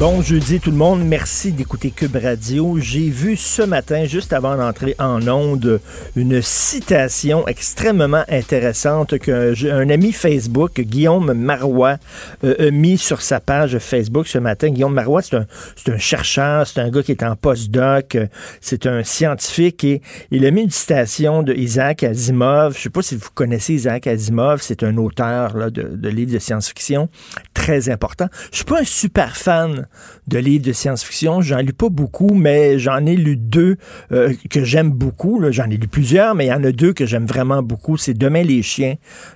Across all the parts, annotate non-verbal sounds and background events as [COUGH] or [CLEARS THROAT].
Bon jeudi tout le monde, merci d'écouter Cube Radio. J'ai vu ce matin, juste avant d'entrer en onde, une citation extrêmement intéressante qu'un ami Facebook, Guillaume Marois, euh, a mis sur sa page Facebook ce matin. Guillaume Marois, c'est un, chercheur, c'est un gars qui est en postdoc, euh, c'est un scientifique et il a mis une citation de Isaac Asimov. Je sais pas si vous connaissez Isaac Asimov, c'est un auteur de, de livres de science-fiction très important. Je suis pas un super fan de livres de science-fiction. J'en lis pas beaucoup, mais j'en ai lu deux euh, que j'aime beaucoup. J'en ai lu plusieurs, mais il y en a deux que j'aime vraiment beaucoup. C'est Demain les chiens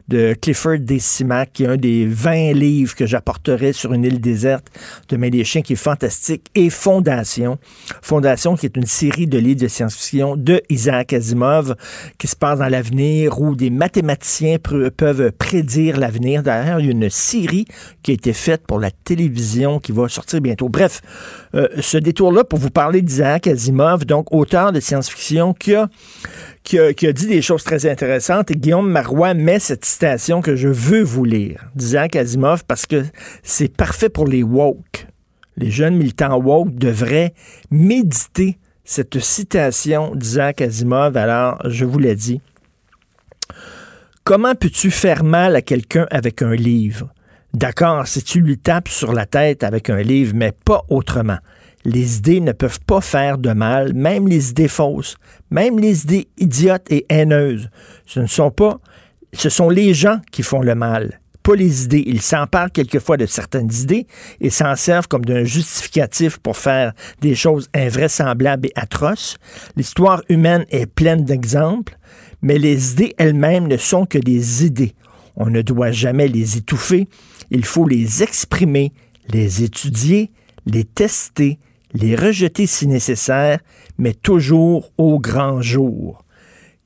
de Clifford Decimac, qui est un des 20 livres que j'apporterai sur une île déserte. Demain les chiens, qui est fantastique. Et Fondation. Fondation, qui est une série de livres de science-fiction de Isaac Asimov, qui se passe dans l'avenir, où des mathématiciens peuvent prédire l'avenir. D'ailleurs, il y a une série qui a été faite pour la télévision qui va sortir bientôt. Bref, euh, ce détour-là pour vous parler d'Isaac Asimov, donc auteur de science-fiction qui a, qui, a, qui a, dit des choses très intéressantes. Et Guillaume Marois met cette citation que je veux vous lire d'Isaac Asimov parce que c'est parfait pour les woke. Les jeunes militants woke devraient méditer cette citation d'Isaac Asimov. Alors, je vous l'ai dit. Comment peux-tu faire mal à quelqu'un avec un livre? D'accord, si tu lui tapes sur la tête avec un livre, mais pas autrement. Les idées ne peuvent pas faire de mal, même les idées fausses, même les idées idiotes et haineuses. Ce ne sont pas, ce sont les gens qui font le mal, pas les idées. Ils s'emparent quelquefois de certaines idées et s'en servent comme d'un justificatif pour faire des choses invraisemblables et atroces. L'histoire humaine est pleine d'exemples, mais les idées elles-mêmes ne sont que des idées. On ne doit jamais les étouffer, il faut les exprimer, les étudier, les tester, les rejeter si nécessaire, mais toujours au grand jour.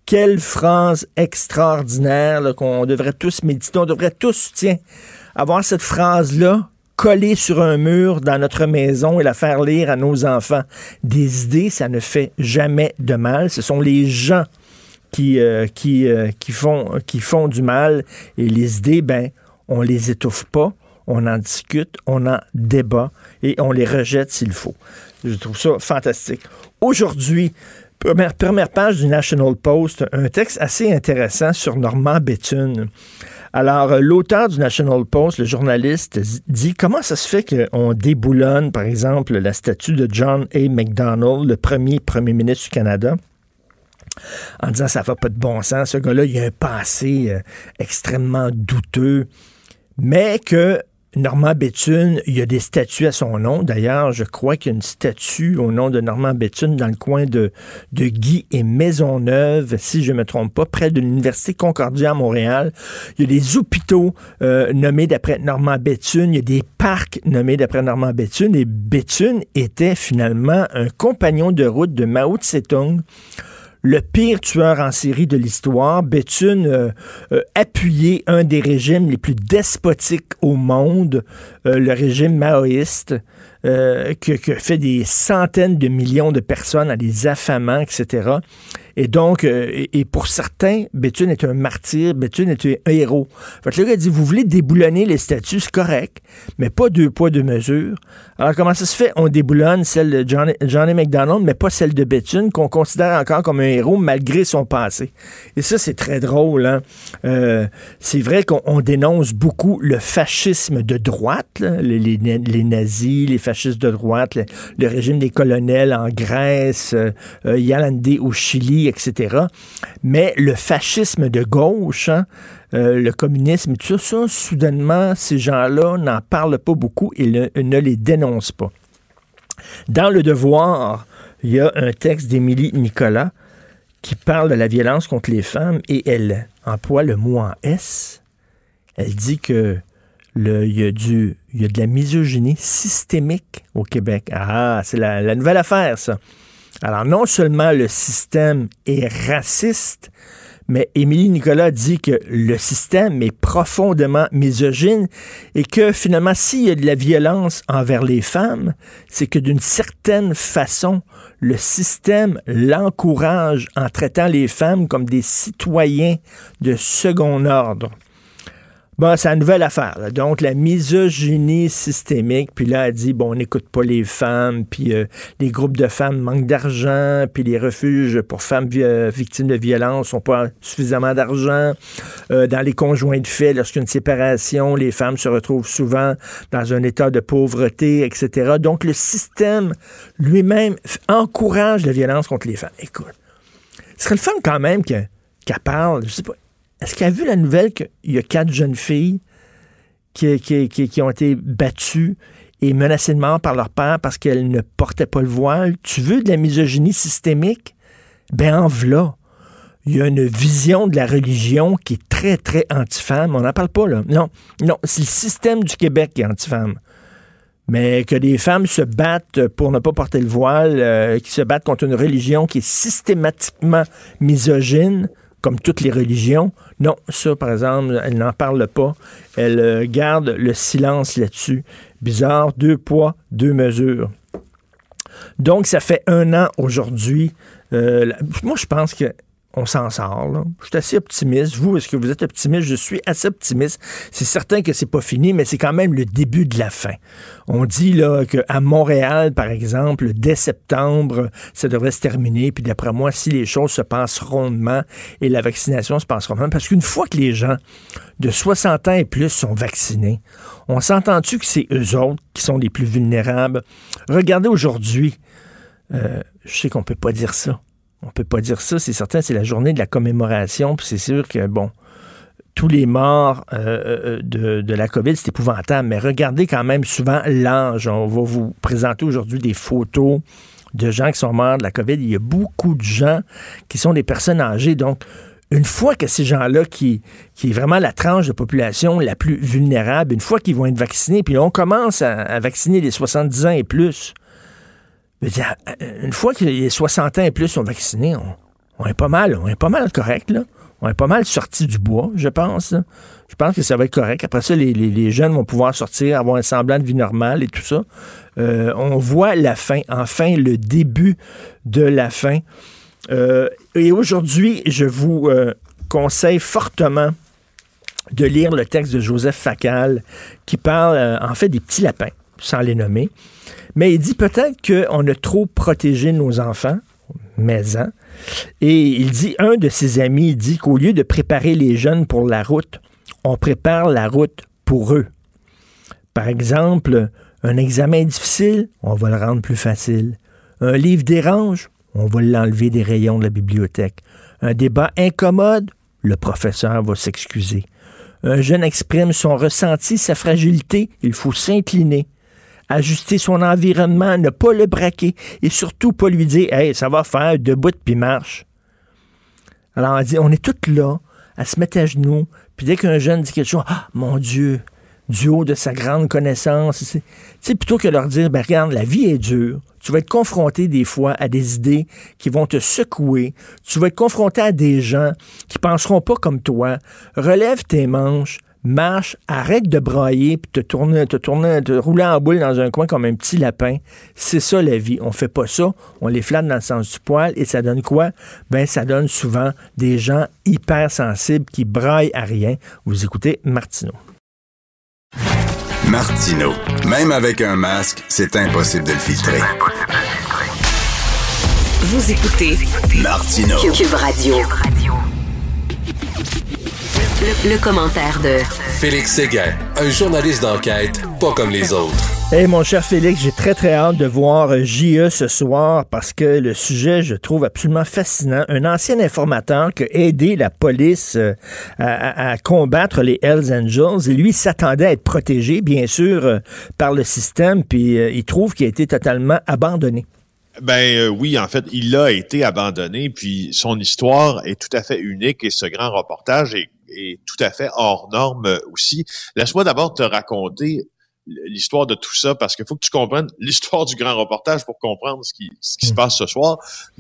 Quelle phrase extraordinaire qu'on devrait tous méditer, on devrait tous, tiens, avoir cette phrase-là collée sur un mur dans notre maison et la faire lire à nos enfants. Des idées, ça ne fait jamais de mal. Ce sont les gens qui, euh, qui, euh, qui, font, qui font du mal et les idées, ben, on les étouffe pas, on en discute, on en débat et on les rejette s'il faut. Je trouve ça fantastique. Aujourd'hui, première, première page du National Post, un texte assez intéressant sur Normand Béthune. Alors, l'auteur du National Post, le journaliste, dit comment ça se fait qu'on déboulonne, par exemple, la statue de John A. MacDonald, le premier premier ministre du Canada? En disant ça va pas de bon sens, ce gars-là, il a un passé euh, extrêmement douteux mais que Normand Béthune, il y a des statues à son nom. D'ailleurs, je crois qu'il y a une statue au nom de Normand Béthune dans le coin de, de Guy et Maisonneuve, si je ne me trompe pas, près de l'Université Concordia à Montréal. Il y a des hôpitaux euh, nommés d'après Normand Béthune. Il y a des parcs nommés d'après Normand Béthune. Et Béthune était finalement un compagnon de route de Mao Tse-tung le pire tueur en série de l'histoire. Béthune euh, euh, appuyé un des régimes les plus despotiques au monde, euh, le régime maoïste, qui, qui, fait des centaines de millions de personnes à des affamants, etc. Et donc, euh, et, pour certains, Béthune est un martyr, Béthune est un héros. Fait que le gars dit, vous voulez déboulonner les statues, c'est correct, mais pas deux poids, deux mesures. Alors, comment ça se fait? On déboulonne celle de Johnny, Johnny McDonald, mais pas celle de Béthune, qu'on considère encore comme un héros malgré son passé. Et ça, c'est très drôle. Hein? Euh, c'est vrai qu'on dénonce beaucoup le fascisme de droite, les, les, nazis, les fascistes de droite, le, régime des colonels en Grèce, euh, Yalande au Chili, etc. Mais le fascisme de gauche, hein, euh, le communisme, tout ça, soudainement, ces gens-là n'en parlent pas beaucoup et ne les dénoncent pas. Dans Le Devoir, il y a un texte d'Émilie Nicolas qui parle de la violence contre les femmes et elle emploie le mot en S. Elle dit que le, il, y a du, il y a de la misogynie systémique au Québec. Ah, c'est la, la nouvelle affaire, ça. Alors, non seulement le système est raciste, mais Émilie Nicolas dit que le système est profondément misogyne et que finalement, s'il y a de la violence envers les femmes, c'est que d'une certaine façon, le système l'encourage en traitant les femmes comme des citoyens de second ordre. Bon, c'est une nouvelle affaire. Donc, la misogynie systémique. Puis là, elle dit, bon, on n'écoute pas les femmes, puis euh, les groupes de femmes manquent d'argent, puis les refuges pour femmes victimes de violence n'ont pas suffisamment d'argent. Euh, dans les conjoints de fait, lorsqu'il y a une séparation, les femmes se retrouvent souvent dans un état de pauvreté, etc. Donc, le système lui-même encourage la violence contre les femmes. Écoute, ce serait le fun quand même qu'elle parle, je sais pas, est-ce qu'elle a vu la nouvelle qu'il y a quatre jeunes filles qui, ont été battues et menacées de mort par leur père parce qu'elles ne portaient pas le voile? Tu veux de la misogynie systémique? Ben en voilà. Il y a une vision de la religion qui est très, très anti-femme. On n'en parle pas, là. Non, non, c'est le système du Québec qui est anti-femme. Mais que des femmes se battent pour ne pas porter le voile, euh, qui se battent contre une religion qui est systématiquement misogyne, comme toutes les religions. Non, ça, par exemple, elle n'en parle pas. Elle euh, garde le silence là-dessus. Bizarre, deux poids, deux mesures. Donc, ça fait un an aujourd'hui. Euh, moi, je pense que on s'en sort. Je suis assez optimiste. Vous, est-ce que vous êtes optimiste? Je suis assez optimiste. C'est certain que c'est pas fini, mais c'est quand même le début de la fin. On dit là qu'à Montréal, par exemple, dès septembre, ça devrait se terminer. Puis d'après moi, si les choses se passent rondement et la vaccination se passe rondement, parce qu'une fois que les gens de 60 ans et plus sont vaccinés, on s'entend-tu que c'est eux autres qui sont les plus vulnérables? Regardez aujourd'hui, euh, je sais qu'on peut pas dire ça on peut pas dire ça, c'est certain, c'est la journée de la commémoration, puis c'est sûr que, bon, tous les morts euh, euh, de, la COVID, c'est épouvantable, mais regardez quand même souvent l'âge. On va vous présenter aujourd'hui des photos de gens qui sont morts de la COVID. Il y a beaucoup de gens qui sont des personnes âgées, donc une fois que ces gens-là, qui, qui est vraiment la tranche de population la plus vulnérable, une fois qu'ils vont être vaccinés, puis on commence à, à vacciner les 70 ans et plus, une fois que les 60 ans et plus sont vaccinés, on, est pas mal, on est pas mal correct, là. On est pas mal sorti du bois, je pense. Je pense que ça va être correct. Après ça, les, jeunes vont pouvoir sortir, avoir un semblant de vie normale et tout ça. Euh, on voit la fin, enfin le début de la fin. Euh, et aujourd'hui, je vous euh, conseille fortement de lire le texte de Joseph Facal qui parle en fait des petits lapins, sans les nommer. Mais il dit peut-être qu'on a trop protégé nos enfants, mais hein. Et il dit, un de ses amis dit qu'au lieu de préparer les jeunes pour la route, on prépare la route pour eux. Par exemple, un examen difficile, on va le rendre plus facile. Un livre dérange, on va l'enlever des rayons de la bibliothèque. Un débat incommode, le professeur va s'excuser. Un jeune exprime son ressenti, sa fragilité, il faut s'incliner ajuster son environnement, ne pas le braquer et surtout pas lui dire Hey, ça va faire, debout puis marche. Alors on dit on est tous là à se mettre à genoux, puis dès qu'un jeune dit quelque chose, ah mon Dieu, du haut de sa grande connaissance, c'est plutôt que leur dire ben regarde, la vie est dure. Tu vas être confronté des fois à des idées qui vont te secouer. Tu vas être confronté à des gens qui penseront pas comme toi. Relève tes manches, marche, arrête de brailler, puis te tourner, te tourner, te rouler en boule dans un coin comme un petit lapin. C'est ça la vie. On fait pas ça. On les flatte dans le sens du poil et ça donne quoi? Ben, ça donne souvent des gens hypersensibles qui braillent à rien. Vous écoutez Martineau. Martineau. Même avec un masque, c'est impossible de le filtrer. Vous écoutez Martineau. Cube Radio. Le, commentaire de Félix Séguin, un journaliste d'enquête pas comme les autres. Hey mon cher Félix, j'ai très très hâte de voir euh, JE ce soir parce que le sujet, je trouve absolument fascinant. Un ancien informateur qui a aidé la police euh, à, combattre les Hells Angels et lui s'attendait à être protégé, bien sûr, euh, par le système, puis il trouve qu'il a été totalement abandonné. Ben euh, oui, en fait, il a été abandonné, puis son histoire est tout à fait unique et ce grand reportage est, est tout à fait hors norme aussi. Laisse-moi d'abord te raconter l'histoire de tout ça parce qu'il faut que tu comprennes [LAUGHS] l'histoire du grand reportage pour comprendre ce qui, ce qui se passe ce soir.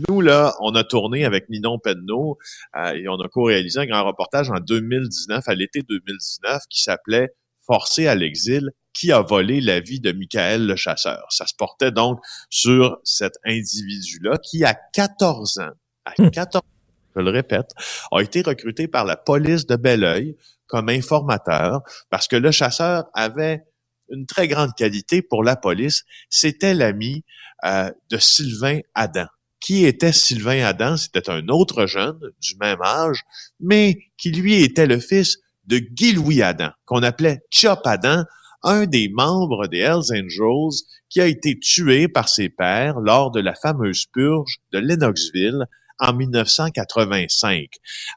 Nous, là, on a tourné avec Ninon Penneau euh, et on a co-réalisé un grand reportage en 2019, à l'été 2019, qui s'appelait Forcé à l'exil, qui a volé la vie de Michael le chasseur. Ça se portait donc sur cet individu-là qui, à 14 ans, à 14 ans, je le répète, a été recruté par la police de Belleuil comme informateur parce que le chasseur avait une très grande qualité pour la police. C'était l'ami euh, de Sylvain Adam. Qui était Sylvain Adam? C'était un autre jeune du même âge, mais qui lui était le fils de Guy-Louis Adam, qu'on appelait Chop Adam, un des membres des Hells Angels qui a été tué par ses pères lors de la fameuse purge de Lennoxville en 1985.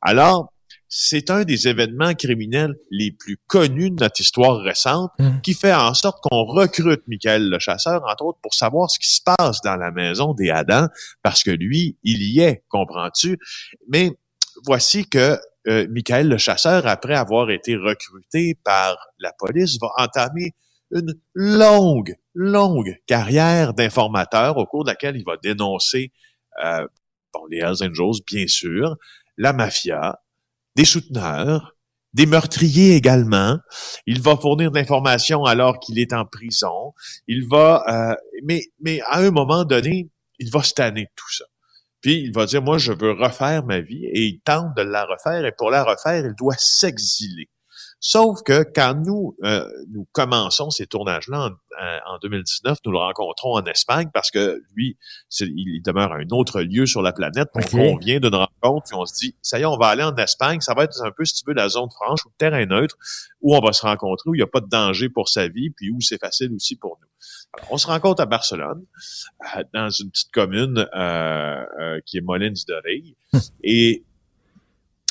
Alors, c'est un des événements criminels les plus connus de notre histoire récente mmh. qui fait en sorte qu'on recrute Michael le chasseur, entre autres, pour savoir ce qui se passe dans la maison des Adam, parce que lui, il y est, comprends-tu? Mais voici que euh, Michael le chasseur, après avoir été recruté par la police, va entamer une longue, longue carrière d'informateur au cours de laquelle il va dénoncer euh, bon, les Hells Angels, bien sûr, la mafia, des souteneurs, des meurtriers également. Il va fournir de l'information alors qu'il est en prison. Il va, euh, mais, mais à un moment donné, il va se tout ça. Puis il va dire, moi, je veux refaire ma vie, et il tente de la refaire, et pour la refaire, il doit s'exiler. Sauf que quand nous, euh, nous commençons ces tournages-là en, 2019, nous le rencontrons en Espagne parce que lui, il demeure à un autre lieu sur la planète. Donc, on vient d'une rencontre, puis on se dit, ça y est, on va aller en Espagne. Ça va être un peu, si tu veux, la zone franche ou le terrain neutre où on va se rencontrer, où il n'y a pas de danger pour sa vie, puis où c'est facile aussi pour nous. Alors, on se rencontre à Barcelone, euh, dans une petite commune euh, euh, qui est Molins de Rey. Hum. Et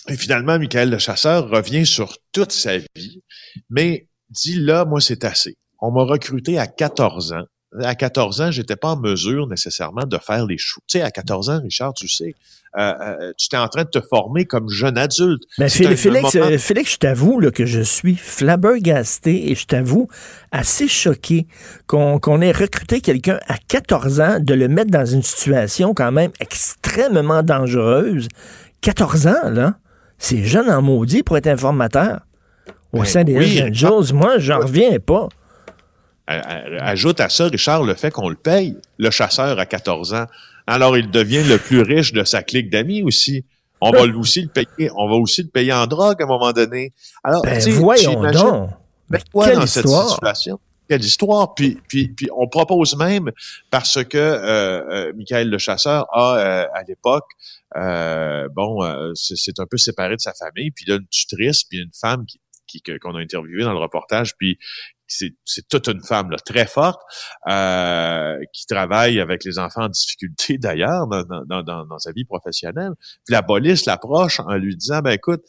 et finalement, Michael le chasseur revient sur toute sa vie, mais dit là, moi, c'est assez. On m'a recruté à 14 ans. À 14 ans, j'étais pas en mesure nécessairement de faire les choux. Tu sais, à 14 ans, Richard, tu sais, euh, euh, tu étais en train de te former comme jeune adulte. Mais Félix, euh, Félix, je t'avoue que je suis flabbergasté et je t'avoue assez choqué qu'on ait recruté quelqu'un à 14 ans, de le mettre dans une situation quand même extrêmement dangereuse. 14 ans, là? C'est jeune en maudit pour être informateur. Au ben sein des oui, Angels, moi, j'en reviens pas. Ajoute à ça, Richard, le fait qu'on le paye, le chasseur à 14 ans. Alors, il devient le plus riche de sa clique d'amis aussi. On va aussi le payer, on va aussi le payer en drogue à un moment donné. Alors, ben, voyons donc. Mais quoi dans cette situation? Quelle histoire. Puis, puis, puis on propose même, parce que euh, euh Michael le chasseur a, euh, à l'époque, euh, bon, c'est un peu séparé de sa famille, puis il a une tutrice, puis une femme qui qu'on a interviewée dans le reportage, puis c'est toute une femme là, très forte euh, qui travaille avec les enfants en difficulté [LAUGHS] d'ailleurs dans, dans, dans, dans, sa vie professionnelle. Puis la police l'approche en lui disant ben écoute,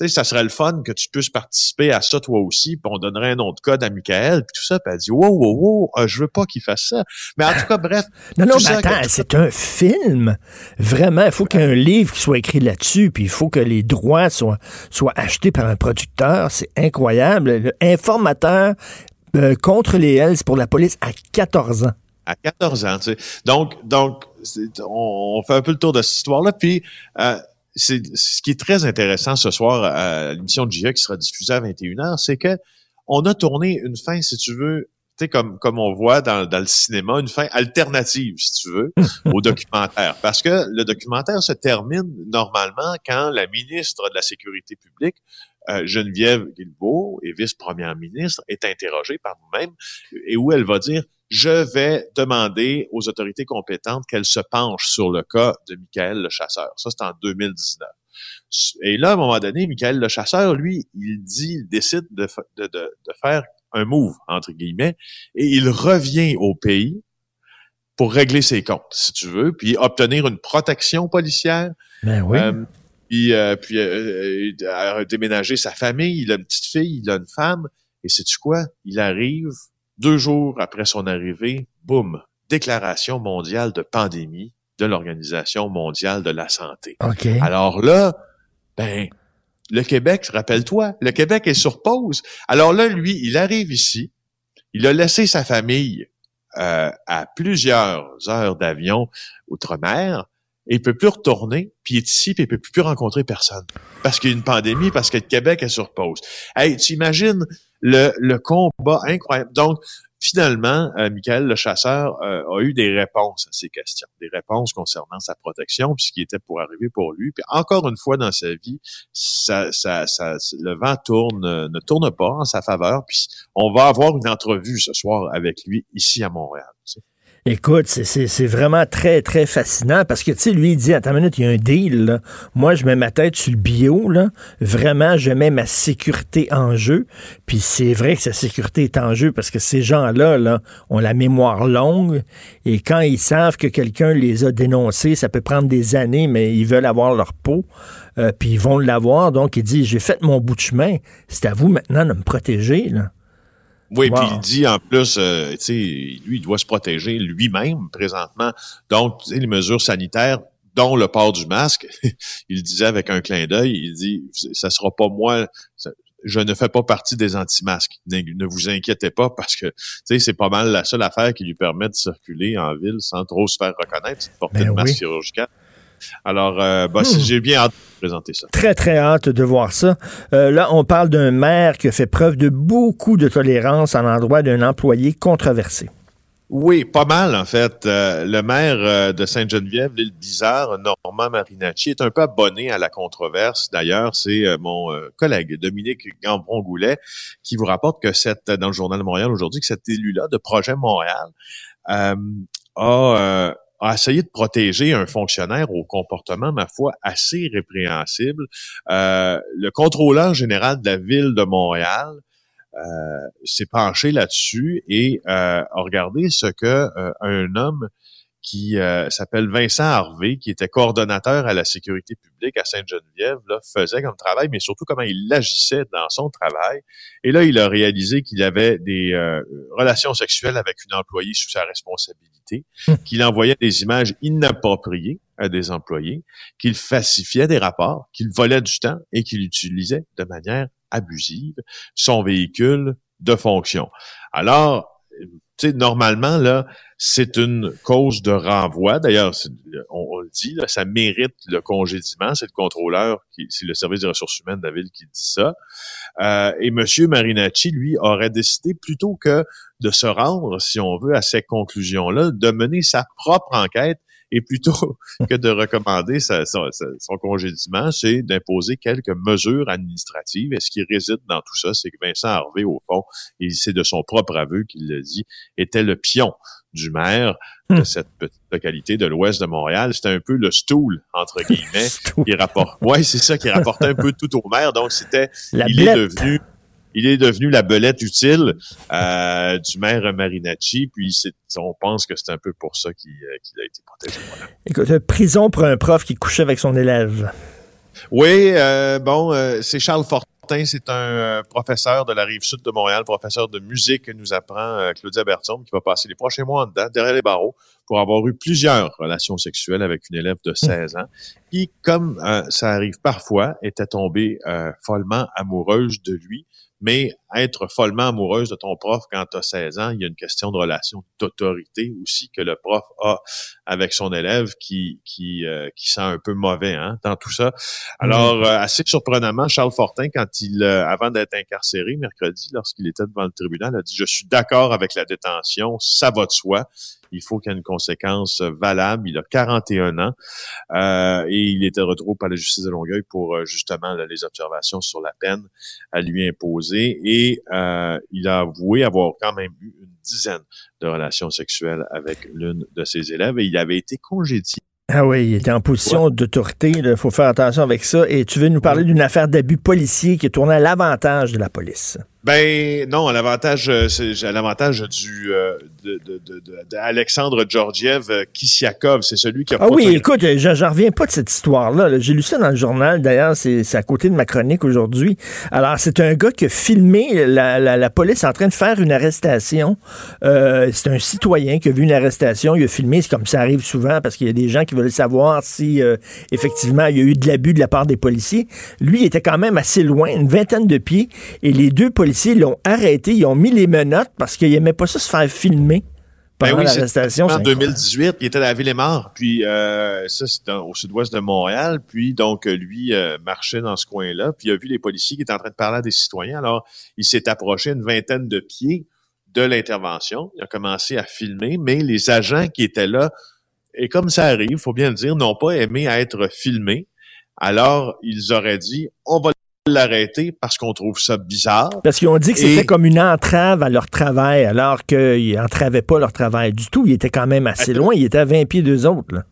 sais, ça serait le fun que tu puisses participer à ça toi aussi, puis on donnerait un nom de code à Michael, puis tout ça, puis elle dit, wow, wow, wow, euh, je veux pas qu'il fasse ça. Mais en tout cas, bref. [LAUGHS] non, non, mais attends, c'est un film. Vraiment, il faut qu'il y ait un livre qui soit écrit là-dessus, puis il faut que les droits soient, soient achetés par un producteur. C'est incroyable. Le informateur euh, contre les Hells pour la police à 14 ans à 14 ans. Tu sais. Donc, donc on, fait un peu le tour de cette histoire-là. Puis, euh, c'est ce qui est très intéressant ce soir à l'émission de GIA qui sera diffusée à 21h, c'est que on a tourné une fin, si tu veux, comme, comme on voit dans, dans le cinéma, une fin alternative, si tu veux, [LAUGHS] au documentaire. Parce que le documentaire se termine normalement quand la ministre de la Sécurité publique euh, Geneviève Guilbeault et vice-première ministre est interrogée par nous-mêmes et où elle va dire je vais demander aux autorités compétentes qu'elles se penchent sur le cas de Michael le chasseur. Ça, c'est en 2019. Et là, à un moment donné, Michael le chasseur, lui, il dit, il décide de, de, de, de faire un move, entre guillemets, et il revient au pays pour régler ses comptes, si tu veux, puis obtenir une protection policière. Ben oui. Euh, puis, euh, puis euh, euh déménager sa famille. Il a une petite fille, il a une femme. Et sais-tu quoi? Il arrive deux jours après son arrivée, boum, déclaration mondiale de pandémie de l'Organisation mondiale de la santé. OK. Alors là, ben, le Québec, rappelle-toi, le Québec est sur pause. Alors là, lui, il arrive ici, il a laissé sa famille euh, à plusieurs heures d'avion outre-mer, et il peut plus retourner, puis il est ici, puis il peut plus rencontrer personne. Parce qu'il y a une pandémie, parce que le Québec est sur pause. Hey, tu imagines le, combat incroyable. Donc, finalement, euh, Michael le chasseur euh, a eu des réponses à ces questions, des réponses concernant sa protection, puis ce qui était pour arriver pour lui. Puis encore une fois dans sa vie, ça, ça, ça, le vent tourne, ne tourne pas en sa faveur. Puis on va avoir une entrevue ce soir avec lui ici à Montréal. Écoute, c'est vraiment très, très fascinant parce que, tu sais, lui, il dit, attends une minute, il y a un deal. Moi, je mets ma tête sur le bio, là. Vraiment, je mets ma sécurité en jeu. Puis c'est vrai que sa sécurité est en jeu parce que ces gens-là, là, ont la mémoire longue. Et quand ils savent que quelqu'un les a dénoncés, ça peut prendre des années, mais ils veulent avoir leur peau. Euh, puis ils vont l'avoir. Donc, il dit, j'ai fait mon bout de chemin. C'est à vous maintenant de me protéger, là. Oui, puis il dit en plus, euh, tu sais, lui, il doit se protéger lui-même présentement. Donc, tu sais, les mesures sanitaires, dont le port du masque, [LAUGHS] il disait avec un clin d'œil, il dit, ça sera pas moi, je ne fais pas partie des anti-masques. Ne, vous inquiétez pas parce que, tu sais, c'est pas mal la seule affaire qui lui permet de circuler en ville sans trop se faire reconnaître, c'est de porter Ben le masque oui. chirurgical. Alors, euh, bah, Hmm. j'ai bien hâte de présenter ça. Très, très hâte de voir ça. Euh, là, on parle d'un maire qui a fait preuve de beaucoup de tolérance à l'endroit d'un employé controversé. Oui, pas mal en fait. Euh, le maire euh, de Sainte-Geneviève, l'île Bizarre, Normand Marinacci, est un peu abonné à la controverse. D'ailleurs, c'est euh, mon collègue Dominique Gambron-Goulet qui vous rapporte que cette, dans le Journal de Montréal aujourd'hui, que cet élu-là de Projet Montréal a, a essayé de protéger un fonctionnaire au comportement, ma foi, assez répréhensible. Euh, le contrôleur général de la ville de Montréal euh, s'est penché là-dessus et euh, a regardé ce que un homme qui euh, s'appelle Vincent Harvey, qui était coordonnateur à la sécurité publique à Sainte-Geneviève, là, faisait comme travail, mais surtout comment il agissait dans son travail. Et là, il a réalisé qu'il avait des euh, relations sexuelles avec une employée sous sa responsabilité, qu'il envoyait des images inappropriées à des employés, qu'il falsifiait des rapports, qu'il volait du temps et qu'il utilisait de manière abusive son véhicule de fonction. Alors, sais, normalement, là, c'est une cause de renvoi. D'ailleurs, on, le dit, là, ça mérite le congédiement. C'est le contrôleur, c'est le service des ressources humaines de la ville qui dit ça. Euh, et Monsieur Marinacci, lui, aurait décidé plutôt que de se rendre, si on veut, à ces conclusions-là, de mener sa propre enquête et plutôt [LAUGHS] que de recommander sa- sa- son congédiement, c'est d'imposer quelques mesures administratives. Et ce qui réside dans tout ça, c'est que Vincent Harvey, au fond, et c'est de son propre aveu qu'il le dit, était le pion du maire de Hmm. cette petite localité de l'ouest de Montréal. C'était un peu le stool, entre [LAUGHS] guillemets, qui rapporte. Ouais, c'est ça, qui rapportait un peu tout au maire. Donc, c'était il est devenu il est devenu la belette utile euh, du maire Marinacci, puis on pense que c'est un peu pour ça qu'il, euh, a été protégé. Voilà. Écoute, prison pour un prof qui couchait avec son élève. Oui, euh, bon, euh, c'est Charles Fortin, c'est un euh, professeur de la rive sud de Montréal, professeur de musique, que nous apprend euh, Claudia Berton, qui va passer les prochains mois en dedans, derrière les barreaux, pour avoir eu plusieurs relations sexuelles avec une élève de 16 ans, qui, comme euh, ça arrive parfois, était tombée euh, follement amoureuse de lui. Mais être follement amoureuse de ton prof quand tu as 16 ans, il y a une question de relation d'autorité aussi que le prof a avec son élève qui qui, euh, qui sent un peu mauvais hein, dans tout ça. Alors, euh, assez surprenamment, Charles Fortin, quand il, euh, avant d'être incarcéré mercredi, lorsqu'il était devant le tribunal, a dit Je suis d'accord avec la détention, ça va de soi. Il faut qu'il y ait une conséquence valable. Il a 41 ans euh, et il était retrouvé par la justice de Longueuil pour euh, justement là, les observations sur la peine à lui imposer. Et euh, il a avoué avoir quand même eu une dizaine de relations sexuelles avec l'une de ses élèves et il avait été congédié. Ah oui, il était en position d'autorité. Il faut faire attention avec ça. Et tu veux nous parler d'une affaire d'abus policier qui tournée à l'avantage de la police. Ben non, à l'avantage, euh, à l'avantage du euh, de, de, de, de- Alexandre Georgiev euh, Kissiakov, c'est celui qui a Ah oui, écoute, je reviens pas de cette histoire-là. là. J'ai lu ça dans le journal, d'ailleurs, c'est à côté de ma chronique aujourd'hui. Alors, c'est un gars qui a filmé la, la, la police en train de faire une arrestation. Euh, c'est un citoyen qui a vu une arrestation, il a filmé, c'est comme ça arrive souvent, parce qu'il y a des gens qui veulent savoir si, effectivement, il y a eu de l'abus de la part des policiers. Lui, il était quand même assez loin, une vingtaine de pieds, et les deux policiers l'ont arrêté, ils ont mis les menottes parce qu'ils n'aimaient pas ça se faire filmer. Ben oui, en C'est incroyable. 2018, il était à la Ville-et-Mort, puis euh, ça, c'est au sud-ouest de Montréal, puis donc euh, lui euh, marchait dans ce coin-là, puis il a vu les policiers qui étaient en train de parler à des citoyens, alors il s'est approché une vingtaine de pieds de l'intervention, il a commencé à filmer, mais les agents qui étaient là, et comme ça arrive, faut bien le dire, n'ont pas aimé être filmés, alors ils auraient dit, on va l'arrêter parce qu'on trouve ça bizarre, Parce qu'ils ont dit que c'était Et- comme une entrave à leur travail, alors qu'ils n'entravaient pas leur travail du tout. Ils étaient quand même assez loin. Ils étaient à 20 pieds d'eux autres. là.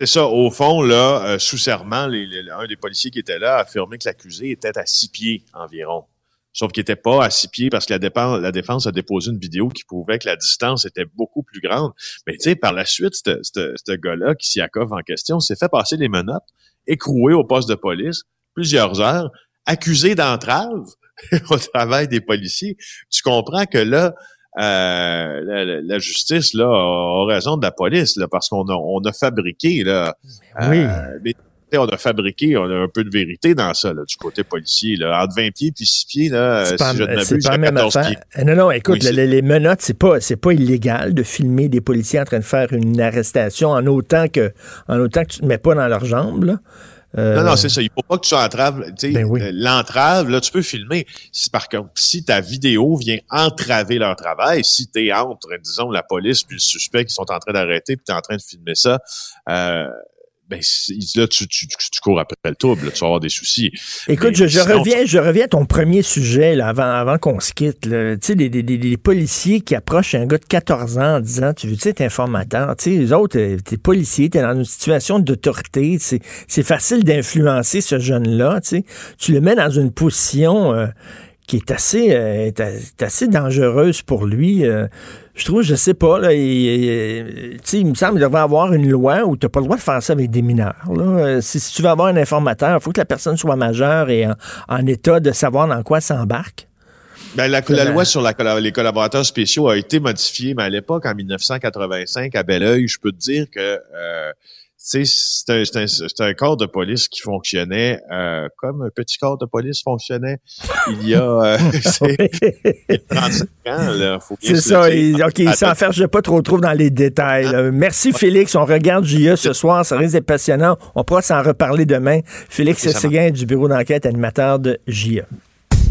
C'est ça. Au fond, là, euh, sous serment, les- les- un des policiers qui était là a affirmé que l'accusé était à six pieds environ. Sauf qu'il n'était pas à six pieds parce que la, la défense a déposé une vidéo qui prouvait que la distance était beaucoup plus grande. Mais tu sais, par la suite, ce gars-là, qui s'y accove en question, s'est fait passer les menottes, écroué au poste de police plusieurs heures, accusé d'entrave [LAUGHS] au travail des policiers. Tu comprends que là, euh, la, la- justice là a, raison de la police là, parce qu'on a, on a fabriqué là, Oui. euh, on a fabriqué, on a un peu de vérité dans ça là, du côté policier là, entre 20 pieds puis 6 pieds là, pas, si je ne m'abuse, pas même 14 affaire. pieds. Euh, Non, non, écoute, Oui, les, les menottes, c'est pas, c'est pas illégal de filmer des policiers en train de faire une arrestation en autant que, en autant que tu te mets pas dans leurs jambes, là. Euh, Non, non, c'est ça. Il faut pas que tu entraves. tu sais, Ben oui. euh, L'entrave, là, tu peux filmer. Si, par contre, si ta vidéo vient entraver leur travail, si tu es entre, disons, la police puis le suspect qui sont en train d'arrêter puis tu es en train de filmer ça, euh, ben, là, tu, tu, tu, tu cours après le trouble. là, tu vas avoir des soucis. Écoute, je, je reviens, je reviens à ton premier sujet là, avant, avant qu'on se quitte. Tu sais, les, les- les- les policiers qui approchent un gars de 14 ans en disant Tu veux-tu être informateur? Tu sais, les autres, euh, t'es policier, t'es dans une situation d'autorité. C'est c'est facile d'influencer ce jeune-là. Tu sais, tu le mets dans une position euh, qui est assez, euh, est, est assez dangereuse pour lui. euh. je trouve, je sais pas, là, il, me semble qu'il devrait avoir une loi où tu n'as pas le droit de faire ça avec des mineurs. Là. Euh, Si, si tu veux avoir un informateur, il faut que la personne soit majeure et en, en état de savoir dans quoi s'embarque. Ben, la, loi sur la les collaborateurs spéciaux a été modifiée, mais à l'époque, en 1985, à Belleuil, je peux te dire que euh, c'est un, c'est un, un corps de police qui fonctionnait euh, comme un petit corps de police fonctionnait il y a, euh, [LAUGHS] [LAUGHS] c'est- il y a 35 ans. C'est ça. il- OK, il s'enferge pas trop trop dans les détails. là. Merci, Félix. On regarde JE ce soir. Ça risque d'être passionnant. On pourra s'en reparler demain. Félix Séguin du bureau d'enquête, animateur de. JE.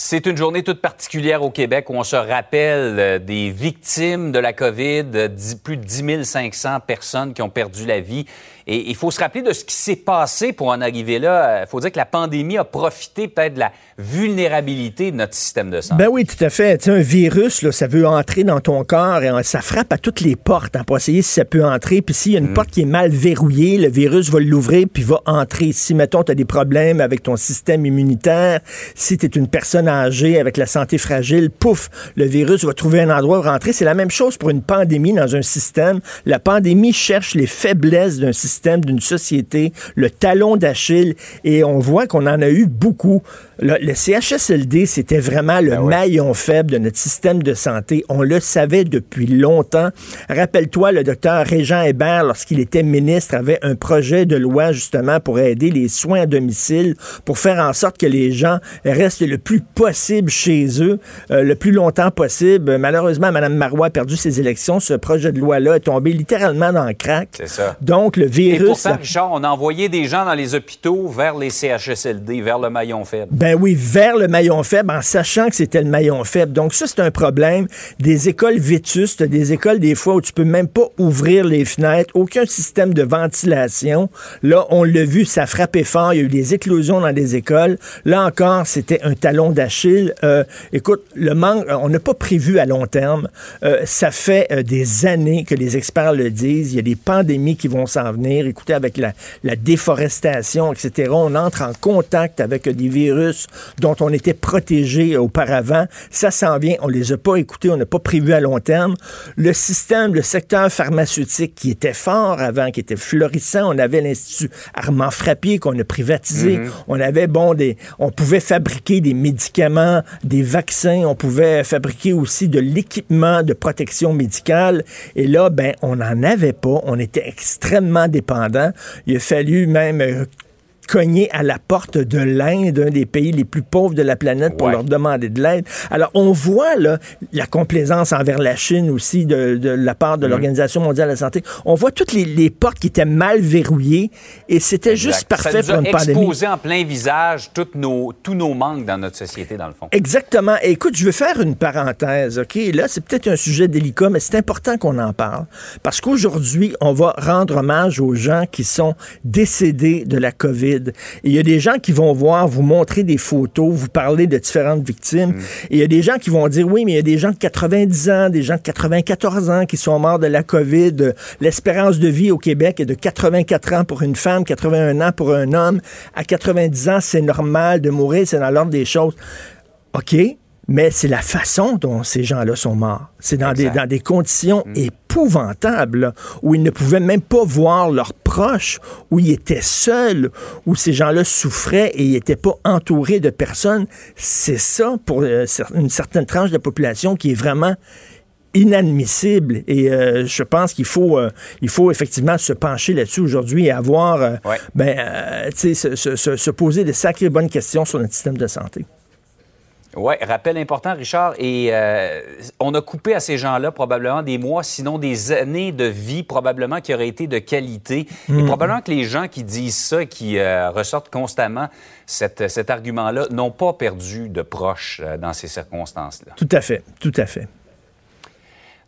C'est une journée toute particulière au Québec où on se rappelle euh, des victimes de la COVID, euh, plus de 10 500 personnes qui ont perdu la vie. Et il faut se rappeler de ce qui s'est passé pour en arriver là. Il faut dire que la pandémie a profité peut-être de la vulnérabilité de notre système de santé. Ben oui, tout à fait. Tu sais, un virus, là, ça veut entrer dans ton corps et euh, ça frappe à toutes les portes hein, pour essayer si ça peut entrer. Puis s'il y a une porte qui est mal verrouillée, le virus va l'ouvrir puis va entrer. Si, mettons, tu as des problèmes avec ton système immunitaire, si tu es une personne âgée avec la santé fragile, pouf, le virus va trouver un endroit où rentrer. C'est la même chose pour une pandémie dans un système. La pandémie cherche les faiblesses d'un système, d'une société, le talon d'Achille, et on voit qu'on en a eu beaucoup. Le, le CHSLD, c'était vraiment le maillon faible de notre système de santé. On le savait depuis longtemps. Rappelle-toi, le docteur Régent Hébert, lorsqu'il était ministre, avait un projet de loi justement pour aider les soins à domicile, pour faire en sorte que les gens restent le plus possible chez eux, euh, le plus longtemps possible. Malheureusement, Mme Marois a perdu ses élections. Ce projet de loi-là est tombé littéralement dans le crack. C'est ça. Donc, le Et virus... pourtant, Richard, on a envoyé des gens dans les hôpitaux vers les CHSLD, vers le maillon faible. Ben Ben oui, vers le maillon faible en sachant que c'était le maillon faible. Donc ça, c'est un problème. Des écoles vétustes, des écoles des fois où tu peux même pas ouvrir les fenêtres, aucun système de ventilation. Là, on l'a vu, ça frappait fort. Il y a eu des éclosions dans des écoles. Là encore, c'était un talon d'Achille. Euh, écoute, le manque, on n'a pas prévu à long terme. Euh, ça fait euh, des années que les experts le disent. Il y a des pandémies qui vont s'en venir. Écoutez, avec la déforestation, etc., on entre en contact avec des virus dont on était protégé auparavant. Ça s'en vient. On les a pas écoutés. On n'a pas prévu à long terme. Le système, le secteur pharmaceutique qui était fort avant, qui était florissant. On avait l'Institut Armand Frappier qu'on a privatisé. Mhm. On avait, bon, des, on pouvait fabriquer des médicaments, des vaccins. On pouvait fabriquer aussi de l'équipement de protection médicale. Et là, ben, on n'en avait pas. On était extrêmement dépendant. Il a fallu même euh, cogner à la porte de l'Inde, un des pays les plus pauvres de la planète, pour Ouais. leur demander de l'aide. Alors, on voit là, la complaisance envers la Chine aussi de, de la part de l'Organisation mondiale de la santé. On voit toutes les, les portes qui étaient mal verrouillées et c'était juste parfait pour une pandémie. exposé en plein visage toutes nos, tous nos manques dans notre société, dans le fond. Exactement. Et écoute, je veux faire une parenthèse, OK? Là, c'est peut-être un sujet délicat, mais c'est important qu'on en parle. Parce qu'aujourd'hui, on va rendre hommage aux gens qui sont décédés de la COVID. Et il y a des gens qui vont voir, vous montrer des photos, vous parler de différentes victimes. Et il y a des gens qui vont dire, oui, mais il y a des gens de 90 ans, des gens de 94 ans qui sont morts de la COVID. L'espérance de vie au Québec est de 84 ans pour une femme, 81 ans pour un homme. À 90 ans, c'est normal de mourir, c'est dans l'ordre des choses. OK, mais c'est la façon dont ces gens-là sont morts. C'est dans des, dans des conditions épouvantables, là, où ils ne pouvaient même pas voir leurs proches, où ils étaient seuls, où ces gens-là souffraient et ils n'étaient pas entourés de personnes. C'est ça, pour euh, une certaine tranche de la population, qui est vraiment inadmissible et euh, je pense qu'il faut euh, il faut effectivement se pencher là-dessus aujourd'hui et avoir euh, Ouais. ben euh, tu sais se, se- se- se poser de sacrées bonnes questions sur notre système de santé. Oui, rappel important, Richard. Et euh, on a coupé à ces gens-là probablement des mois, sinon des années de vie, probablement qui auraient été de qualité. Et probablement que les gens qui disent ça, qui euh, ressortent constamment cette- cet argument-là, n'ont pas perdu de proches euh, dans ces circonstances-là. Tout à fait, tout à fait.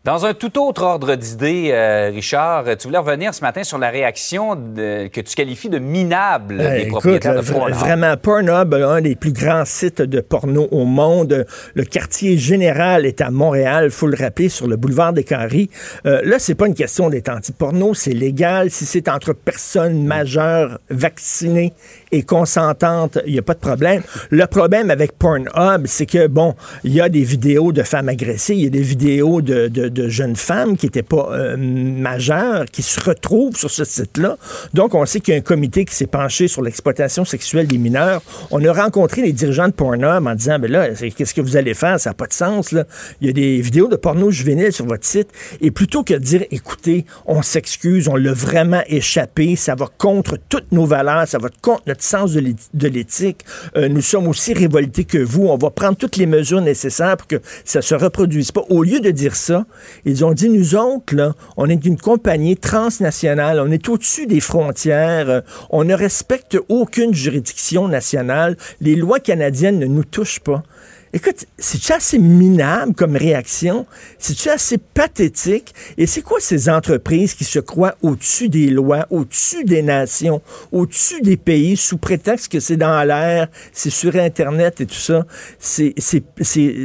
Dans un tout autre ordre d'idée, euh, Richard, tu voulais revenir ce matin sur la réaction de- que tu qualifies de minable Euh, des écoute, propriétaires de Pornhub. vraiment, Pornhub, un des plus grands sites de porno au monde. Le quartier général est à Montréal, il faut le rappeler, sur le boulevard des Carrés. Euh, là, c'est pas une question d'être anti-porno, c'est légal. Si c'est entre personnes majeures, vaccinées et consentantes, il n'y a pas de problème. Le problème avec Pornhub, c'est que, bon, il y a des vidéos de femmes agressées, il y a des vidéos de, de- de jeunes femmes qui n'étaient pas euh, majeures, qui se retrouvent sur ce site-là. Donc, on sait qu'il y a un comité qui s'est penché sur l'exploitation sexuelle des mineurs. On a rencontré les dirigeants de Pornhub en disant, ben là, qu'est-ce que vous allez faire? Ça n'a pas de sens, là. Il y a des vidéos de porno juvénile sur votre site. Et plutôt que de dire, écoutez, on s'excuse, on l'a vraiment échappé, ça va contre toutes nos valeurs, ça va contre notre sens de l'é- de l'éthique. Euh, nous sommes aussi révoltés que vous. On va prendre toutes les mesures nécessaires pour que ça se reproduise pas. Au lieu de dire ça, ils ont dit, nous autres, on est une compagnie transnationale, on est au-dessus des frontières, on ne respecte aucune juridiction nationale, les lois canadiennes ne nous touchent pas. Écoute, c'est-tu assez minable comme réaction? C'est-tu assez pathétique? Et c'est quoi ces entreprises qui se croient au-dessus des lois, au-dessus des nations, au-dessus des pays, sous prétexte que c'est dans l'air, c'est sur Internet et tout ça? C'est-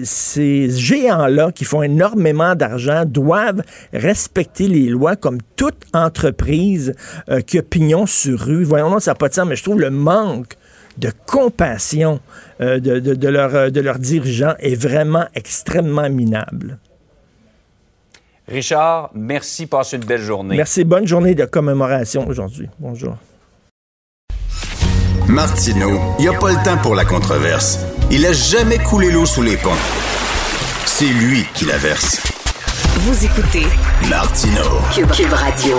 Ces géants-là qui font énormément d'argent doivent respecter les lois comme toute entreprise euh, qui a pignon sur rue. Voyons, non, ça n'a pas de sens, mais je trouve le manque de compassion euh, de, de, de leur, euh, de leurs dirigeants est vraiment extrêmement minable. Richard, merci. Passe une belle journée. Merci. Bonne journée de commémoration aujourd'hui. Bonjour. Martineau, il n'y a pas le temps pour la controverse. Il a jamais coulé l'eau sous les ponts. C'est lui qui la verse. Vous écoutez Martineau. Cube, Cube Radio.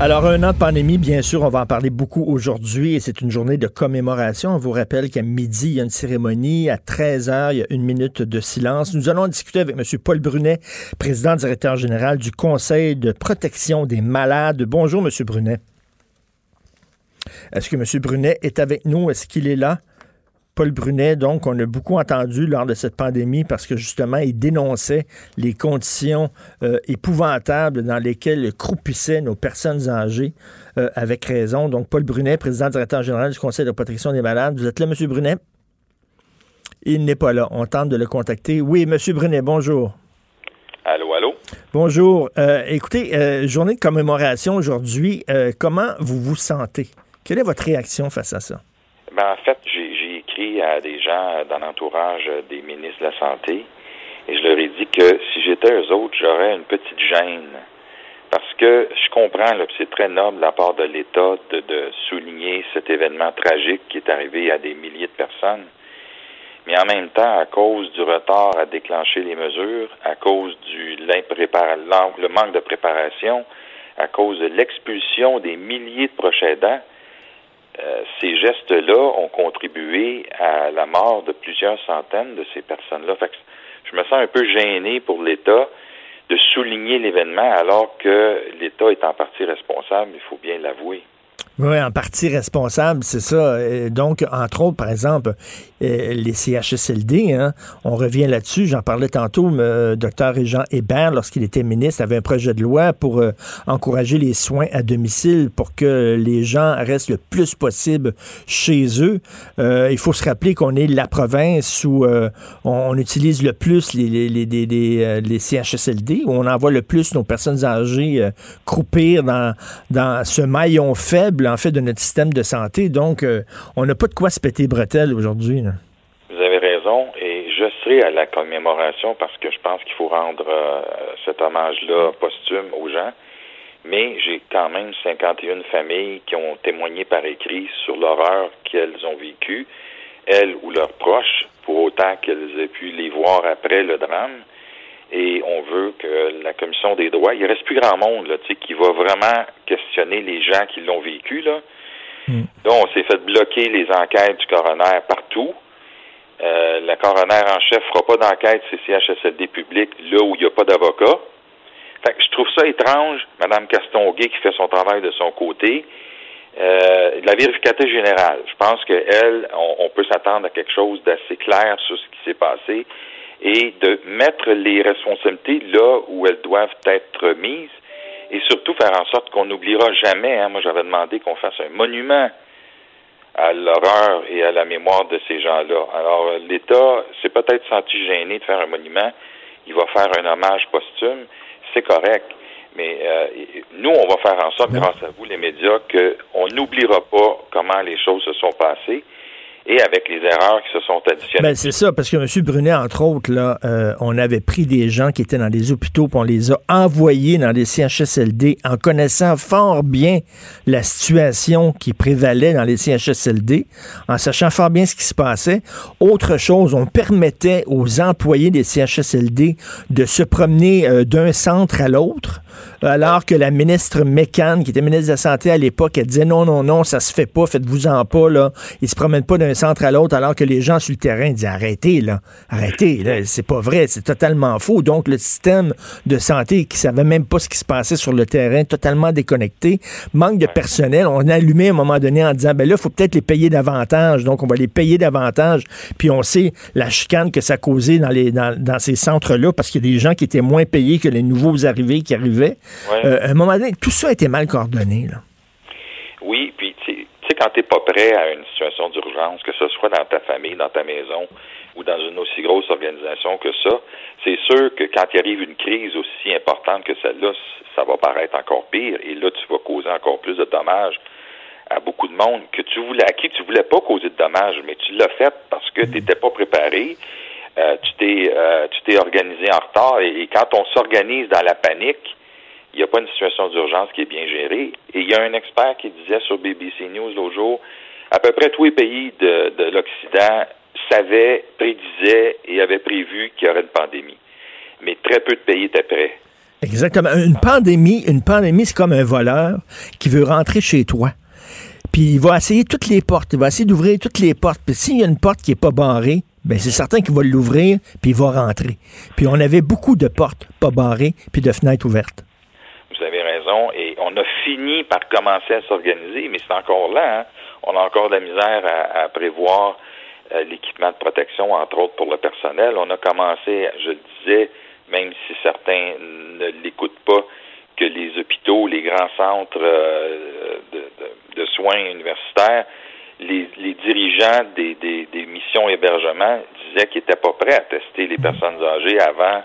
Alors, un an de pandémie, bien sûr, on va en parler beaucoup aujourd'hui et c'est une journée de commémoration. On vous rappelle qu'à midi, il y a une cérémonie. À 13 heures, il y a une minute de silence. Nous allons discuter avec M. Paul Brunet, président directeur général du Conseil de protection des malades. Bonjour, M. Brunet. Est-ce que M. Brunet est avec nous? Est-ce qu'il est là? Paul Brunet, donc, on a beaucoup entendu lors de cette pandémie parce que justement, il dénonçait les conditions euh, épouvantables dans lesquelles croupissaient nos personnes âgées, euh, avec raison. Donc, Paul Brunet, président directeur général du Conseil de protection des malades. Vous êtes là, M. Brunet? Il n'est pas là. On tente de le contacter. Oui, M. Brunet, bonjour. Allô, allô? Bonjour. Euh, écoutez, journée de commémoration aujourd'hui. comment vous vous sentez? Quelle est votre réaction face à ça? Ben, en fait, j'ai à des gens dans l'entourage des ministres de la Santé et je leur ai dit que si j'étais eux autres, j'aurais une petite gêne. Parce que je comprends, là, c'est très noble de la part de l'État de, de, souligner cet événement tragique qui est arrivé à des milliers de personnes. Mais en même temps, à cause du retard à déclencher les mesures, à cause du le manque de préparation, à cause de l'expulsion des milliers de proches aidants, euh, ces gestes-là ont contribué à la mort de plusieurs centaines de ces personnes-là. je me sens un peu gêné pour l'État de souligner l'événement alors que l'État est en partie responsable, il faut bien l'avouer. Oui, en partie responsable, c'est ça. donc, entre autres, par exemple, les CHSLD, hein, on revient là-dessus. J'en parlais tantôt, le docteur Jean Hébert, lorsqu'il était ministre, avait un projet de loi pour euh, encourager les soins à domicile pour que les gens restent le plus possible chez eux. Euh, il faut se rappeler qu'on est la province où on, utilise le plus les, CHSLD, où on envoie le plus nos personnes âgées croupir dans, dans ce maillon faible en fait de notre système de santé. Donc, euh, on n'a pas de quoi se péter bretelles aujourd'hui. Vous avez raison. Et je serai à la commémoration parce que je pense qu'il faut rendre euh, cet hommage-là posthume aux gens. Mais j'ai quand même 51 familles qui ont témoigné par écrit sur l'horreur qu'elles ont vécue, elles ou leurs proches, pour autant qu'elles aient pu les voir après le drame et on veut que la commission des droits, il reste plus grand monde là, qui va vraiment questionner les gens qui l'ont vécu. Là. Hmm. Donc, on s'est fait bloquer les enquêtes du coroner partout. Euh, la coroner en chef fera pas d'enquête CHSLD public là où il n'y a pas d'avocat. Fait que je trouve ça étrange, Mme Castonguay qui fait son travail de son côté. Euh, la vérificatrice générale, je pense qu'elle, on, on peut s'attendre à quelque chose d'assez clair sur ce qui s'est passé et de mettre les responsabilités là où elles doivent être mises et surtout faire en sorte qu'on n'oubliera jamais. Hein, moi, j'avais demandé qu'on fasse un monument à l'horreur et à la mémoire de ces gens-là. Alors, l'État s'est peut-être senti gêné de faire un monument. Il va faire un hommage posthume. C'est correct. Mais euh, nous, on va faire en sorte, grâce à vous, les médias, qu'on n'oubliera pas comment les choses se sont passées et avec les erreurs qui se sont additionnées. Ben, c'est ça, parce que M. Brunet, entre autres, là, euh, on avait pris des gens qui étaient dans des hôpitaux, puis on les a envoyés dans les CHSLD en connaissant fort bien la situation qui prévalait dans les CHSLD, en sachant fort bien ce qui se passait. Autre chose, on permettait aux employés des CHSLD de se promener euh, d'un centre à l'autre, alors que la ministre Mécan, qui était ministre de la Santé à l'époque, elle disait non, non, non, ça se fait pas, faites-vous-en pas, là. Ils se promènent pas d'un centre à l'autre, alors que les gens sur le terrain disent arrêtez, là, arrêtez, là, c'est pas vrai, c'est totalement faux. Donc, le système de santé qui savait même pas ce qui se passait sur le terrain, totalement déconnecté, manque de personnel. On a allumé à un moment donné en disant, ben là, il faut peut-être les payer davantage. Donc, on va les payer davantage. Puis, on sait la chicane que ça causait dans, les, dans, dans ces centres-là parce qu'il y a des gens qui étaient moins payés que les nouveaux arrivés qui arrivaient. Euh, à un moment donné, tout ça a été mal coordonné, là. Oui, puis sais, quand tu n'es pas prêt à une situation d'urgence, que ce soit dans ta famille, dans ta maison ou dans une aussi grosse organisation que ça, c'est sûr que quand il arrive une crise aussi importante que celle-là, ça va paraître encore pire et là, tu vas causer encore plus de dommages à beaucoup de monde que tu voulais, à qui tu voulais pas causer de dommages, mais tu l'as fait parce que tu n'étais pas préparé. Euh, tu t'es euh, tu t'es organisé en retard et quand on s'organise dans la panique, il n'y a pas une situation d'urgence qui est bien gérée. Et il y a un expert qui disait sur BBC News l'autre jour, à peu près tous les pays de, l'Occident savaient, prédisaient et avaient prévu qu'il y aurait une pandémie. Mais très peu de pays étaient prêts. Exactement. Une pandémie, une pandémie, c'est comme un voleur qui veut rentrer chez toi. Puis il va essayer toutes les portes. Il va essayer d'ouvrir toutes les portes. Puis s'il y a une porte qui n'est pas barrée, ben c'est certain qu'il va l'ouvrir, puis il va rentrer. Puis on avait beaucoup de portes pas barrées, puis de fenêtres ouvertes et on a fini par commencer à s'organiser, mais c'est encore là. Hein. On a encore de la misère à, prévoir euh, l'équipement de protection, entre autres pour le personnel. On a commencé, je le disais, même si certains ne l'écoutent pas, que les hôpitaux, les grands centres euh, de, soins universitaires, les, dirigeants des, missions hébergement disaient qu'ils n'étaient pas prêts à tester les personnes âgées avant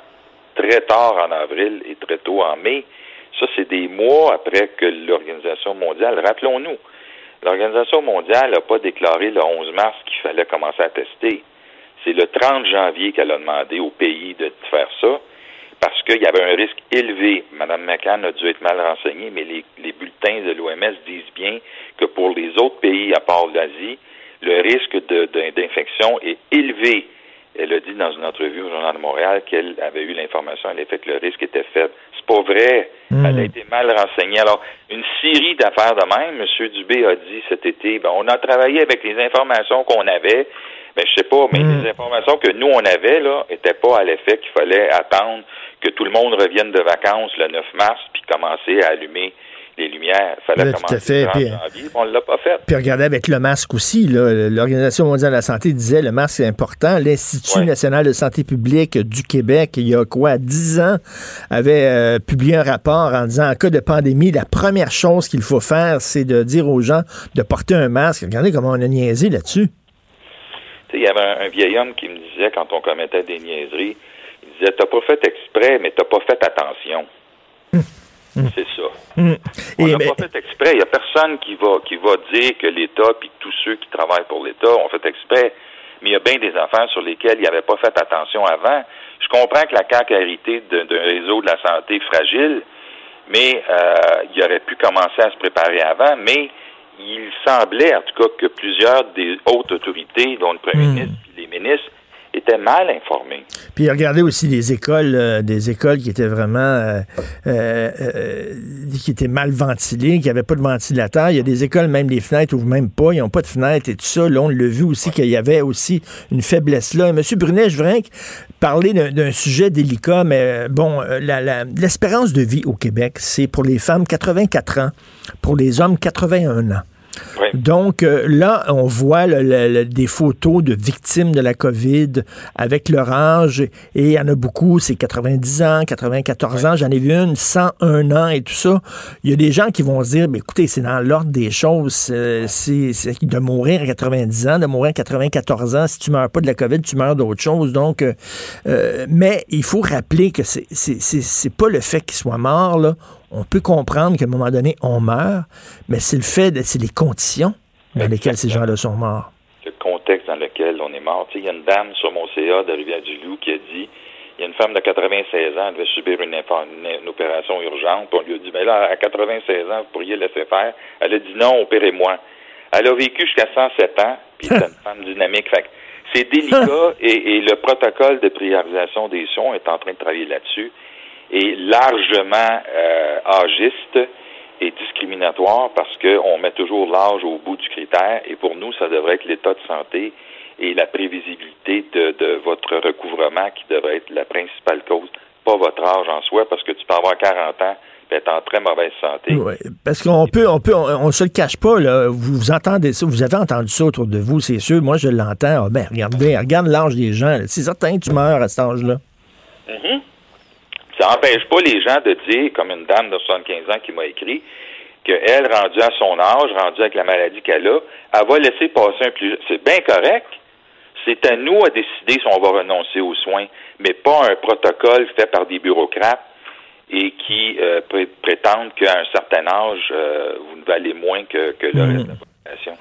très tard en avril et très tôt en mai. Ça, c'est des mois après que l'Organisation mondiale, rappelons-nous, l'Organisation mondiale n'a pas déclaré le 11 mars qu'il fallait commencer à tester. C'est le 30 janvier qu'elle a demandé au pays de faire ça parce qu'il y avait un risque élevé. Mme McCann a dû être mal renseignée, mais les, bulletins de l'OMS disent bien que pour les autres pays à part l'Asie, le risque d'infection est élevé. Elle a dit dans une entrevue au Journal de Montréal qu'elle avait eu l'information, a fait que le risque était faible. C'est pas vrai. Hmm. Elle a été mal renseignée. Alors, une série d'affaires de même, M. Dubé a dit cet été, ben, on a travaillé avec les informations qu'on avait, mais je sais pas, mais hmm. les informations que nous, on avait, là, étaient pas à l'effet qu'il fallait attendre que tout le monde revienne de vacances le 9 mars puis commencer à allumer les lumières. Fallait commencer fait. Puis, janvier, on l'a pas fait. Puis regardez avec le masque aussi, l'Organisation mondiale de la santé disait le masque est important. L'Institut national de santé publique du Québec, il y a quoi, 10 ans, avait euh, publié un rapport en disant en cas de pandémie, la première chose qu'il faut faire, c'est de dire aux gens de porter un masque. Regardez comment on a niaisé là-dessus. Il y avait un, vieil homme qui me disait quand on commettait des niaiseries, il disait T'as pas fait exprès, mais t'as pas fait attention. Hum. C'est ça. Hum. On n'a pas fait exprès. Il n'y a personne qui va qui va dire que l'État puis tous ceux qui travaillent pour l'État ont fait exprès. Mais il y a bien des affaires sur lesquelles il avait pas fait attention avant. Je comprends que la CAQ a hérité d'un réseau de la santé fragile, mais euh, il aurait pu commencer à se préparer avant. Mais il semblait, en tout cas, que plusieurs des hautes autorités, dont le premier ministre et les ministres, étaient mal informés. Puis regardez aussi les écoles, euh, des écoles qui étaient vraiment euh, euh, qui étaient mal ventilées, qui n'avaient pas de ventilateur. Il y a des écoles, même les fenêtres ouvrent même pas, ils n'ont pas de fenêtres et tout ça. Là, on l'a vu aussi qu'il y avait aussi une faiblesse là. Monsieur Brunet, je voudrais parler d'un sujet délicat, mais bon, l'espérance de vie au Québec, c'est pour les femmes 84 ans, pour les hommes 81 ans. Donc euh, là, on voit des photos de victimes de la COVID avec leur âge, et il y en a beaucoup, c'est 90 ans, 94 ans, j'en ai vu une, 101 ans et tout ça. Il y a des gens qui vont se dire, mais écoutez, c'est dans l'ordre des choses, euh, c'est de mourir à 90 ans, de mourir à 94 ans, si tu meurs pas de la COVID, tu meurs d'autre chose. Donc, euh, mais il faut rappeler que c'est pas le fait qu'il soit mort, là on peut comprendre qu'à un moment donné, on meurt, mais c'est le fait, c'est les conditions dans lesquelles ces gens-là sont morts. Le contexte dans lequel on est mort. Il y a une dame sur mon CA de Rivière-du-Loup qui a dit il y a une femme de 96 ans, elle devait subir une, opération urgente. on lui a dit, mais là, à 96 ans, vous pourriez laisser faire. Elle a dit non, opérez-moi. Elle a vécu jusqu'à 107 ans, puis c'est une [LAUGHS] femme dynamique. c'est délicat [LAUGHS] et, et, le protocole de priorisation des soins est en train de travailler là-dessus est largement euh, âgiste et discriminatoire parce qu'on met toujours l'âge au bout du critère et pour nous, ça devrait être l'état de santé et la prévisibilité de, votre recouvrement qui devrait être la principale cause, pas votre âge en soi, parce que tu peux avoir 40 ans et être en très mauvaise santé. Oui, parce qu'on peut, on peut, on, se le cache pas, là. Vous, entendez ça, vous avez entendu ça autour de vous, c'est sûr. Moi, je l'entends. Ah, ben, regardez, regarde l'âge des gens. C'est certain que tu meurs à cet âge-là. Mm-hmm. Ça n'empêche pas les gens de dire, comme une dame de 75 ans qui m'a écrit, qu'elle, rendue à son âge, rendue avec la maladie qu'elle a, elle va laisser passer un plus. C'est bien correct. C'est à nous à décider si on va renoncer aux soins, mais pas un protocole fait par des bureaucrates et qui euh, prétendent qu'à un certain âge, euh, vous ne valez moins que, que le reste de la population.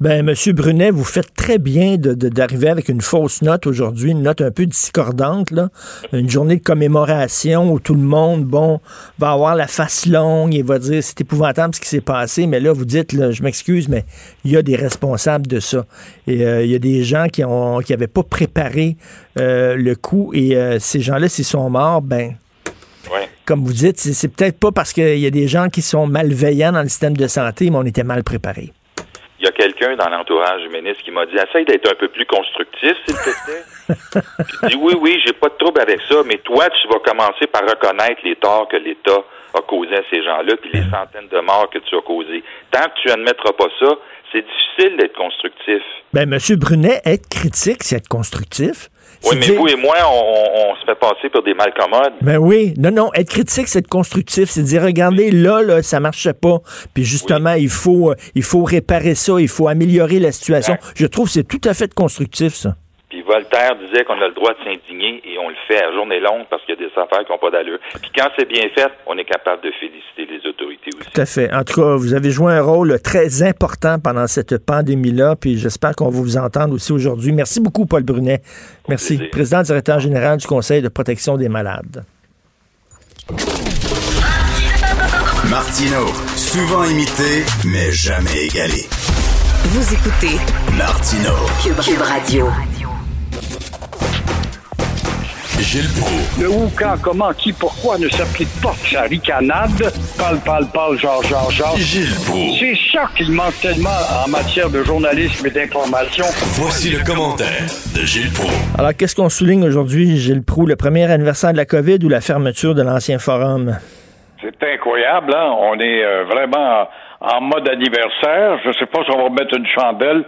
Ben, Monsieur Brunet, vous faites très bien d'arriver avec une fausse note aujourd'hui, une note un peu discordante, là. Une journée de commémoration où tout le monde, bon, va avoir la face longue et va dire c'est épouvantable ce qui s'est passé, mais là, vous dites, là, je m'excuse, mais il y a des responsables de ça. Et euh, il y a des gens qui ont qui avaient pas préparé euh, le coup et euh, ces gens-là, s'ils sont morts, ben. Comme vous dites, c'est peut-être pas parce qu'il y a des gens qui sont malveillants dans le système de santé, mais on était mal préparés il y a quelqu'un dans l'entourage du ministre qui m'a dit essaye d'être un peu plus constructif, s'il te plaît. [LAUGHS] je dis oui, oui, j'ai pas de trouble avec ça, mais toi, tu vas commencer par reconnaître les torts que l'État a causés à ces gens-là, puis les centaines de morts que tu as causés. Tant que tu admettras pas ça, C'est difficile d'être constructif. Ben, M. Brunet, être critique, c'est être constructif. Oui, mais vous et moi, on, on se fait passer pour des malcommodes. Ben oui, non, non, être critique, c'est être constructif, c'est dire, regardez, là, là, ça marchait pas, puis justement, il faut, euh, il faut réparer ça, il faut améliorer la situation. Exact. Je trouve que c'est tout à fait constructif, ça. Puis Voltaire disait qu'on a le droit de s'indigner et on le fait à journée longue parce qu'il y a des affaires qui n'ont pas d'allure. Puis quand c'est bien fait, on est capable de féliciter les autorités aussi. Tout à fait. En tout cas, vous avez joué un rôle très important pendant cette pandémie-là, puis j'espère qu'on va vous entendre aussi aujourd'hui. Merci beaucoup, Paul Brunet. Merci. plaisir. Président directeur général du Conseil de protection des malades. Martino, souvent imité, mais jamais égalé. Vous écoutez Martino, Cube, Cube Radio. Gilles Proulx, Le où, quand, comment, qui, pourquoi ne s'applique pas sa ricanade? Parle, parle, parle, genre, genre, genre. Gilles Proulx. C'est ça qu'il manque tellement en matière de journalisme et d'information. Voici le commentaire de Gilles Proulx. Alors, qu'est-ce qu'on souligne aujourd'hui, Gilles Proux, le premier anniversaire de la COVID ou la fermeture de l'ancien forum? C'est incroyable, hein? On est euh, vraiment en mode anniversaire. Je sais pas si on va mettre une chandelle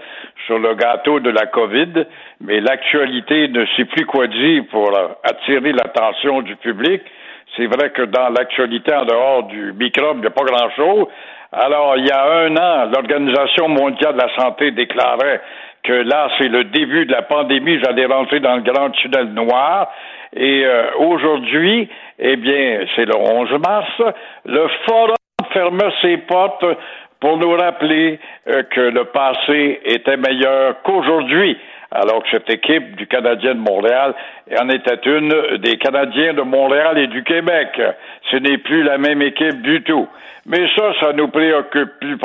sur le gâteau de la COVID, mais l'actualité ne sait plus quoi dire pour euh, attirer l'attention du public. C'est vrai que dans l'actualité, en dehors du microbe, il n'y a pas grand-chose. Alors, il y a un an, l'Organisation mondiale de la santé déclarait que là, c'est le début de la pandémie, j'allais rentrer dans le grand tunnel noir. Et euh, aujourd'hui, eh bien, c'est le 11 mars, le forum ferme ses portes pour nous rappeler euh, que le passé était meilleur qu'aujourd'hui. Alors que cette équipe du Canadien de Montréal en était une des Canadiens de Montréal et du Québec. Ce n'est plus la même équipe du tout. Mais ça, ça nous préoccupe plus,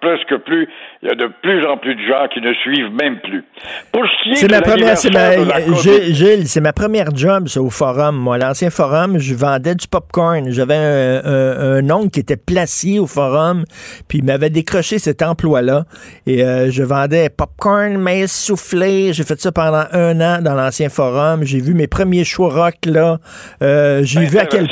presque plus. Il y a de plus en plus de gens qui ne suivent même plus. Pour ce qui est C'est de ma première, c'est ma, l'anniversaire de la COVID, Gilles, Gilles, c'est ma première job, ça, au forum. Moi, l'ancien forum, je vendais du popcorn. J'avais un, un, un oncle qui était placé au forum, puis il m'avait décroché cet emploi-là. Et euh, je vendais popcorn, maïs soufflé. J'ai fait ça pendant un an dans l'ancien forum. J'ai vu mes premiers rock, là. Euh, J'ai vu à quel.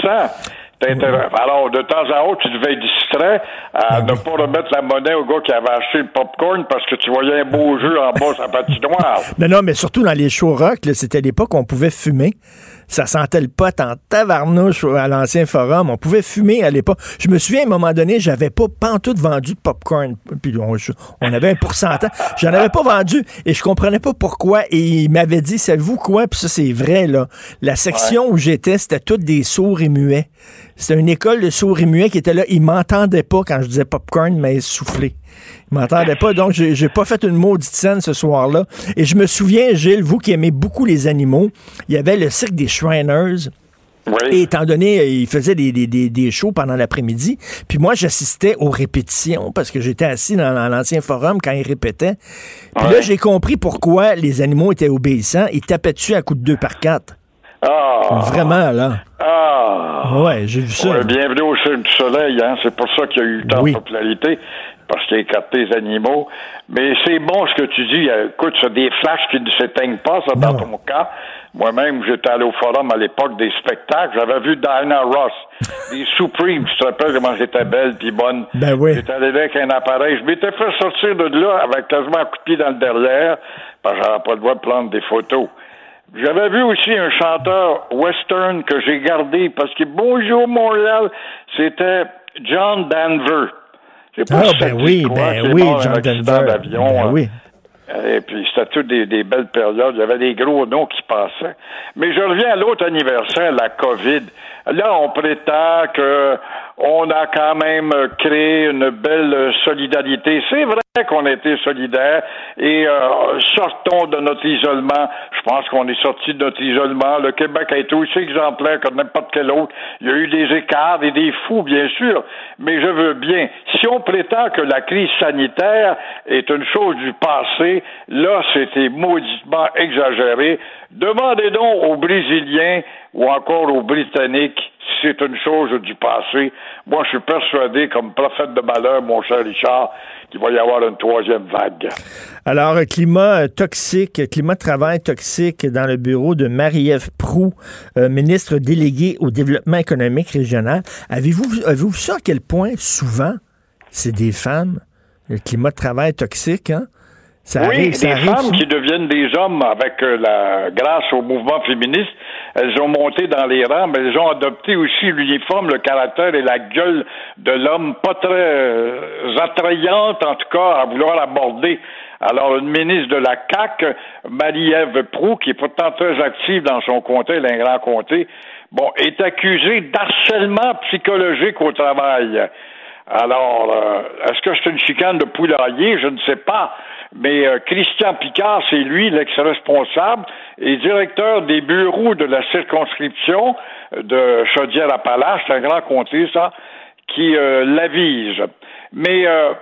C'est intéressant. Alors, de temps à autre, tu devais être distrait Ah à ne pas remettre la monnaie au gars qui avait acheté le popcorn parce que tu voyais un beau jeu en bas la patinoire. [LAUGHS] Non, non, mais surtout dans les shows rock, c'était l'époque où on pouvait fumer. Ça sentait le pot en tabarnouche à l'ancien forum. On pouvait fumer à l'époque. Je me souviens, à un moment donné, j'avais pas pantoute vendu de popcorn. Puis on, on avait un pourcentage. J'en avais pas vendu et je comprenais pas pourquoi. Et il m'avait dit, savez-vous quoi? Puis ça, c'est vrai, là. La section où j'étais, c'était toutes des sourds et muets. C'était une école de sourds et muets qui était là. Ils m'entendaient pas quand je disais popcorn, mais soufflé. Ils m'entendaient pas, donc j'ai pas fait une maudite scène ce soir-là. Et je me souviens, Gilles, vous qui aimez beaucoup les animaux, il y avait le cirque des Shriners. Et Oui. étant donné, euh, ils faisaient des, des, des, des shows pendant l'après-midi, puis moi, j'assistais aux répétitions parce que j'étais assis dans, dans l'ancien forum quand ils répétaient. Puis là, j'ai compris pourquoi les animaux étaient obéissants. Ils tapaient dessus à coups de deux par quatre. Ah. Vraiment, là. Ah. Ouais, j'ai vu ça. Ouais, bienvenue au Cirque du Soleil, hein. C'est pour ça qu'il y a eu tant Oui. de popularité, parce qu'il a écarté les animaux. Mais c'est bon ce que tu dis. Euh, Écoute, c'est des flashs qui ne s'éteignent pas, ça, dans Non. ton cas. Moi-même, j'étais allé au forum à l'époque des spectacles. J'avais vu Diana Ross, [LAUGHS] des Supremes. Tu te rappelles comment j'étais belle puis bonne? Ben oui. J'étais allé avec un appareil. Je m'étais fait sortir de là avec quasiment un coup de pied dans le derrière, parce que j'avais pas le droit de prendre des photos. J'avais vu aussi un chanteur western que j'ai gardé parce que Bonjour Montréal, c'était John Denver. Pas Ah, ben oui, quoi, ben oui, mort John Denver. d'avion, Ben hein. oui. Et puis, c'était toutes des, des belles périodes. Il y avait des gros noms qui passaient. Mais je reviens à l'autre anniversaire, la COVID. Là, on prétend que on a quand même créé une belle solidarité. C'est vrai qu'on a été solidaires et euh, sortons de notre isolement. Je pense qu'on est sorti de notre isolement. Le Québec a été aussi exemplaire que n'importe quel autre. Il y a eu des écarts et des fous, bien sûr. Mais je veux bien. Si on prétend que la crise sanitaire est une chose du passé, là, c'était mauditement exagéré. Demandez donc aux Brésiliens ou encore aux Britanniques c'est une chose du passé. Moi, je suis persuadé, comme prophète de malheur, mon cher Richard, qu'il va y avoir une troisième vague. Alors, euh, climat euh, toxique, climat de travail toxique dans le bureau de Marie-Ève Proux, euh, ministre déléguée au développement économique régional. Avez-vous avez vu ça à quel point souvent c'est des femmes? Le climat de travail toxique, hein? Ça oui, arrive, des femmes qui deviennent des hommes avec euh, la grâce au mouvement féministe, elles ont monté dans les rangs, mais elles ont adopté aussi l'uniforme, le caractère et la gueule de l'homme, pas très euh, attrayante en tout cas à vouloir aborder. Alors, une ministre de la CAC, Marie-Ève Proux, qui est pourtant très active dans son comté, un grand comté, bon, est accusée d'harcèlement psychologique au travail. Alors, euh, est-ce que c'est une chicane de poulailler? Je ne sais pas. Mais euh, Christian Picard, c'est lui l'ex-responsable et directeur des bureaux de la circonscription de Chaudière-Appalaches, c'est un grand comté, ça, qui euh, l'avise. Mais euh,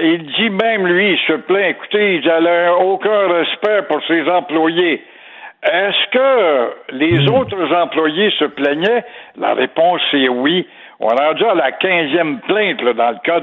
il dit même, lui, il se plaint, écoutez, il n'a aucun respect pour ses employés. Est-ce que les hmm. autres employés se plaignaient? La réponse est oui. On est rendu à la quinzième plainte dans le cas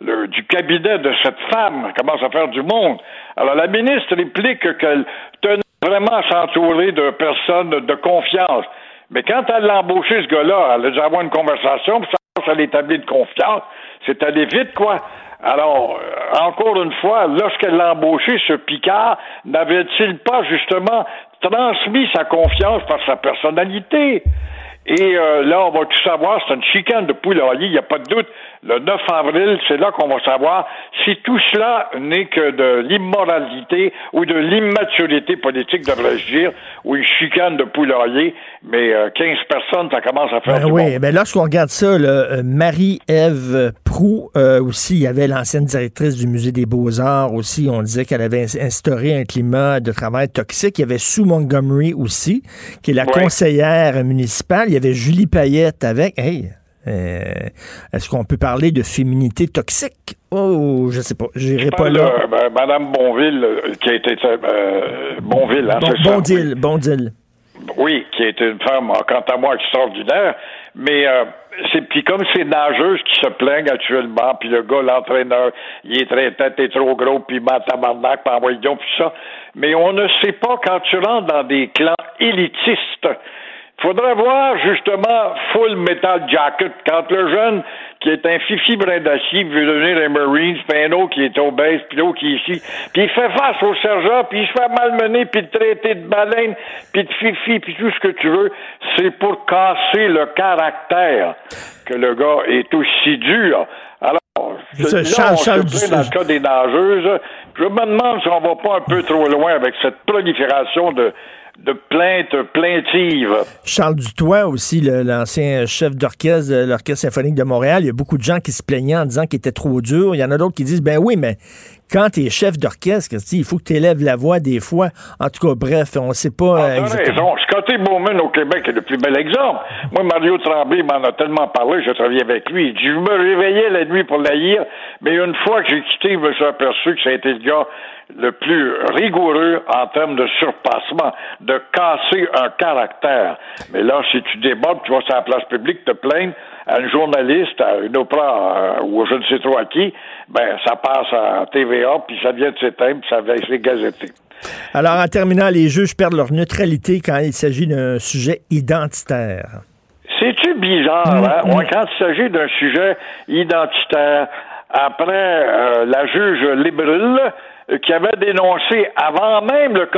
du cabinet de cette femme. Elle commence à faire du monde. Alors la ministre réplique qu'elle tenait vraiment à s'entourer de personnes de confiance. Mais quand elle l'a embauché, ce gars-là, elle a dû avoir une conversation, puis ça, ça l'établit de confiance. C'est allé vite, quoi. Alors, euh, encore une fois, lorsqu'elle l'a embauché, ce Picard, n'avait-il pas justement transmis sa confiance par sa personnalité? Et euh, là, on va tout savoir, c'est une chicane de poulailler, il n'y a pas de doute. Le 9 avril, c'est là qu'on va savoir si tout cela n'est que de l'immoralité ou de l'immaturité politique, devrais-je dire, ou une chicane de poulailler. Mais 15 euh, personnes, ça commence à faire ben Oui, mais ben lorsqu'on regarde ça, euh, Marie-Ève Prou, aussi, il y avait l'ancienne directrice du Musée des Beaux-Arts aussi, on disait qu'elle avait instauré un climat de travail toxique. Il y avait Sue Montgomery aussi, qui est la conseillère municipale il y avait Julie Payette avec. Hey, euh, est-ce qu'on peut parler de féminité toxique? Oh, je sais pas. J'irai pas là. Ben, Madame Bonville, euh, qui a été. Euh, Bonville, hein, bon, Bondil, Bondil. Oui, qui est une femme, quant à moi, extraordinaire. Mais c'est puis comme ces nageuses qui se plaignent actuellement, puis le gars, l'entraîneur, il est très tête, est trop gros, puis il tabarnak, puis envoie puis ça. Mais on ne sait pas quand tu rentres dans des clans élitistes Faudrait voir justement Full Metal Jacket quand le jeune qui est un fifi brin d'acier veut devenir un Marine, puis un autre qui est obèse, puis l'autre qui est ici, puis il fait face au sergent, puis il se fait malmener, puis traiter de baleine, puis de fifi, puis tout ce que tu veux, c'est pour casser le caractère que le gars est aussi dur. Alors, là, Charles, on se dans le cas des nageuses. Je me demande si on va pas un peu trop loin avec cette prolifération de plaintes plaintives. Charles Dutoit aussi, l'ancien chef d'orchestre de l'Orchestre symphonique de Montréal, il y a beaucoup de gens qui se plaignaient en disant qu'il était trop dur. Il y en a d'autres qui disent, ben oui, mais quand tu es chef d'orchestre, il faut que tu élèves la voix des fois. En tout cas, bref, on ne sait pas. Ah, raison. Scotty Bowman au Québec est le plus bel exemple. Moi, Mario Tremblay m'en a tellement parlé, je travaillais avec lui. Il dit, je me réveillais la nuit pour la lire, mais une fois que j'ai quitté, je me suis aperçu que ça a été le gars le plus rigoureux en termes de surpassement, de casser un caractère. Mais là, si tu débordes, tu vas sur la place publique te plaindre à un journaliste, à une opéra euh, ou je ne sais trop à qui, ben ça passe à TVA, puis ça vient de s'éteindre, puis ça va être gazetté. Alors, en terminant, les juges perdent leur neutralité quand il s'agit d'un sujet identitaire. C'est-tu bizarre, hein? Mm, mm. quand il s'agit d'un sujet identitaire, après euh, la juge Librel, euh, qui avait dénoncé avant même le,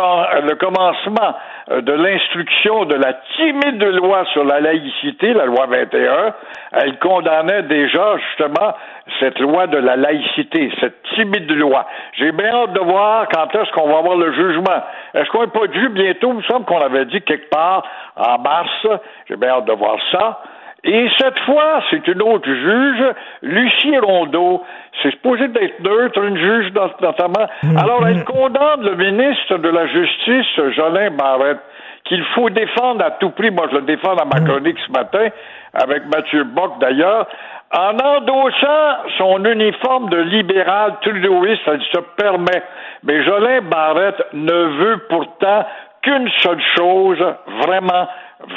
le commencement euh, de l'instruction de la timide loi sur la laïcité, la loi 21, elle condamnait déjà justement cette loi de la laïcité, cette timide loi. J'ai bien hâte de voir quand est-ce qu'on va avoir le jugement. Est-ce qu'on n'est pas dû bientôt? Il me semble qu'on avait dit quelque part en mars. J'ai bien hâte de voir ça. Et cette fois, c'est une autre juge, Lucie Rondeau. C'est supposé d'être neutre, une juge notamment. Mm-hmm. Alors, elle condamne le ministre de la Justice, Jolin Barrette, qu'il faut défendre à tout prix. Moi, je le défends dans ma mm-hmm. chronique ce matin, avec Mathieu Bock d'ailleurs, en endossant son uniforme de libéral trudeauiste, elle se permet. Mais Jolin Barrette ne veut pourtant qu'une seule chose, vraiment,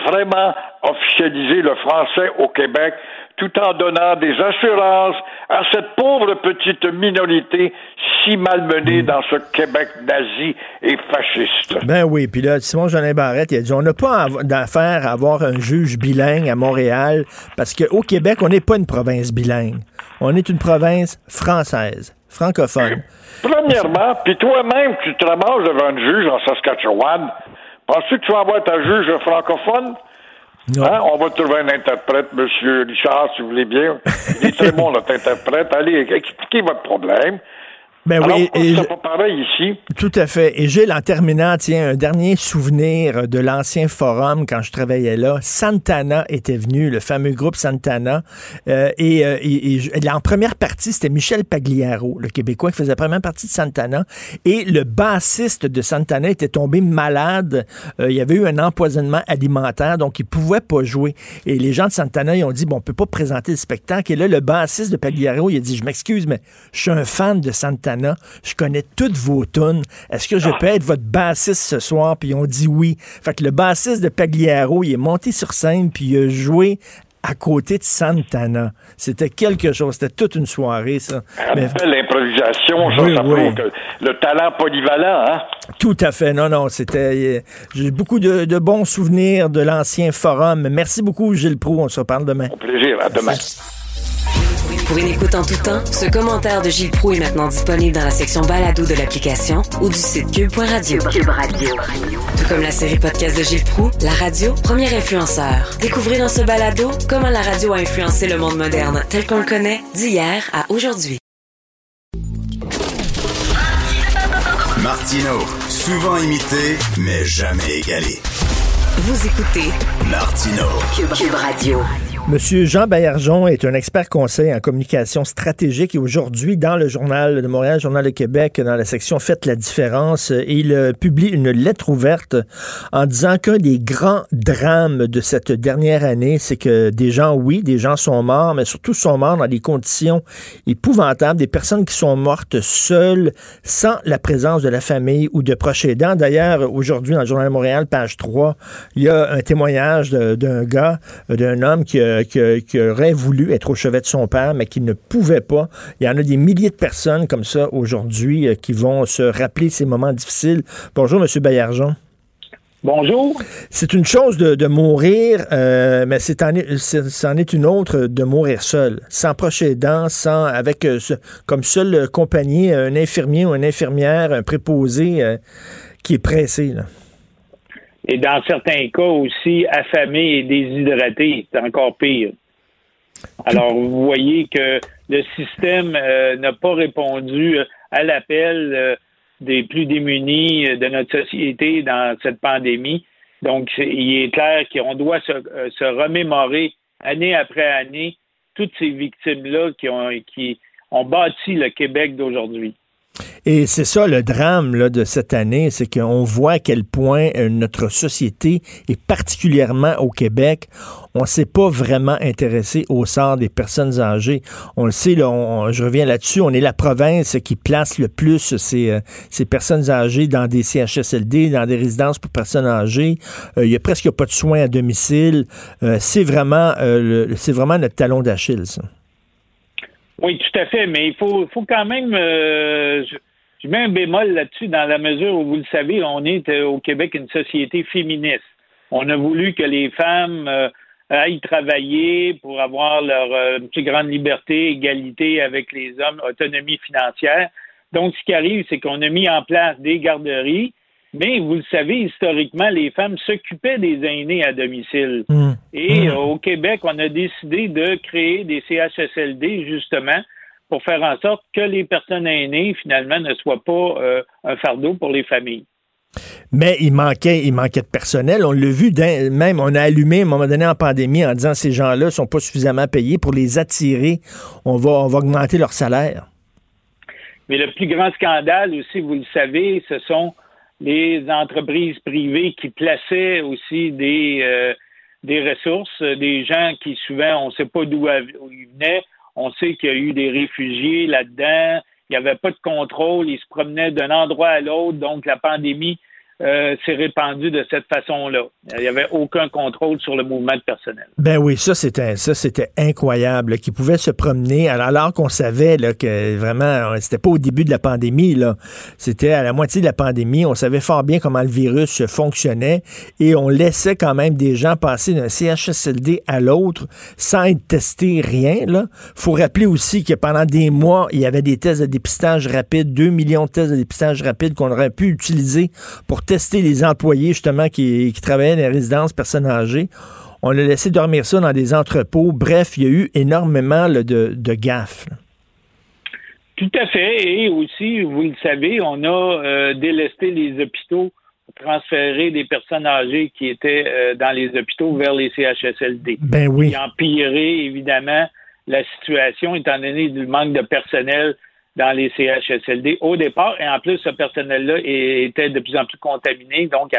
vraiment officialiser le français au Québec tout en donnant des assurances à cette pauvre petite minorité si malmenée dans ce Québec nazi et fasciste. Ben oui, puis là, Simon Jeanin Barrette, il a dit on n'a pas d'affaire à avoir un juge bilingue à Montréal parce qu'au Québec, on n'est pas une province bilingue. On est une province française, francophone. Premièrement, puis toi-même, tu te ramasses devant un juge en Saskatchewan. Penses-tu que tu vas avoir ta juge francophone? Hein? On va trouver un interprète, Monsieur Richard, si vous voulez bien. [LAUGHS] Il est très bon, notre interprète. Allez, expliquez votre problème. Ben oui, et, pas pareil ici. Tout à fait. Et Gilles, en terminant, tiens, un dernier souvenir de l'ancien forum quand je travaillais là. Santana était venu, le fameux groupe Santana. Euh, et, euh, en première partie, c'était Michel Pagliaro, le Québécois, qui faisait la première partie de Santana. Et le bassiste de Santana était tombé malade. Euh, il y avait eu un empoisonnement alimentaire, donc il pouvait pas jouer. Et les gens de Santana, ils ont dit, bon, on peut pas présenter le spectacle. Et là, le bassiste de Pagliaro, il a dit, je m'excuse, mais je suis un fan de Santana. Je connais toutes vos tunes. Est-ce que je peux être votre bassiste ce soir? Puis on dit oui. Fait que le bassiste de Pagliaro, il est monté sur scène, puis il a joué à côté de Santana. C'était quelque chose. C'était toute une soirée, ça. L'improvisation, ça, ça prouve le talent polyvalent, hein? Tout à fait. Non, non, c'était... J'ai beaucoup de, bons souvenirs de l'ancien forum. Merci beaucoup, Gilles Proux. On se reparle demain. Au plaisir. À demain. Pour une écoute en tout temps, ce commentaire de Gilles Proux est maintenant disponible dans la section balado de l'application ou du site cube.radio. Cube Radio. Tout comme la série podcast de Gilles Proux, la radio, premier influenceur. Découvrez dans ce balado comment la radio a influencé le monde moderne tel qu'on le connaît d'hier à aujourd'hui. Martino, souvent imité, mais jamais égalé. Vous écoutez Martino, Cube Radio. Monsieur Jean Baillargeon est un expert conseil en communication stratégique et aujourd'hui, dans le Journal de Montréal, Journal de Québec, dans la section Faites la différence, il euh, publie une lettre ouverte en disant qu'un des grands drames de cette dernière année, c'est que des gens, oui, des gens sont morts, mais surtout sont morts dans des conditions épouvantables, des personnes qui sont mortes seules, sans la présence de la famille ou de proches aidants. D'ailleurs, aujourd'hui, dans le Journal de Montréal, page 3, il y a un témoignage d'un gars, d'un homme qui a qui, aurait voulu être au chevet de son père, mais qui ne pouvait pas. Il y en a des milliers de personnes comme ça aujourd'hui euh, qui vont se rappeler ces moments difficiles. Bonjour, M. Bayarjon. Bonjour. C'est une chose de, mourir, euh, mais c'est en, c'en est une autre de mourir seul, sans proche aidant, sans avec euh, comme seule compagnie un infirmier ou une infirmière, un préposé qui est pressé. Là et dans certains cas aussi affamés et déshydratés. C'est encore pire. Alors, vous voyez que le système euh, n'a pas répondu à l'appel euh, des plus démunis de notre société dans cette pandémie. Donc, il est clair qu'on doit se, euh, remémorer année après année toutes ces victimes-là qui ont bâti le Québec d'aujourd'hui. Et c'est ça le drame là, de cette année, c'est qu'on voit à quel point euh, notre société, et particulièrement au Québec, on s'est pas vraiment intéressé au sort des personnes âgées. On le sait, là, je reviens là-dessus, on est la province qui place le plus ces, euh, personnes âgées dans des CHSLD, dans des résidences pour personnes âgées. Euh, il n'y a presque pas de soins à domicile. c'est vraiment, c'est vraiment notre talon d'Achille, ça. Oui, tout à fait, mais il faut, faut quand même. Euh, je, mets un bémol là-dessus dans la mesure où, vous le savez, on est euh, au Québec une société féministe. On a voulu que les femmes euh, aillent travailler pour avoir leur plus grande liberté, égalité avec les hommes, autonomie financière. Donc, ce qui arrive, c'est qu'on a mis en place des garderies mais vous le savez, historiquement, les femmes s'occupaient des aînés à domicile. Mmh. Et mmh. Euh, au Québec, on a décidé de créer des CHSLD, justement, pour faire en sorte que les personnes aînées, finalement, ne soient pas euh, un fardeau pour les familles. Mais il manquait, il manquait de personnel. On l'a vu, même on a allumé à un moment donné en pandémie en disant ces gens-là ne sont pas suffisamment payés pour les attirer. On va, on va augmenter leur salaire. Mais le plus grand scandale aussi, vous le savez, ce sont les entreprises privées qui plaçaient aussi des, euh, des ressources, des gens qui souvent, on ne sait pas d'où ils venaient. On sait qu'il y a eu des réfugiés là-dedans. Il n'y avait pas de contrôle. Ils se promenaient d'un endroit à l'autre. Donc, la pandémie euh, s'est répandu de cette façon-là. Il n'y avait aucun contrôle sur le mouvement de personnel. Ben oui, ça c'était ça c'était incroyable, qu'ils pouvaient se promener alors qu'on savait là, que vraiment c'était pas au début de la pandémie là, c'était à la moitié de la pandémie, on savait fort bien comment le virus fonctionnait et on laissait quand même des gens passer d'un CHSLD à l'autre sans être testés rien là. Faut rappeler aussi que pendant des mois, il y avait des tests de dépistage rapide, 2 millions de tests de dépistage rapide qu'on aurait pu utiliser pour tester les employés, justement, qui, travaillaient dans les résidences personnes âgées. On a laissé dormir ça dans des entrepôts. Bref, il y a eu énormément de, de gaffes. Tout à fait. Et aussi, vous le savez, on a euh, délesté les hôpitaux transférer des personnes âgées qui étaient euh, dans les hôpitaux vers les CHSLD. Ben oui. Et empirer, évidemment, la situation étant donné du manque de personnel dans les CHSLD au départ. Et en plus, ce personnel-là était de plus en plus contaminé, donc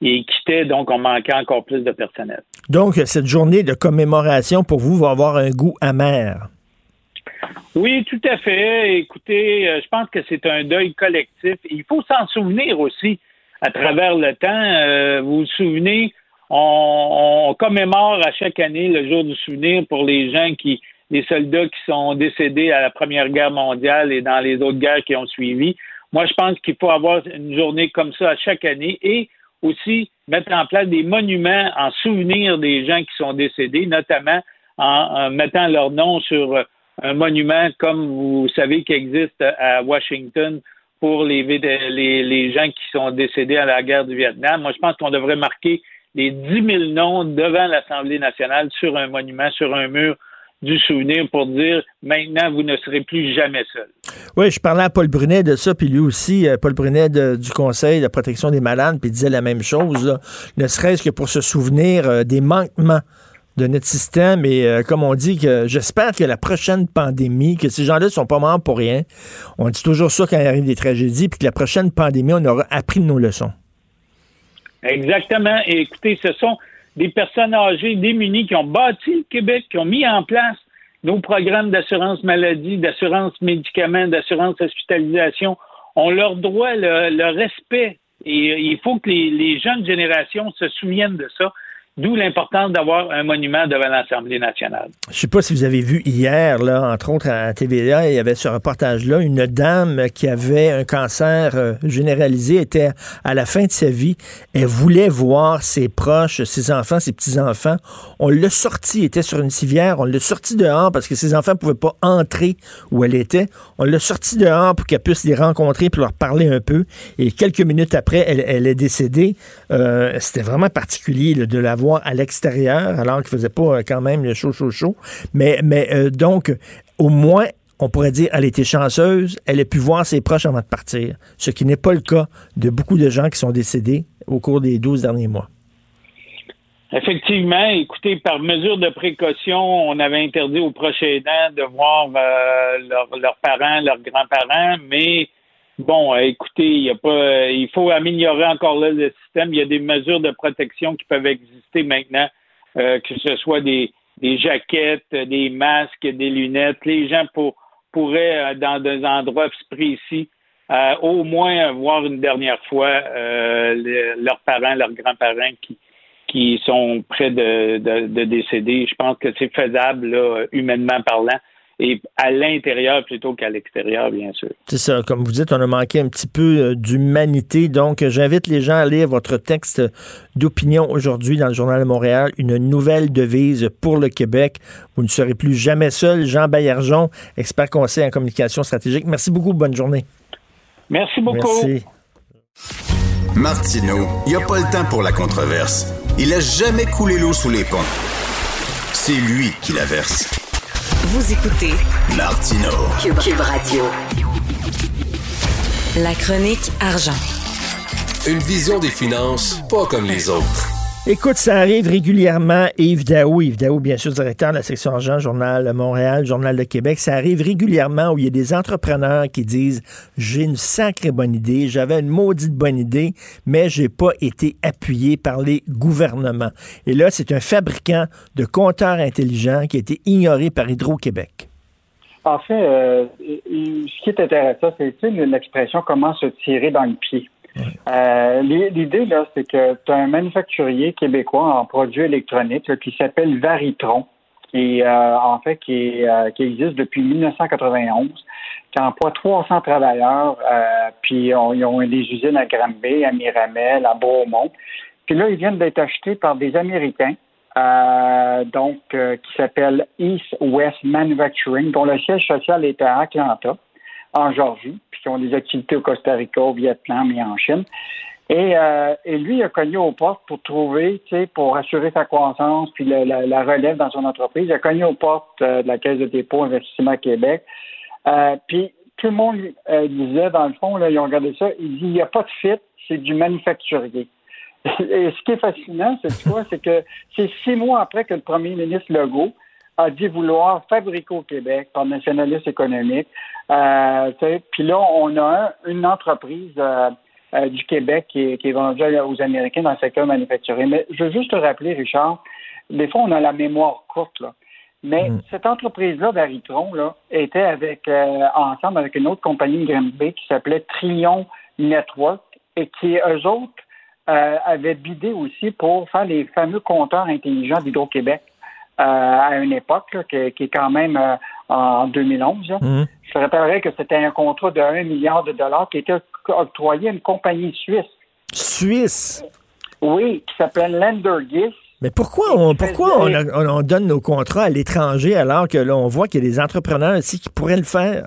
il quittait, donc on manquait encore plus de personnel. Donc, cette journée de commémoration pour vous va avoir un goût amer. Oui, tout à fait. Écoutez, euh, je pense que c'est un deuil collectif. Il faut s'en souvenir aussi à travers le temps. Euh, vous vous souvenez, on, commémore à chaque année le jour du souvenir pour les gens qui, les soldats qui sont décédés à la Première Guerre mondiale et dans les autres guerres qui ont suivi. Moi, je pense qu'il faut avoir une journée comme ça à chaque année et aussi mettre en place des monuments en souvenir des gens qui sont décédés, notamment en, mettant leur nom sur un monument comme vous savez qui existe à Washington pour les, les, les gens qui sont décédés à la guerre du Vietnam. Moi, je pense qu'on devrait marquer les 10 000 noms devant l'Assemblée nationale sur un monument, sur un mur du souvenir pour dire maintenant vous ne serez plus jamais seul. Oui, je parlais à Paul Brunet de ça, puis lui aussi, euh, Paul Brunet du Conseil de protection des malades, puis il disait la même chose, ne serait-ce que pour se souvenir euh, des manquements de notre système et euh, comme on dit que j'espère que la prochaine pandémie, que ces gens-là ne sont pas morts pour rien. On dit toujours ça quand il arrive des tragédies, puis que la prochaine pandémie, on aura appris nos leçons. Exactement. Et écoutez, ce sont des personnes âgées démunies qui ont bâti le Québec, qui ont mis en place nos programmes d'assurance maladie, d'assurance médicaments, d'assurance hospitalisation. On leur doit le, respect. Et il faut que les jeunes générations se souviennent de ça. D'où l'importance d'avoir un monument devant l'Assemblée nationale. Je sais pas si vous avez vu hier, là, entre autres à TVA, il y avait ce reportage-là, une dame qui avait un cancer euh, généralisé, était à la fin de sa vie. Elle voulait voir ses proches, ses enfants, ses petits-enfants. On l'a sorti, était sur une civière, on l'a sorti dehors parce que ses enfants pouvaient pas entrer où elle était. On l'a sorti dehors pour qu'elle puisse les rencontrer pour leur parler un peu. Et quelques minutes après, elle, est décédée. Euh, c'était vraiment particulier de la voir à l'extérieur, alors qu'il faisait pas euh, quand même le chaud, chaud, chaud. Mais, mais euh, donc, au moins, on pourrait dire elle était chanceuse, elle a pu voir ses proches avant de partir, ce qui n'est pas le cas de beaucoup de gens qui sont décédés au cours des 12 derniers mois. Effectivement, écoutez, par mesure de précaution, on avait interdit aux proches aidants de voir euh, leurs parents, leurs grands-parents, mais Bon, euh, écoutez, il y a pas, euh, il faut améliorer encore là le système. Il y a des mesures de protection qui peuvent exister maintenant, euh, que ce soit des, des jaquettes, des masques, des lunettes. Les gens pour, pourraient, dans des endroits précis, au moins voir une dernière fois leurs parents, leurs grands-parents qui, qui sont près de, de, de décéder. Je pense que c'est faisable, là, humainement parlant et à l'intérieur plutôt qu'à l'extérieur, bien sûr. C'est ça. Comme vous dites, on a manqué un petit peu euh, d'humanité. Donc, j'invite les gens à lire votre texte d'opinion aujourd'hui dans le Journal de Montréal, une nouvelle devise pour le Québec. Vous ne serez plus jamais seul. Jean Baillargeon, expert conseil en communication stratégique. Merci beaucoup. Bonne journée. Merci beaucoup. Merci. Martineau, il n'y a pas le temps pour la controverse. Il a jamais coulé l'eau sous les ponts. C'est lui qui la verse. Vous écoutez Martino Cube, Radio. La chronique argent. Une vision des finances pas comme les autres. Écoute, ça arrive régulièrement. Yves Daou, Yves Daou, bien sûr, directeur de la section argent, Journal Montréal, Journal de Québec. Ça arrive régulièrement où il y a des entrepreneurs qui disent J'ai une sacrée bonne idée, j'avais une maudite bonne idée, mais j'ai pas été appuyé par les gouvernements. Et là, c'est un fabricant de compteurs intelligents qui a été ignoré par Hydro-Québec. En fait, euh, ce qui est intéressant, c'est l'expression comment se tirer dans le pied. Euh, l'idée, là, c'est que tu as un manufacturier québécois en produits électroniques qui s'appelle Varitron, qui euh, en fait qui, qui existe depuis 1991, qui emploie 300 travailleurs, puis ils ont des usines à Granby, à Miramel, à Beaumont. Puis là, ils viennent d'être achetés par des Américains euh, donc, euh, qui s'appelle East West Manufacturing, dont le siège social est à Atlanta, en Georgie, puis qui ont des activités au Costa Rica, au Vietnam et en Chine. Et, euh, lui a cogné aux portes pour trouver, pour assurer sa croissance puis la, relève dans son entreprise. Il a cogné aux portes de la Caisse de dépôt Investissement Québec. puis tout le monde disait, dans le fond, là, ils ont regardé ça, il dit, il n'y a pas de fit, c'est du manufacturier. [LAUGHS] Et ce qui est fascinant, c'est quoi? C'est que c'est six mois après que le premier ministre Legault a dit vouloir fabriquer au Québec par nationaliste économique. Euh, puis là, on a une entreprise euh, euh, du Québec qui est, vendue aux Américains dans le secteur manufacturier. Mais je veux juste te rappeler, Richard, des fois, on a la mémoire courte, là. Mais mm. cette entreprise-là d'Aritron là, était avec ensemble avec une autre compagnie de Granby qui s'appelait Trion Network et qui, eux autres, euh, avait bidé aussi pour faire les fameux compteurs intelligents d'Hydro-Québec euh, à une époque qui, est quand même euh, en 2011. Mmh. Je rappellerai que c'était un contrat de 1 milliard de dollars qui était octroyé à une compagnie suisse. Suisse? Oui, qui s'appelle Lendergis. Mais pourquoi on pourquoi on, on, donne nos contrats à l'étranger alors que là on voit qu'il y a des entrepreneurs ici qui pourraient le faire?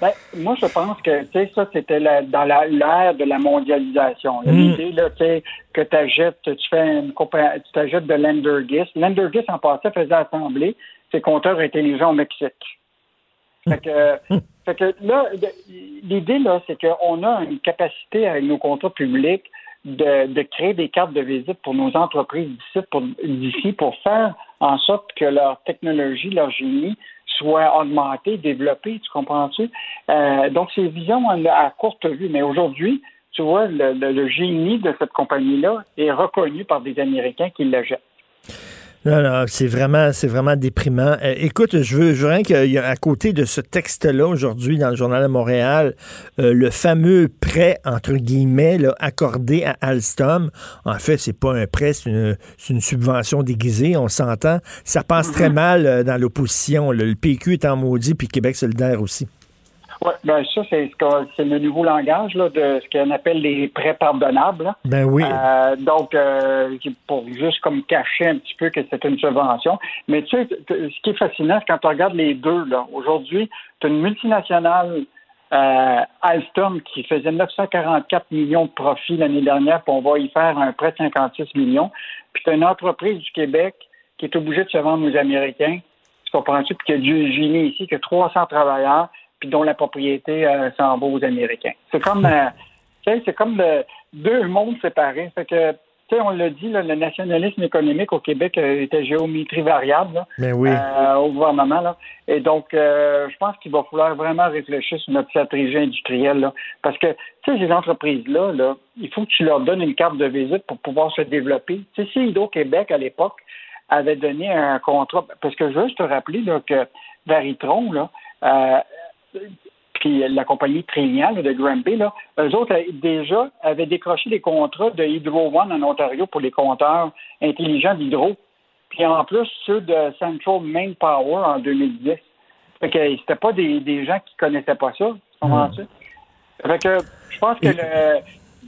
Ben, moi, je pense que ça, c'était dans l'ère de la mondialisation. Mm. L'idée, là, que tu achètes, tu fais une tu t'achètes de Lendergis. Lendergis, en passant, faisait assembler ses compteurs intelligents au Mexique. Fait que, mm. [LAUGHS] fait que là, l'idée, là, c'est qu'on a une capacité avec nos contrats publics de, de, créer des cartes de visite pour nos entreprises d'ici pour, d'ici pour faire en sorte que leur technologie, leur génie soit augmenté, développé, tu comprends-tu? Euh, donc, c'est vision à courte vue. Mais aujourd'hui, tu vois, le, génie de cette compagnie-là est reconnu par des Américains qui le jettent. Non, non, c'est vraiment, c'est vraiment déprimant. Euh, écoute, je veux, je veux rien qu'à côté de ce texte-là, aujourd'hui, dans le Journal de Montréal, euh, le fameux prêt, entre guillemets, accordé à Alstom. En fait, c'est pas un prêt, c'est une, une, subvention déguisée, on s'entend. Ça passe très mm-hmm. mal euh, dans l'opposition. Le PQ est en maudit, puis Québec solidaire aussi. Oui, ben ça, c'est c'est le nouveau langage là, de ce qu'on appelle les prêts pardonnables. Ben oui. Euh, donc, euh, pour juste comme cacher un petit peu que c'est une subvention. Mais tu sais, ce qui est fascinant, c'est quand tu regardes les deux, là, aujourd'hui, tu as une multinationale euh, Alstom qui faisait 944 millions de profits l'année dernière, puis on va y faire un prêt de 56 millions. Puis tu as une entreprise du Québec qui est obligée de se vendre aux Américains. Tu comprends-tu? Puis qui a du génie ici, qui a 300 travailleurs puis dont la propriété euh, s'en va aux Américains. C'est comme, euh, [LAUGHS] c'est comme deux mondes séparés. Fait que, tu sais, on l'a dit, le nationalisme économique au Québec euh, était géométrie variable Mais oui. au gouvernement. Là. Et donc, je pense qu'il va falloir vraiment réfléchir sur notre stratégie industrielle. Là. Parce que, tu sais, ces entreprises-là, là, il faut que tu leur donnes une carte de visite pour pouvoir se développer. Tu sais, si Hydro-Québec, à l'époque, avait donné un contrat, parce que je veux juste te rappeler là, que Varitron, là, puis la compagnie Trignal de Granby, là, eux autres déjà avaient décroché des contrats de Hydro One en Ontario pour les compteurs intelligents d'hydro. Puis en plus, ceux de Central Main Power en 2010. Fait que c'était pas des, des gens qui connaissaient pas ça. Mmh. Fait que je pense que le,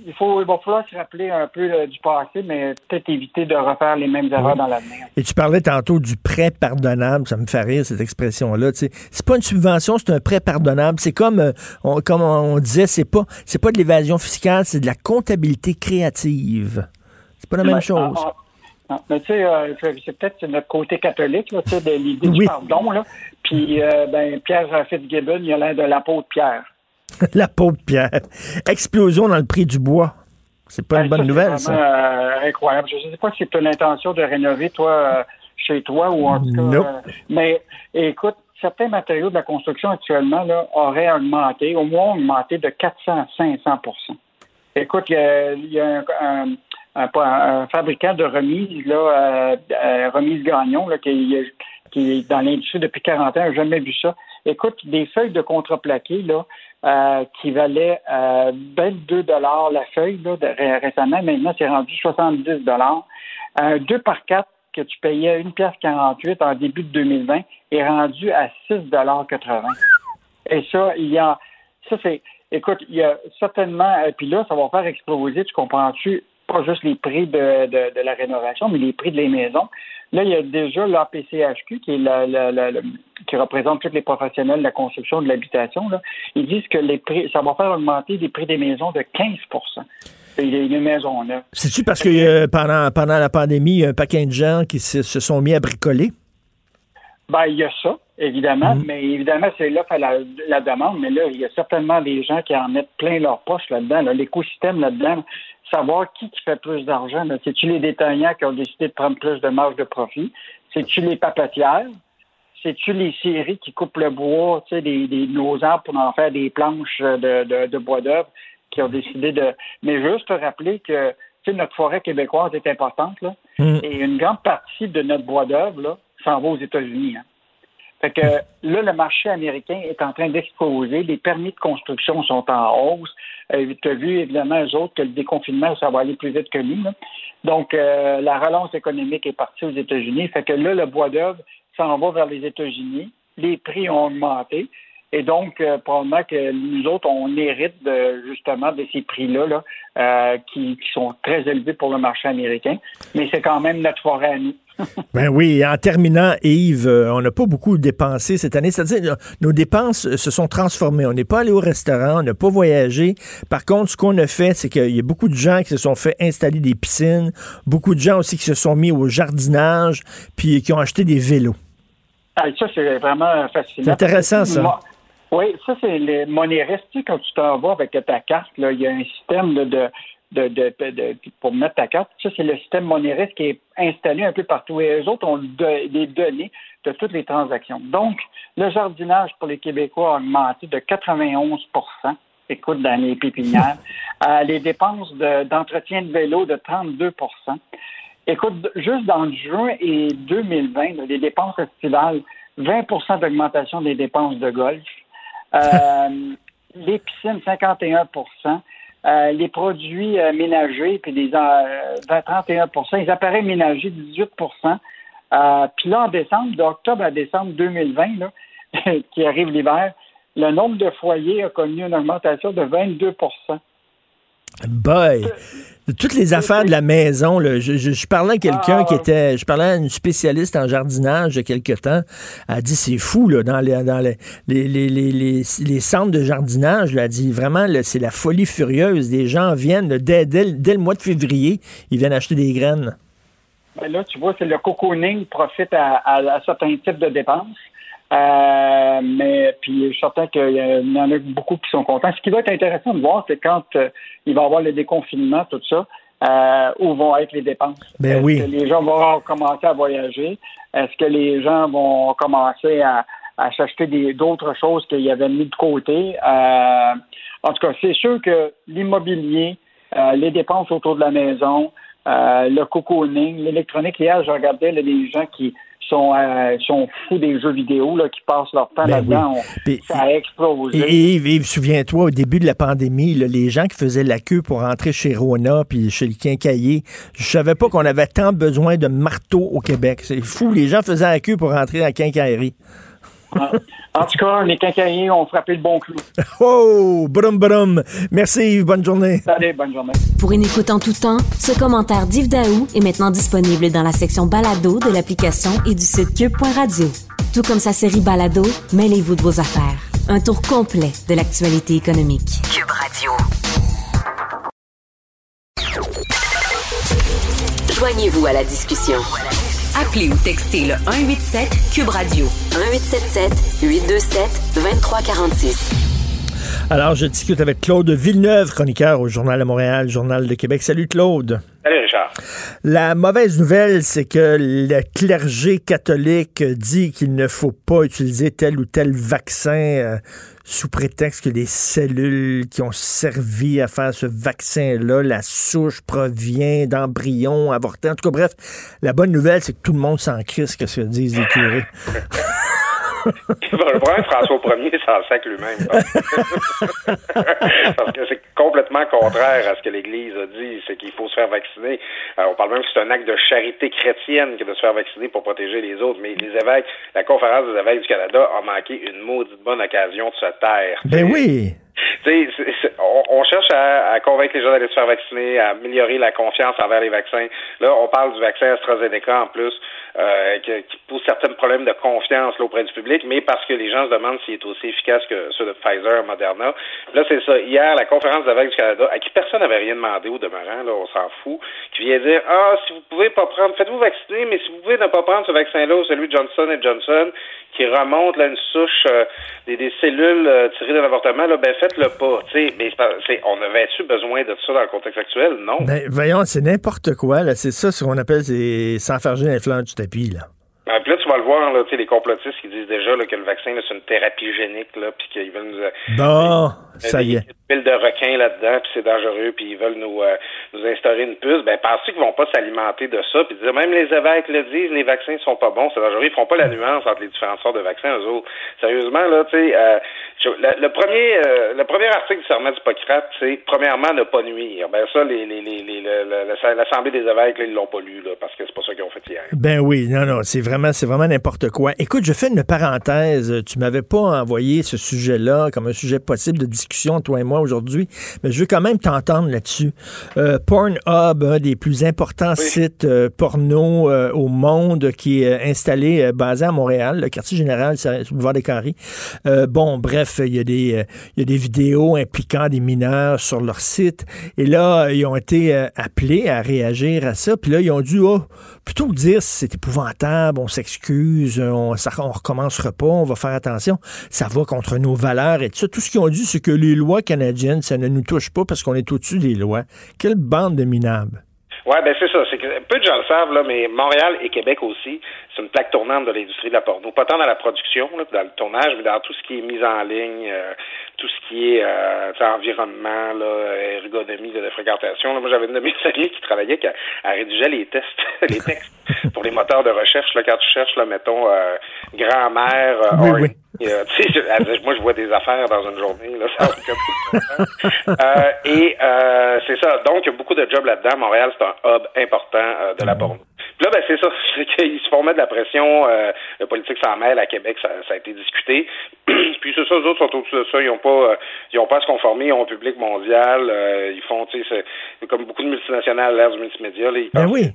il, faut, il va falloir se rappeler un peu euh, du passé, mais peut-être éviter de refaire les mêmes erreurs dans l'avenir. Et tu parlais tantôt du prêt pardonnable, ça me fait rire cette expression-là. C'est pas une subvention, c'est un prêt pardonnable. C'est comme, euh, on, comme on disait, c'est pas, c'est pas de l'évasion fiscale, c'est de la comptabilité créative. C'est pas la même chose. Ah, ah, mais tu sais, euh, c'est peut-être notre côté catholique, là, de l'idée du pardon. Là. Puis, ben, Pierre Fitzgibbon, il a l'air de l'apôtre Pierre. [LAUGHS] la pauvre Pierre. Explosion dans le prix du bois. C'est pas une ben, bonne nouvelle, ça. Euh, incroyable. Je ne sais pas si tu as l'intention de rénover, toi, euh, chez toi ou en tout cas. Euh, mais écoute, certains matériaux de la construction actuellement là, auraient augmenté, au moins augmenté de 400 à 500% Écoute, il y a, un, fabricant de remise, là, remise Gagnon, là, qui, qui est dans l'industrie depuis 40 ans, n'a jamais vu ça Écoute, des feuilles de contreplaqué, là, euh, qui valaient euh, 22 dollars la feuille, là, récemment, maintenant, c'est rendu 70 dollars. Un 2 par 4 que tu payais 1 pièce 48 en début de 2020 est rendu à 6 dollars 80. Et ça, il y a, ça c'est, écoute, il y a certainement, et puis là, ça va faire exploser, tu comprends-tu, pas juste les prix de, de, de, la rénovation, mais les prix de les maisons. Là, il y a déjà l'APCHQ, qui est la, la, la, qui représente tous les professionnels de la construction de l'habitation. Ils disent que les prix, ça va faire augmenter les prix des maisons de 15% les maisons. C'est-tu parce que euh, pendant, pendant la pandémie, il y a un paquet de gens qui se, sont mis à bricoler? Ben, il y a ça, évidemment, mhm. mais évidemment, c'est là la, la demande, mais là, il y a certainement des gens qui en mettent plein leur poche là-dedans, l'écosystème là-dedans, savoir qui, qui fait plus d'argent. C'est-tu les détaillants qui ont décidé de prendre plus de marge de profit? C'est-tu les papetières? C'est-tu les séries qui coupent le bois, tu sais, des, des, nos arbres pour en faire des planches de, de, de bois d'œuvre qui ont décidé de. Mais juste te rappeler que tu sais, notre forêt québécoise est importante, là, mm. et une grande partie de notre bois d'œuvre, là, s'en va aux États-Unis. Hein. Fait que là, le marché américain est en train d'exploser. Les permis de construction sont en hausse. Euh, tu as vu, évidemment, eux autres, que le déconfinement, ça va aller plus vite que nous. Donc, euh, la relance économique est partie aux États-Unis. Fait que là, le bois d'œuvre s'en va vers les États-Unis. Les prix ont augmenté. Et donc, euh, probablement que nous autres, on hérite de, justement de ces prix-là là, euh, qui, qui, sont très élevés pour le marché américain. Mais c'est quand même notre forêt à nous. [LAUGHS] ben oui, en terminant, Yves, euh, on n'a pas beaucoup dépensé cette année. C'est-à-dire, nos dépenses se sont transformées. On n'est pas allé au restaurant, on n'a pas voyagé. Par contre, ce qu'on a fait, c'est qu'il y a beaucoup de gens qui se sont fait installer des piscines, beaucoup de gens aussi qui se sont mis au jardinage, puis qui ont acheté des vélos. Ah, ça, c'est vraiment fascinant. C'est intéressant, ça. Oui, ça, c'est les monnaies restées. Quand tu t'en vas avec ta carte, là, il y a un système de, de, de, pour mettre ta carte. Ça, c'est le système Moneris qui est installé un peu partout. Et eux autres ont des données de toutes les transactions. Donc, le jardinage pour les Québécois a augmenté de 91% écoute, dans les pépinières. [LAUGHS] Euh, les dépenses d'entretien de, vélo de 32% Écoute, juste dans juin et 2020, les dépenses estivales, 20% d'augmentation des dépenses de golf. [LAUGHS] Euh, les piscines, 51 euh, les produits euh, ménagers, puis des 31% les appareils ménagers, 18% Puis là, en décembre, d'octobre à décembre 2020, là, [LAUGHS] qui arrive l'hiver, le nombre de foyers a connu une augmentation de 22 Boy! Toutes les affaires de la maison, là, je, parlais à quelqu'un qui ah. était. Je parlais à une spécialiste en jardinage il y a quelque temps. Elle a dit c'est fou, là, dans les, dans les, les, les, centres de jardinage. Elle a dit vraiment, c'est la folie furieuse. Les gens viennent, dès, dès, le mois de février, ils viennent acheter des graines. Ben là, tu vois, c'est le cocooning profite à, à certains types de dépenses. Euh, mais puis je suis certain qu'il y en a beaucoup qui sont contents. Ce qui va être intéressant de voir, c'est quand euh, il va y avoir le déconfinement, tout ça, euh, où vont être les dépenses. Ben Est-ce oui. que les gens vont commencer à voyager? Est-ce que les gens vont commencer à, à s'acheter d'autres choses qu'ils avaient mis de côté? Euh, en tout cas, c'est sûr que l'immobilier, les dépenses autour de la maison, le cocooning, l'électronique. Hier, je regardais les gens qui sont, euh, sont fous des jeux vidéo, là, qui passent leur temps ben là-dedans. Ça a explosé. Et Yves, souviens-toi, au début de la pandémie, les gens qui faisaient la queue pour rentrer chez Rona puis chez le quincailler, je savais pas qu'on avait tant besoin de marteaux au Québec. C'est fou, les gens faisaient la queue pour rentrer à la quincaillerie. En tout cas, les quincailliers ont frappé le bon clou. [LAUGHS] Oh, brum brum. Merci Yves, bonne journée. Salut, bonne journée. Pour une écoute en tout temps, ce commentaire d'Yves Daou est maintenant disponible dans la section balado de l'application et du site cube.radio. Tout comme sa série balado, mêlez-vous de vos affaires. Un tour complet de l'actualité économique. Cube Radio. Joignez-vous à la discussion. Appelez ou textez le 187 Cube Radio 1877 827 2346. Alors, je discute avec Claude Villeneuve, chroniqueur au Journal de Montréal, Journal de Québec. Salut Claude. Salut Richard. La mauvaise nouvelle, c'est que le clergé catholique dit qu'il ne faut pas utiliser tel ou tel vaccin euh, sous prétexte que les cellules qui ont servi à faire ce vaccin-là, la souche provient d'embryons avortés. En tout cas, bref, la bonne nouvelle, c'est que tout le monde s'en crisse que ce disent les curés. [LAUGHS] [LAUGHS] le problème, François Ier s'en sac lui-même. [LAUGHS] Parce que c'est complètement contraire à ce que l'Église a dit, c'est qu'il faut se faire vacciner. on parle même que c'est un acte de charité chrétienne que de se faire vacciner pour protéger les autres. Mais les évêques, la conférence des évêques du Canada a manqué une maudite bonne occasion de se taire. Ben oui! On, cherche à, convaincre les gens d'aller se faire vacciner, à améliorer la confiance envers les vaccins. Là, on parle du vaccin AstraZeneca en plus, euh, qui, pose certains problèmes de confiance auprès du public, mais parce que les gens se demandent s'il est aussi efficace que ceux de Pfizer, Moderna. Là, c'est ça. Hier, la conférence de du Canada, à qui personne n'avait rien demandé au demeurant, là, on s'en fout, qui vient dire Ah, si vous pouvez pas prendre, faites-vous vacciner, mais si vous pouvez ne pas prendre ce vaccin-là ou celui de Johnson Johnson, qui remonte là, une souche euh, des, cellules euh, tirées de l'avortement, là, faites-le pas. Mais on avait-tu besoin de ça dans le contexte actuel? Non. Ben, voyons, c'est n'importe quoi. Là. C'est ça ce qu'on appelle c'est s'enfarger l'influence du tapis. Là. Ah, puis là, tu vas le voir, là, les complotistes qui disent déjà là, que le vaccin, c'est une thérapie génique, là, puis qu'ils veulent nous... Euh, bon, ça y est. Pile de requins là-dedans, puis c'est dangereux, puis ils veulent nous, euh, nous instaurer une puce. Ben, pensez qu'ils vont pas s'alimenter de ça, puis dire, même les évêques le disent, les vaccins sont pas bons, c'est dangereux. Ils font pas la nuance entre les différentes sortes de vaccins, eux autres. Sérieusement, là, tu sais, euh, le, premier, le premier article du serment d'Hippocrate, c'est, premièrement, ne pas nuire. Ben, ça, les, les, les, l'Assemblée des évêques, là, ils l'ont pas lu, là, parce que c'est pas ça qu'ils ont fait hier. Ben oui, non, non, c'est vraiment c'est vraiment n'importe quoi. Écoute, je fais une parenthèse. Tu m'avais pas envoyé ce sujet-là comme un sujet possible de discussion, toi et moi, aujourd'hui, mais je veux quand même t'entendre là-dessus. Euh, Pornhub, un des plus importants sites euh, porno euh, au monde, qui est installé, basé à Montréal, le quartier général, c'est boulevard des Carrés. bon, bref, il y, a des, y a des vidéos impliquant des mineurs sur leur site. Et là, ils ont été appelés à réagir à ça. Puis là, ils ont dû, oh, plutôt que dire c'est épouvantable, on s'excuse, on, ça, on recommencera pas, on va faire attention, ça va contre nos valeurs et tout ça. Tout ce qu'ils ont dit, c'est que les lois canadiennes, ça ne nous touche pas parce qu'on est au-dessus des lois. Quelle bande de minables. Oui, ben c'est ça. Peu de gens le savent, là, mais Montréal et Québec aussi, c'est une plaque tournante de l'industrie de la porno. Pas tant dans la production, là, dans le tournage, mais dans tout ce qui est mise en ligne, euh, tout ce qui est euh, environnement, là, ergonomie de, fréquentation. Là, moi, j'avais une de mes [LAUGHS] amies qui travaillait, qui a, rédigé les tests, [LAUGHS] les textes pour les moteurs de recherche. Là, quand tu cherches, là, mettons, euh, grand-mère, euh, [LAUGHS] euh moi, je vois des affaires dans une journée. Là, ça euh, et euh, c'est ça. Donc, il y a beaucoup de jobs là-dedans. Montréal, c'est un hub important de la porno. Puis là, ben, c'est ça. [LAUGHS] C'est qu'ils se font mettre de la pression. le politique s'en mêle. À Québec, ça, ça a été discuté. [CLEARS THROAT] Puis c'est ça, les autres sont au-dessus de ça. Ils n'ont pas, ils ont pas à se conformer. Ils ont un public mondial. ils font, tu sais, comme beaucoup de multinationales à l'ère du multimédia. Là, ils ben oui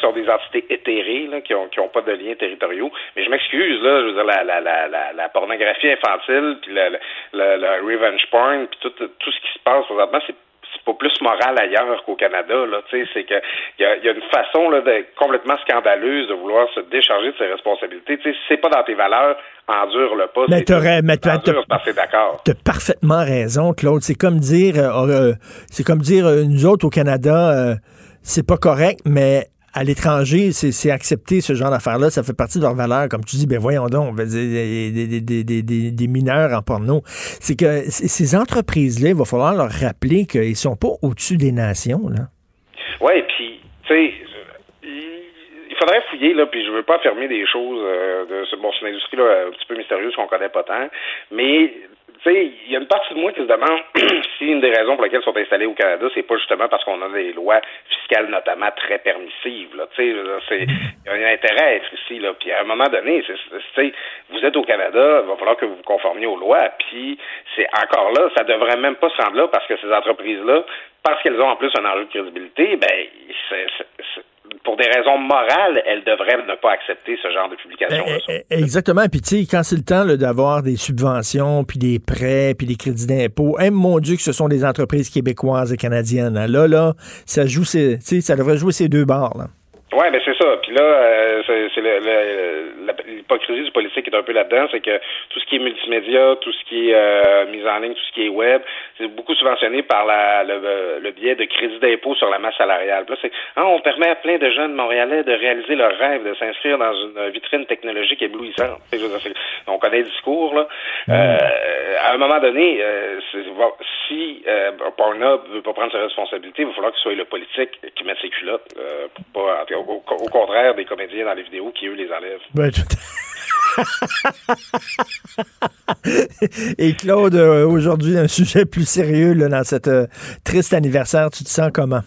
sur des entités éthérées là, qui n'ont qui ont pas de liens territoriaux. Mais je m'excuse, là, je veux dire, la, la, la, la, pornographie infantile, puis le, le, le, revenge porn, puis tout, tout ce qui se passe présentement, c'est pas plus moral ailleurs qu'au Canada. Là, c'est que il y a, y a, une façon là, de, complètement scandaleuse de vouloir se décharger de ses responsabilités. sais, si c'est pas dans tes valeurs, endure-le pas. Mais t'aurais, d'accord. T'as parfaitement raison, Claude. C'est comme dire, euh, euh, c'est comme dire, euh, nous autres au Canada, c'est pas correct, mais à l'étranger, c'est accepté ce genre d'affaires-là, ça fait partie de leurs valeurs. Comme tu dis, ben voyons donc, des, des, des, des, mineurs en porno. C'est que ces entreprises-là, il va falloir leur rappeler qu'ils sont pas au-dessus des nations. là. Oui, puis, tu sais, il faudrait fouiller, là, puis je veux pas fermer des choses euh, de bon, c'est une industrie là, un petit peu mystérieuse qu'on connaît pas tant, mais il y a une partie de moi qui se demande [CLEARS THROAT] si une des raisons pour lesquelles ils sont installés au Canada, c'est pas justement parce qu'on a des lois fiscales notamment très permissives. Là, il y a un intérêt à être ici. Là, puis à un moment donné, c'est, vous êtes au Canada, il va falloir que vous vous conformiez aux lois. Puis c'est encore là, ça devrait même pas se rendre là parce que ces entreprises-là, parce qu'elles ont en plus un enjeu de crédibilité, ben c'est, pour des raisons morales, elles devraient ne pas accepter ce genre de publication. Eh, eh, exactement. Puis tu sais, quand c'est le temps d'avoir des subventions, puis des prêts, puis des crédits d'impôt, eh, mon Dieu que ce sont des entreprises québécoises et canadiennes. Là, là, ça joue, ça devrait jouer ces deux barres. Là. Oui, mais c'est ça. Puis là, euh, c'est l'hypocrisie du politique est un peu là-dedans, c'est que tout ce qui est multimédia, tout ce qui est euh, mise en ligne, tout ce qui est web, c'est beaucoup subventionné par la, le, le biais de crédit d'impôt sur la masse salariale. Là, c'est ah, on permet à plein de jeunes montréalais de réaliser leur rêve, de s'inscrire dans une vitrine technologique éblouissante. On connaît le discours, là. Euh, à un moment donné, euh, si euh, Pornhub veut pas prendre ses responsabilités, il va falloir que ce soit le politique qui mette ses culottes pour pas au, contraire des comédiens dans les vidéos qui, eux, les enlèvent. [LAUGHS] Et Claude, euh, aujourd'hui, un sujet plus sérieux là, dans cette euh, triste anniversaire. Tu te sens comment?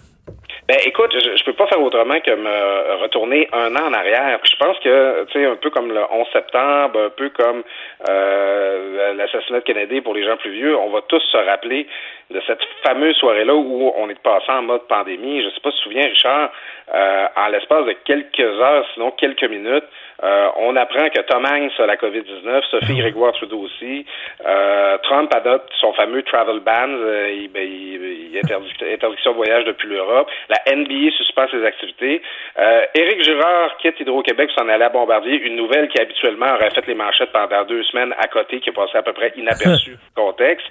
Ben, écoute, je, je peux pas faire autrement que me retourner un an en arrière. Je pense que, tu sais, un peu comme le 11 septembre, un peu comme euh, l'assassinat de Kennedy pour les gens plus vieux, on va tous se rappeler de cette fameuse soirée-là où on est passé en mode pandémie. Je sais pas si tu te souviens, Richard, en l'espace de quelques heures, sinon quelques minutes, euh, on apprend que Tom Hanks a la COVID-19, Sophie Ah. Grégoire Trudeau aussi. Euh, Trump adopte son fameux travel ban, euh, il, ben, il, il interdit, interdiction de voyage depuis l'Europe. La NBA suspend ses activités. Éric Girard quitte Hydro-Québec pour s'en aller à Bombardier, une nouvelle qui habituellement aurait fait les manchettes pendant deux semaines à côté, qui est passée à peu près inaperçue [LAUGHS] du contexte.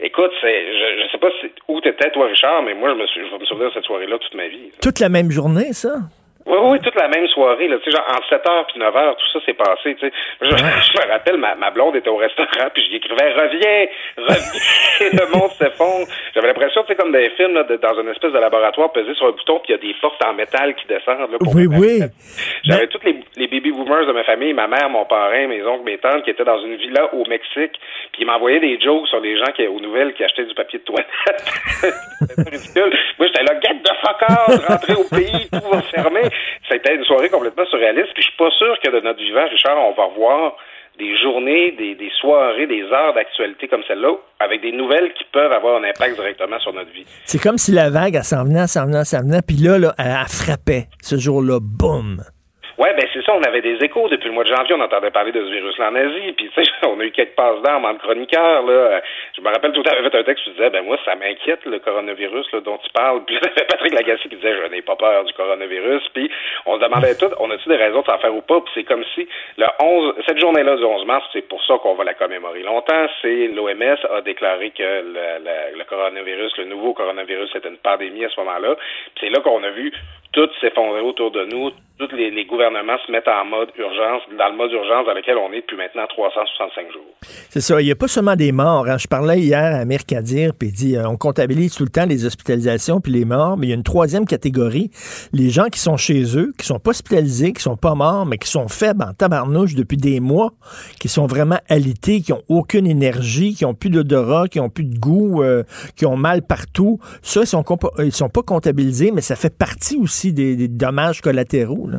Écoute, c'est, je, je sais pas si, où t'étais toi, Richard, mais moi, je me suis, je vais me souvenir de cette soirée-là toute ma vie. Toute la même journée, ça? Oui, oui, toute la même soirée, là, tu sais, genre, entre 7h puis 9h, tout ça s'est passé, tu sais. Je, [LAUGHS] je me rappelle, ma, ma blonde était au restaurant, puis j'y écrivais, reviens, reviens, [LAUGHS] le monde s'effondre. J'avais l'impression, tu sais, comme dans les films, là, de- dans une espèce de laboratoire, peser sur un bouton, puis il y a des portes en métal qui descendent, là, pour Oui, oui. j'avais tous les, les baby boomers de ma famille, ma mère, mon parrain, mes oncles, mes tantes, qui étaient dans une villa au Mexique, puis ils m'envoyaient des jokes sur les gens qui, aux nouvelles qui achetaient du papier de toilette. [LAUGHS] C'était ridicule. Moi, j'étais là, get the fuck out, rentrer au pays, tout va fermer. C'était une soirée complètement surréaliste, puis je suis pas sûr que de notre vivant, Richard, on va revoir des journées, des, soirées, des heures d'actualité comme celle-là, avec des nouvelles qui peuvent avoir un impact directement sur notre vie. C'est comme si la vague, elle s'en venait, s'en venait, s'en venait, puis là, là, elle, elle frappait. Ce jour-là, boum! Ouais, ben c'est ça, on avait des échos depuis le mois de janvier, on entendait parler de ce virus-là en Asie, puis tu sais, [LAUGHS] on a eu quelques passes d'armes entre chroniqueurs, là. Je me rappelle tout à l'heure, fait un texte qui disait, ben moi, ça m'inquiète, le coronavirus, là, dont tu parles. [LAUGHS] Puis Patrick Lagacé qui disait, je n'ai pas peur du coronavirus, puis on se demandait tout, on a-tu des raisons de s'en faire ou pas, puis c'est comme si le 11, cette journée-là du 11 mars, c'est pour ça qu'on va la commémorer longtemps, c'est l'OMS a déclaré que le- le coronavirus, le nouveau coronavirus, c'était une pandémie à ce moment-là, puis c'est là qu'on a vu tout s'effondrer autour de nous, tous les, gouvernements se mettent en mode urgence, dans le mode urgence dans lequel on est depuis maintenant 365 jours. C'est ça. Il n'y a pas seulement des morts. hein. Je parlais hier à Amir Kadir, puis il dit euh, on comptabilise tout le temps les hospitalisations puis les morts, mais il y a une troisième catégorie. Les gens qui sont chez eux, qui sont pas hospitalisés, qui sont pas morts, mais qui sont faibles en tabarnouche depuis des mois, qui sont vraiment alités, qui ont aucune énergie, qui ont plus d'odorat, qui ont plus de goût, euh, qui ont mal partout. Ça, ils sont, ils sont pas comptabilisés, mais ça fait partie aussi des, des dommages collatéraux. Là.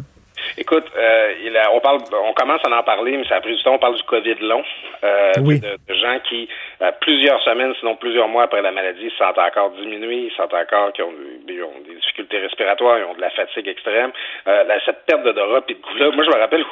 Écoute, euh, il a- on parle, on commence à en parler, mais ça a pris du temps. On parle du Covid long, euh, Oui. de, de gens qui, euh, plusieurs semaines, sinon plusieurs mois après la maladie, se sentent encore diminués, ils sentent encore qu'ils ont, des difficultés respiratoires, ils ont de la fatigue extrême. La- cette perte d'odorat puis de goût-là, moi je me rappelle,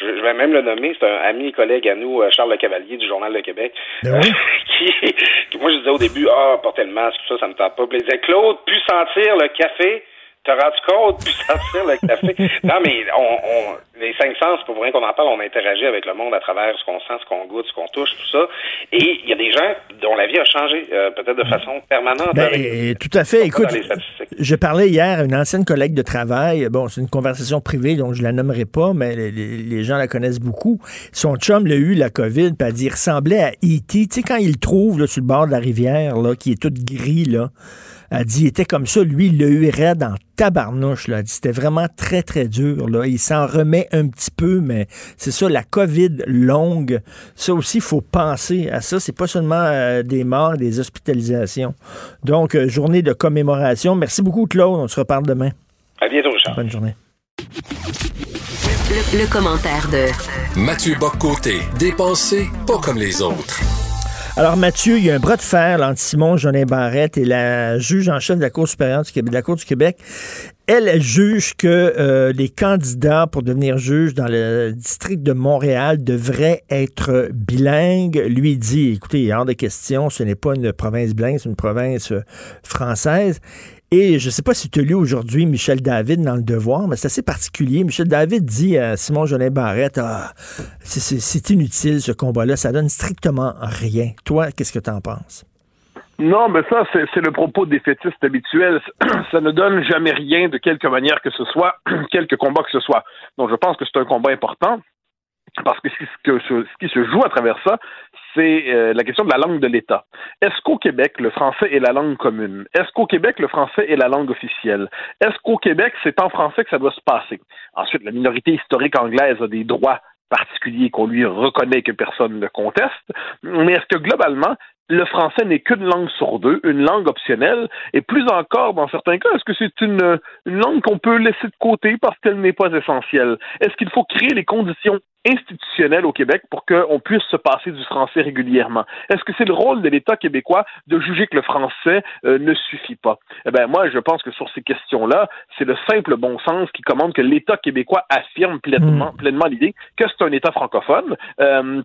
je, vais- je vais même le nommer, c'est un ami et collègue à nous, Charles Le Cavalier du Journal de Québec, Ben oui. [LAUGHS] qui, qui- moi je disais au début, ah, porter le masque, tout ça, ça me tente pas. Puis il disait, Claude, puis sentir le café, T'as rendu compte, puis sentir le café. Non, mais on, on, les cinq sens, pour rien qu'on en parle, on interagit avec le monde à travers ce qu'on sent, ce qu'on goûte, ce qu'on touche, tout ça. Et il y a des gens dont la vie a changé, euh, peut-être de façon permanente. Ben, avec- et- tout à fait. Écoute, je parlais hier à une ancienne collègue de travail. Bon, c'est une conversation privée, donc je la nommerai pas, mais les gens la connaissent beaucoup. Son chum l'a eu, la COVID, puis elle dit, il ressemblait à E.T. Tu sais, quand il le trouve là, sur le bord de la rivière, là, qui est tout gris, là, elle dit, il était comme ça. Lui, il l'a eu raide en tabarnouche. Là. Elle dit, c'était vraiment très, très dur. Là. Il s'en remet un petit peu, mais c'est ça, la COVID longue, ça aussi, il faut penser à ça. C'est pas seulement euh, des morts, des hospitalisations. Donc, euh, journée de commémoration. Merci beaucoup, Claude. On se reparle demain. À bientôt, Richard. Bonne journée. Le, le commentaire de Mathieu Boccoté, dépensé pas comme les autres. Alors, Mathieu, il y a un bras de fer là, entre Simon Jolin Barrette et la juge en chef de la Cour supérieure du Québec, de la Cour du Québec. Elle, elle juge que euh, les candidats pour devenir juge dans le district de Montréal devraient être bilingues. Lui dit, écoutez, hors de question, ce n'est pas une province bilingue, c'est une province euh, française. Et je ne sais pas si tu as lu aujourd'hui Michel David dans Le Devoir, mais c'est assez particulier. Michel David dit à Simon Jolin Barrette, ah, c'est- inutile ce combat-là, ça donne strictement rien. Toi, qu'est-ce que tu en penses? Non, mais ça, c'est le propos des fétistes habituels. [CLEARS THROAT] Ça ne donne jamais rien de quelque manière que ce soit, [CLEARS THROAT] quelque combat que ce soit. Donc, je pense que c'est un combat important parce que ce qui se joue à travers ça, c'est euh, la question de la langue de l'État. Est-ce qu'au Québec, le français est la langue commune? Est-ce qu'au Québec, le français est la langue officielle? Est-ce qu'au Québec, c'est en français que ça doit se passer? Ensuite, la minorité historique anglaise a des droits particulier qu'on lui reconnaît que personne ne conteste, mais est-ce que globalement, le français n'est qu'une langue sur deux, une langue optionnelle, et plus encore, dans certains cas, est-ce que c'est une langue qu'on peut laisser de côté parce qu'elle n'est pas essentielle? Est-ce qu'il faut créer les conditions institutionnelles au Québec pour qu'on puisse se passer du français régulièrement? Est-ce que c'est le rôle de l'État québécois de juger que le français euh, ne suffit pas? Eh bien, moi, je pense que sur ces questions-là, c'est le simple bon sens qui commande que l'État québécois affirme pleinement, hmm. pleinement l'idée que c'est un État francophone. Euh,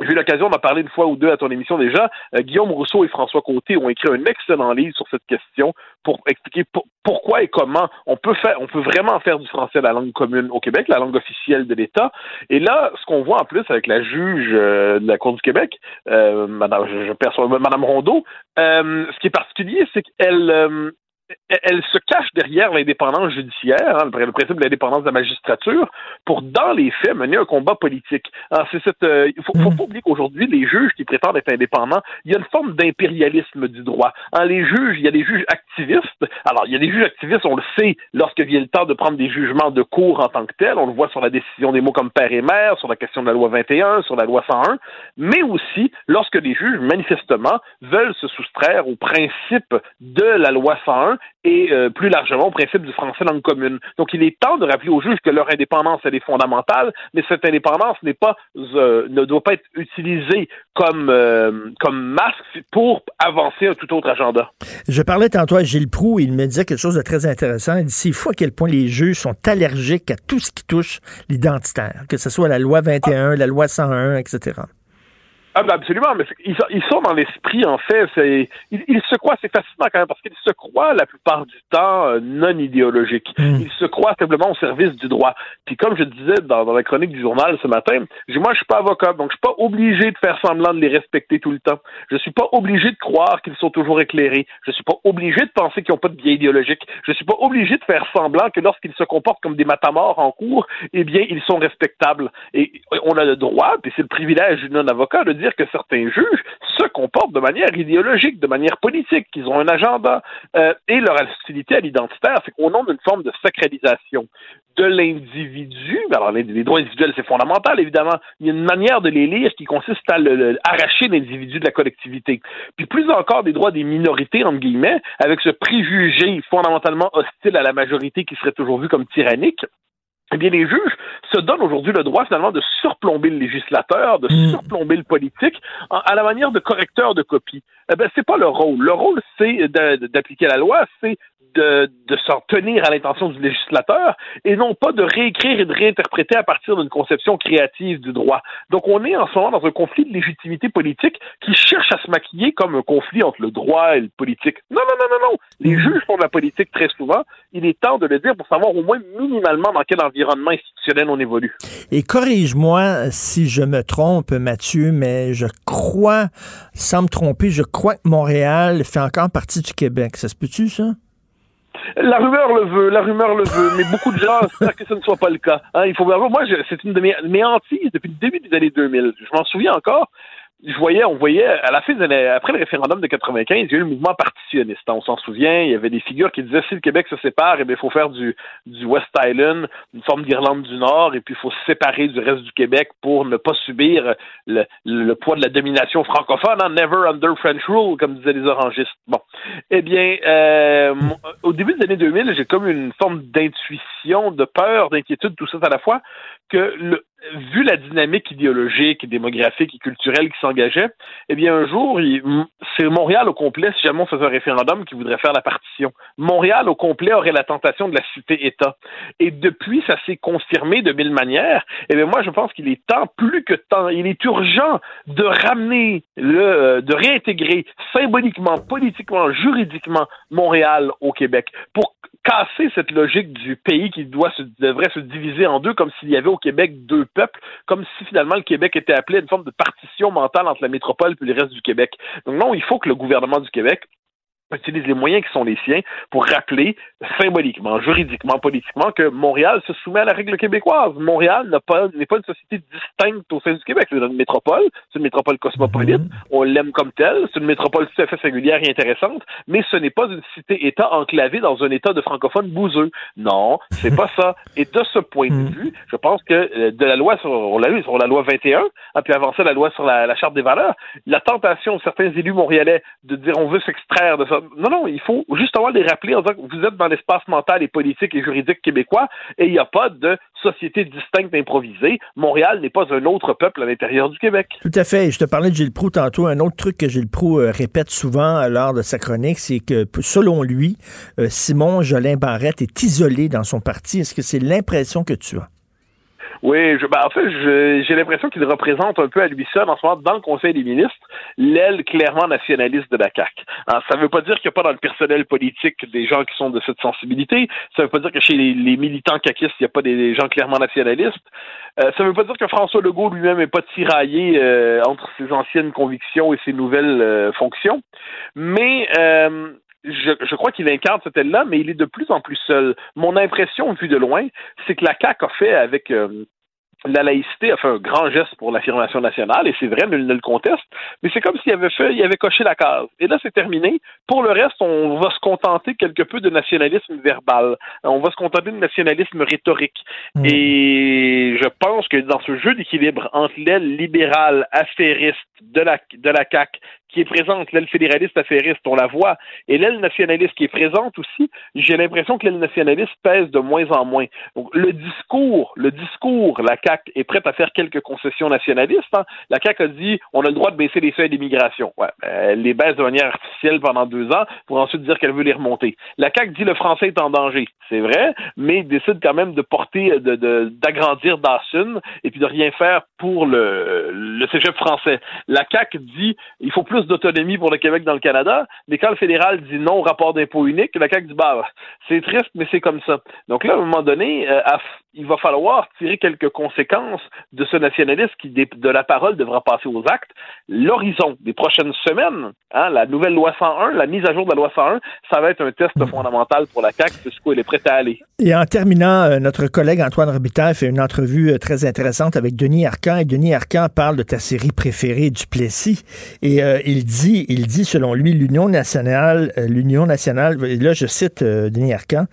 j'ai eu l'occasion d'en parler une fois ou deux à ton émission déjà. Euh, Guillaume Rousseau et François Côté ont écrit un excellent livre sur cette question pour expliquer pourquoi et comment on peut faire, on peut vraiment faire du français la langue commune au Québec, la langue officielle de l'État. Et là, ce qu'on voit en plus avec la juge euh, de la Cour du Québec, euh, Madame, je, perçois, Madame Rondeau, ce qui est particulier, c'est qu'elle elle se cache derrière l'indépendance judiciaire, hein, le principe de l'indépendance de la magistrature, pour, dans les faits, mener un combat politique. c'est cette, euh, il faut, faut mm. pas oublier qu'aujourd'hui, les juges qui prétendent être indépendants, il y a une forme d'impérialisme du droit. Hein, les juges, il y a des juges activistes. Alors, il y a des juges activistes, on le sait, lorsque vient le temps de prendre des jugements de cour en tant que tel. On le voit sur la décision des mots comme père et mère, sur la question de la loi 21, sur la loi 101, mais aussi lorsque les juges, manifestement, veulent se soustraire au principe de la loi 101 et euh, plus largement au principe du français langue commune. Donc il est temps de rappeler aux juges que leur indépendance elle est fondamentale, mais cette indépendance euh, ne doit pas être utilisée comme euh, comme masque pour avancer un tout autre agenda. Je parlais tantôt à Gilles Proux, il me disait quelque chose de très intéressant. Il dit c'est fou à quel point les juges sont allergiques à tout ce qui touche l'identitaire, que ce soit la loi 21, la loi 101, etc. Ah ben absolument, mais ils, ils, sont dans l'esprit en fait. C'est, ils, se croient, c'est fascinant quand même parce qu'ils se croient la plupart du temps euh, non idéologiques. Hmm. Ils se croient simplement au service du droit. Puis comme je disais dans, la chronique du journal ce matin, moi je suis pas avocat, donc je suis pas obligé de faire semblant de les respecter tout le temps. Je suis pas obligé de croire qu'ils sont toujours éclairés. Je suis pas obligé de penser qu'ils ont pas de biais idéologique. Je suis pas obligé de faire semblant que lorsqu'ils se comportent comme des matamors en cours, eh bien ils sont respectables. Et on a le droit, puis c'est le privilège d'un avocat de dire dire que certains juges se comportent de manière idéologique, de manière politique, qu'ils ont un agenda. Euh, et leur hostilité à l'identitaire, c'est qu'au nom d'une forme de sacralisation de l'individu, alors les, droits individuels, c'est fondamental, évidemment, il y a une manière de les lire qui consiste à arracher l'individu de la collectivité. Puis plus encore des droits des minorités, entre guillemets, avec ce préjugé fondamentalement hostile à la majorité qui serait toujours vu comme tyrannique, eh bien, les juges se donnent aujourd'hui le droit finalement de surplomber le législateur, de mm. surplomber le politique à la manière de correcteur de copie. Eh bien, c'est pas leur rôle. Leur rôle, c'est d'appliquer la loi, c'est de, de s'en tenir à l'intention du législateur et non pas de réécrire et de réinterpréter à partir d'une conception créative du droit. Donc on est en ce moment dans un conflit de légitimité politique qui cherche à se maquiller comme un conflit entre le droit et le politique. Non, non, non, non, non. Les juges font de la politique très souvent. Il est temps de le dire pour savoir au moins minimalement dans quel environnement institutionnel on évolue. Et corrige-moi si je me trompe, Mathieu, mais je crois, sans me tromper, je crois que Montréal fait encore partie du Québec. Ça se peut-tu, ça? La rumeur le veut, la rumeur le veut, mais beaucoup de gens [LAUGHS] espèrent que ce ne soit pas le cas. Hein, il faut voir. Moi, c'est une de mes, mes hantises depuis le début des années 2000. Je m'en souviens encore je voyais, on voyait à la fin de après le référendum de 95, il y a eu le mouvement partitionniste. On s'en souvient, il y avait des figures qui disaient si le Québec se sépare, eh bien, il faut faire du, du West Island, une forme d'Irlande du Nord, et puis il faut se séparer du reste du Québec pour ne pas subir le, le poids de la domination francophone, hein, never under French rule, comme disaient les orangistes. Bon, eh bien, euh, au début des années 2000, j'ai comme une forme d'intuition, de peur, d'inquiétude, tout ça à la fois, que vu la dynamique idéologique, démographique et culturelle qui s'engageait, eh bien, un jour, c'est Montréal au complet, si jamais on faisait un référendum qui voudrait faire la partition. Montréal au complet aurait la tentation de la cité-État. Et depuis, ça s'est confirmé de mille manières. Eh bien, moi, je pense qu'il est temps, plus que temps, il est urgent de ramener le, euh, de réintégrer symboliquement, politiquement, juridiquement Montréal au Québec pour casser cette logique du pays qui devrait se diviser en deux comme s'il y avait au Québec deux peuples, comme si finalement le Québec était appelé à une forme de partition mentale entre la métropole et le reste du Québec. Donc non, il faut que le gouvernement du Québec utilise les moyens qui sont les siens pour rappeler symboliquement, juridiquement, politiquement que Montréal se soumet à la règle québécoise. Montréal n'est pas, pas une société distincte au sein du Québec. C'est une métropole, c'est une métropole cosmopolite, mhm. on l'aime comme telle, c'est une métropole tout à fait singulière et intéressante, mais ce n'est pas une cité-État enclavée dans un État de francophones bouseux. Non, c'est pas ça. Et de ce point de mhm. vue, je pense que euh, de la loi sur, on l'a vu, sur la loi 21, hein, puis avant ça, la loi sur la, la Charte des valeurs, la tentation de certains élus montréalais de dire on veut s'extraire de ça. Non, non, il faut justement les rappeler en disant que vous êtes dans l'espace mental et politique et juridique québécois et il n'y a pas de société distincte improvisée. Montréal n'est pas un autre peuple à l'intérieur du Québec. Tout à fait. Je te parlais de Gilles Proux tantôt. Un autre truc que Gilles Proux euh, répète souvent lors de sa chronique, c'est que selon lui, euh, Simon Jolin Barrette est isolé dans son parti. Est-ce que c'est l'impression que tu as? Oui, je, ben, en fait, j'ai l'impression qu'il représente un peu à lui seul en ce moment dans le Conseil des ministres l'aile clairement nationaliste de la CAC. ça ne veut pas dire qu'il n'y a pas dans le personnel politique des gens qui sont de cette sensibilité. Ça ne veut pas dire que chez les, militants caquistes, il n'y a pas des, gens clairement nationalistes. Euh, ça ne veut pas dire que François Legault lui-même n'est pas tiraillé euh, entre ses anciennes convictions et ses nouvelles euh, fonctions. Mais je, je, crois qu'il incarne cette aile-là, mais il est de plus en plus seul. Mon impression, vue de loin, c'est que la CAQ a fait avec la laïcité a fait un grand geste pour l'affirmation nationale, et c'est vrai, nul ne le conteste, mais c'est comme s'il avait fait, il avait coché la case. Et là, c'est terminé. Pour le reste, on va se contenter quelque peu de nationalisme verbal. On va se contenter de nationalisme rhétorique. Hmm. Et je pense que dans ce jeu d'équilibre entre l'aile libérale, affairiste de la, de la CAQ qui est présente, l'aile fédéraliste affairiste, on la voit, et l'aile nationaliste qui est présente aussi, j'ai l'impression que l'aile nationaliste pèse de moins en moins. Donc, le discours, le discours, la CAQ est prête à faire quelques concessions nationalistes. Hein. La CAQ a dit, on a le droit de baisser les seuils d'immigration. Ouais, elle les baisse de manière artificielle pendant deux ans pour ensuite dire qu'elle veut les remonter. La CAQ dit le français est en danger. C'est vrai, mais décide quand même de porter, de, d'agrandir Dawson et puis de rien faire pour le, le cégep français. La CAQ dit, il faut plus d'autonomie pour le Québec dans le Canada, mais quand le fédéral dit non au rapport d'impôt unique, la CAQ dit bah c'est triste, mais c'est comme ça. Donc là, à un moment donné, euh, il va falloir tirer quelques conséquences de ce nationalisme qui, de la parole, devra passer aux actes. L'horizon des prochaines semaines, hein, la nouvelle loi 101, la mise à jour de la loi 101, ça va être un test fondamental pour la CAQ, puisqu'elle elle est prête à aller. Et en terminant, euh, notre collègue Antoine Robitaille fait une entrevue euh, très intéressante avec Denis Arcan, et Denis Arcan parle de ta série préférée, du Plessis, et il dit, il dit selon lui, l'Union nationale, euh, l'Union nationale, et là je cite euh, Denis Arcan,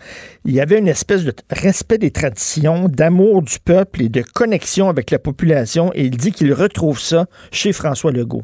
il y avait une espèce de respect des traditions, d'amour du peuple et de connexion avec la population, et il dit qu'il retrouve ça chez François Legault.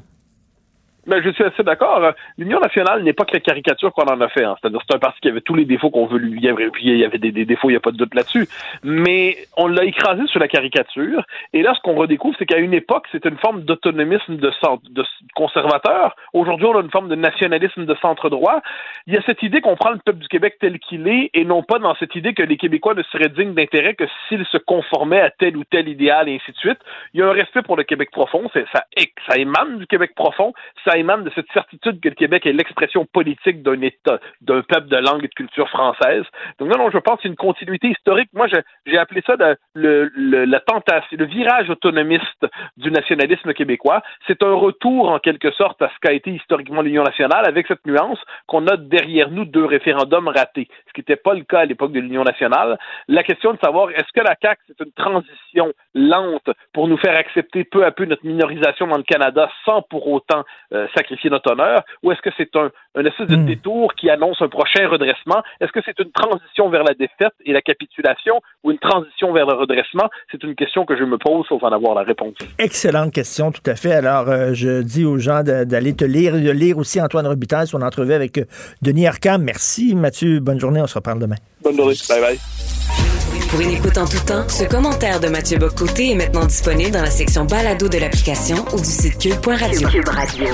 Mais je suis assez d'accord. L'Union nationale n'est pas que la caricature qu'on en a fait. Hein. C'est-à-dire c'est un parti qui avait tous les défauts qu'on veut lui. Y avait, il y avait des, défauts, il n'y a pas de doute là-dessus. Mais on l'a écrasé sur la caricature. Et là, ce qu'on redécouvre, c'est qu'à une époque, c'était une forme d'autonomisme de, de conservateur. Aujourd'hui, on a une forme de nationalisme de centre-droit. Il y a cette idée qu'on prend le peuple du Québec tel qu'il est et non pas dans cette idée que les Québécois ne seraient dignes d'intérêt que s'ils se conformaient à tel ou tel idéal et ainsi de suite. Il y a un respect pour le Québec profond. Ça, ça émane du Québec profond. Ça émane de cette certitude que le Québec est l'expression politique d'un État, d'un peuple de langue et de culture française. Donc non, non, je pense c'est une continuité historique. Moi, j'ai appelé ça le, la tentation, le virage autonomiste du nationalisme québécois. C'est un retour, en quelque sorte, à ce qu'a été historiquement l'Union nationale, avec cette nuance qu'on a derrière nous deux référendums ratés, ce qui n'était pas le cas à l'époque de l'Union nationale. La question de savoir est-ce que la CAQ, c'est une transition lente pour nous faire accepter peu à peu notre minorisation dans le Canada sans pour autant euh, sacrifier notre honneur, ou est-ce que c'est un, un espèce de hmm. détour qui annonce un prochain redressement? Est-ce que c'est une transition vers la défaite et la capitulation ou une transition vers le redressement? C'est une question que je me pose sans en avoir la réponse. Excellente question, tout à fait. Alors, euh, je dis aux gens d'aller te lire, de lire aussi Antoine Robitaille, son entrevue avec euh, Denis Arcam. Merci, Mathieu. Bonne journée. On se reparle demain. Bonne journée. Bye bye. Pour une écoute en tout temps, ce commentaire de Mathieu Bocoté est maintenant disponible dans la section balado de l'application ou du site cube.radio. Radio.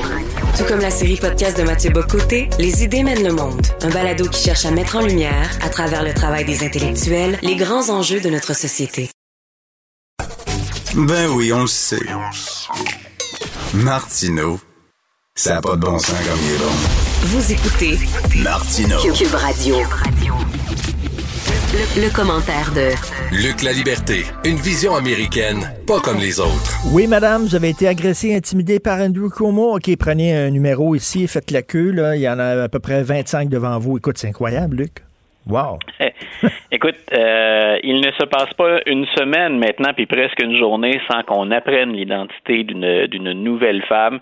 Tout comme la série podcast de Mathieu Bocoté, Les idées mènent le monde. Un balado qui cherche à mettre en lumière, à travers le travail des intellectuels, les grands enjeux de notre société. Ben oui, on le sait. Martineau, ça n'a pas de bon sens comme il est bon. Vous écoutez Martineau. Cube Radio. Le, commentaire de Luc La Liberté, une vision américaine, pas comme les autres. Oui, madame, vous avez été agressé, intimidé par Andrew Cuomo. OK, prenez un numéro ici, faites la queue. Là. Il y en a à peu près 25 devant vous. Écoute, c'est incroyable, Luc. Wow. [LAUGHS] Écoute, euh, il ne se passe pas une semaine maintenant, puis presque une journée, sans qu'on apprenne l'identité d'une d'une nouvelle femme.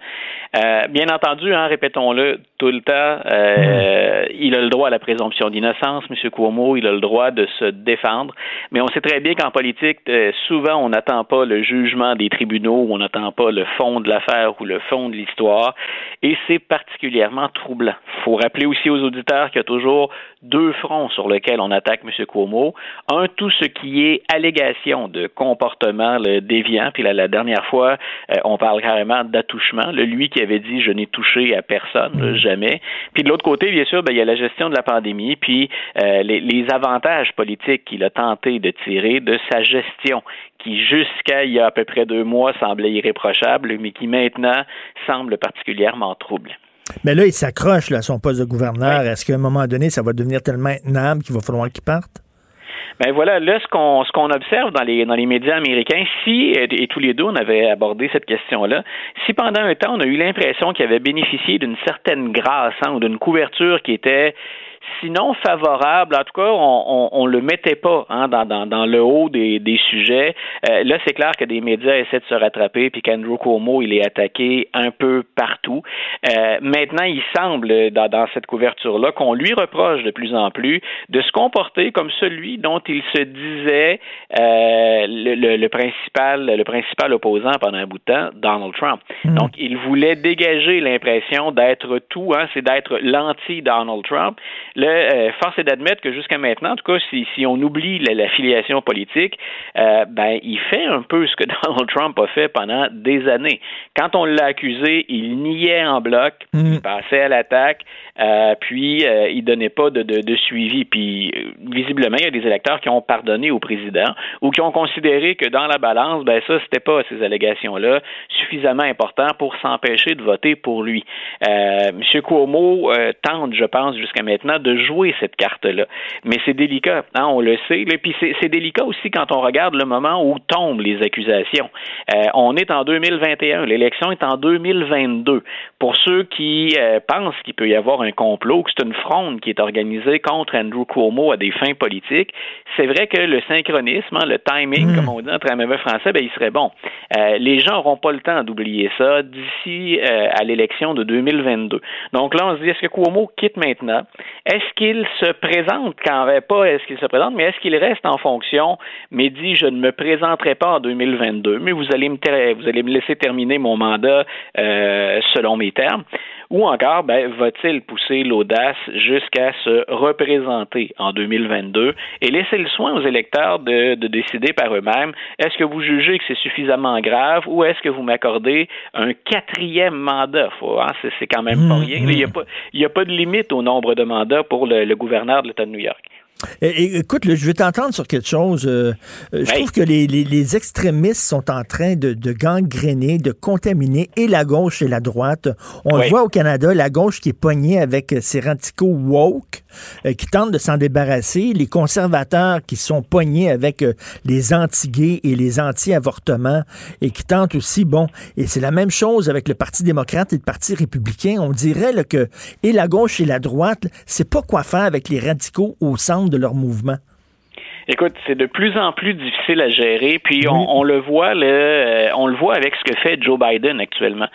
Euh, bien entendu, hein, répétons-le tout le temps, euh, il a le droit à la présomption d'innocence, M. Cuomo, il a le droit de se défendre, mais on sait très bien qu'en politique, euh, souvent, on n'attend pas le jugement des tribunaux, on n'attend pas le fond de l'affaire ou le fond de l'histoire, et c'est particulièrement troublant. Il faut rappeler aussi aux auditeurs qu'il y a toujours deux fronts sur lesquels on attaque M. Cuomo. Un, tout ce qui est allégation de comportement le déviant, puis là, la dernière fois, euh, on parle carrément d'attouchement. Le lui qui avait dit je n'ai touché à personne, mm. Jamais. Puis de l'autre côté, bien sûr, ben, il y a la gestion de la pandémie, puis euh, les, les avantages politiques qu'il a tenté de tirer de sa gestion, qui jusqu'à il y a à peu près deux mois semblait irréprochable, mais qui maintenant semble particulièrement trouble. Mais là, il s'accroche à son poste de gouverneur. Est-ce qu'à un moment donné, ça va devenir tellement intenable qu'il va falloir qu'il parte? Ben voilà, là, ce qu'on ce qu'on observe dans les dans les médias américains, si et, tous les deux on avait abordé cette question-là, si pendant un temps on a eu l'impression qu'il avait bénéficié d'une certaine grâce hein, ou d'une couverture qui était sinon favorable. En tout cas, on, on, le mettait pas hein, dans, dans, dans, le haut des, des sujets. Euh, là, c'est clair que des médias essaient de se rattraper, puis qu'Andrew Cuomo, il est attaqué un peu partout. Euh, maintenant, il semble, dans, dans cette couverture-là, qu'on lui reproche de plus en plus de se comporter comme celui dont il se disait euh, le, le, principal, le principal opposant pendant un bout de temps, Donald Trump. Hmm. Donc, il voulait dégager l'impression d'être tout, hein, c'est d'être l'anti-Donald Trump. Le, euh, force est d'admettre que jusqu'à maintenant, en tout cas, si, si on oublie l'affiliation politique, euh, ben, il fait un peu ce que [LAUGHS] Donald Trump a fait pendant des années. Quand on l'a accusé, il niait en bloc, mm. il passait à l'attaque, euh, puis il donnait pas de, de, de, suivi. Puis visiblement, il y a des électeurs qui ont pardonné au président ou qui ont considéré que dans la balance, ben ça, c'était pas ces allégations-là suffisamment important pour s'empêcher de voter pour lui. Euh, M. Cuomo tente, je pense, jusqu'à maintenant, de jouer cette carte-là. Mais c'est délicat, hein, on le sait. Et puis c'est délicat aussi quand on regarde le moment où tombent les accusations. on est en 2021, l'élection est en 2022. Pour ceux qui pensent qu'il peut y avoir un complot, que c'est une fronde qui est organisée contre Andrew Cuomo à des fins politiques, c'est vrai que le synchronisme, hein, le timing, hmm. comme on dit entre mauvais français, ben, il serait bon. Euh, les gens n'auront pas le temps d'oublier ça d'ici euh, à l'élection de 2022. Donc là, on se dit, est-ce que Cuomo quitte maintenant? Est-ce qu'il se présente quand pas, est-ce qu'il se présente, mais est-ce qu'il reste en fonction, mais dit, je ne me présenterai pas en 2022, mais vous allez me, vous allez me laisser terminer mon mandat euh, selon mes termes? Ou encore, ben, va-t-il pousser l'audace jusqu'à se représenter en 2022 et laisser le soin aux électeurs de, de décider par eux-mêmes? Est-ce que vous jugez que c'est suffisamment grave ou est-ce que vous m'accordez un quatrième mandat? Faut, hein, c'est, quand même pas mmh, rien. Il n'y a, mmh. pas, a pas de limite au nombre de mandats pour le, le gouverneur de l'État de New York. Écoute, je vais t'entendre sur quelque chose. Euh, euh, je trouve que les, les, extrémistes sont en train de, de, gangréner, de contaminer et la gauche et la droite. On le voit au Canada, la gauche qui est poignée avec ses radicaux woke, euh, qui tentent de s'en débarrasser, les conservateurs qui sont poignés avec les anti-gays et les anti-avortements et qui tentent aussi, bon, et c'est la même chose avec le Parti démocrate et le Parti républicain. On dirait là, que et la gauche et la droite, c'est pas quoi faire avec les radicaux au centre de leur mouvement? Écoute, c'est de plus en plus difficile à gérer, puis on, le voit, le, euh, on le voit avec ce que fait Joe Biden actuellement.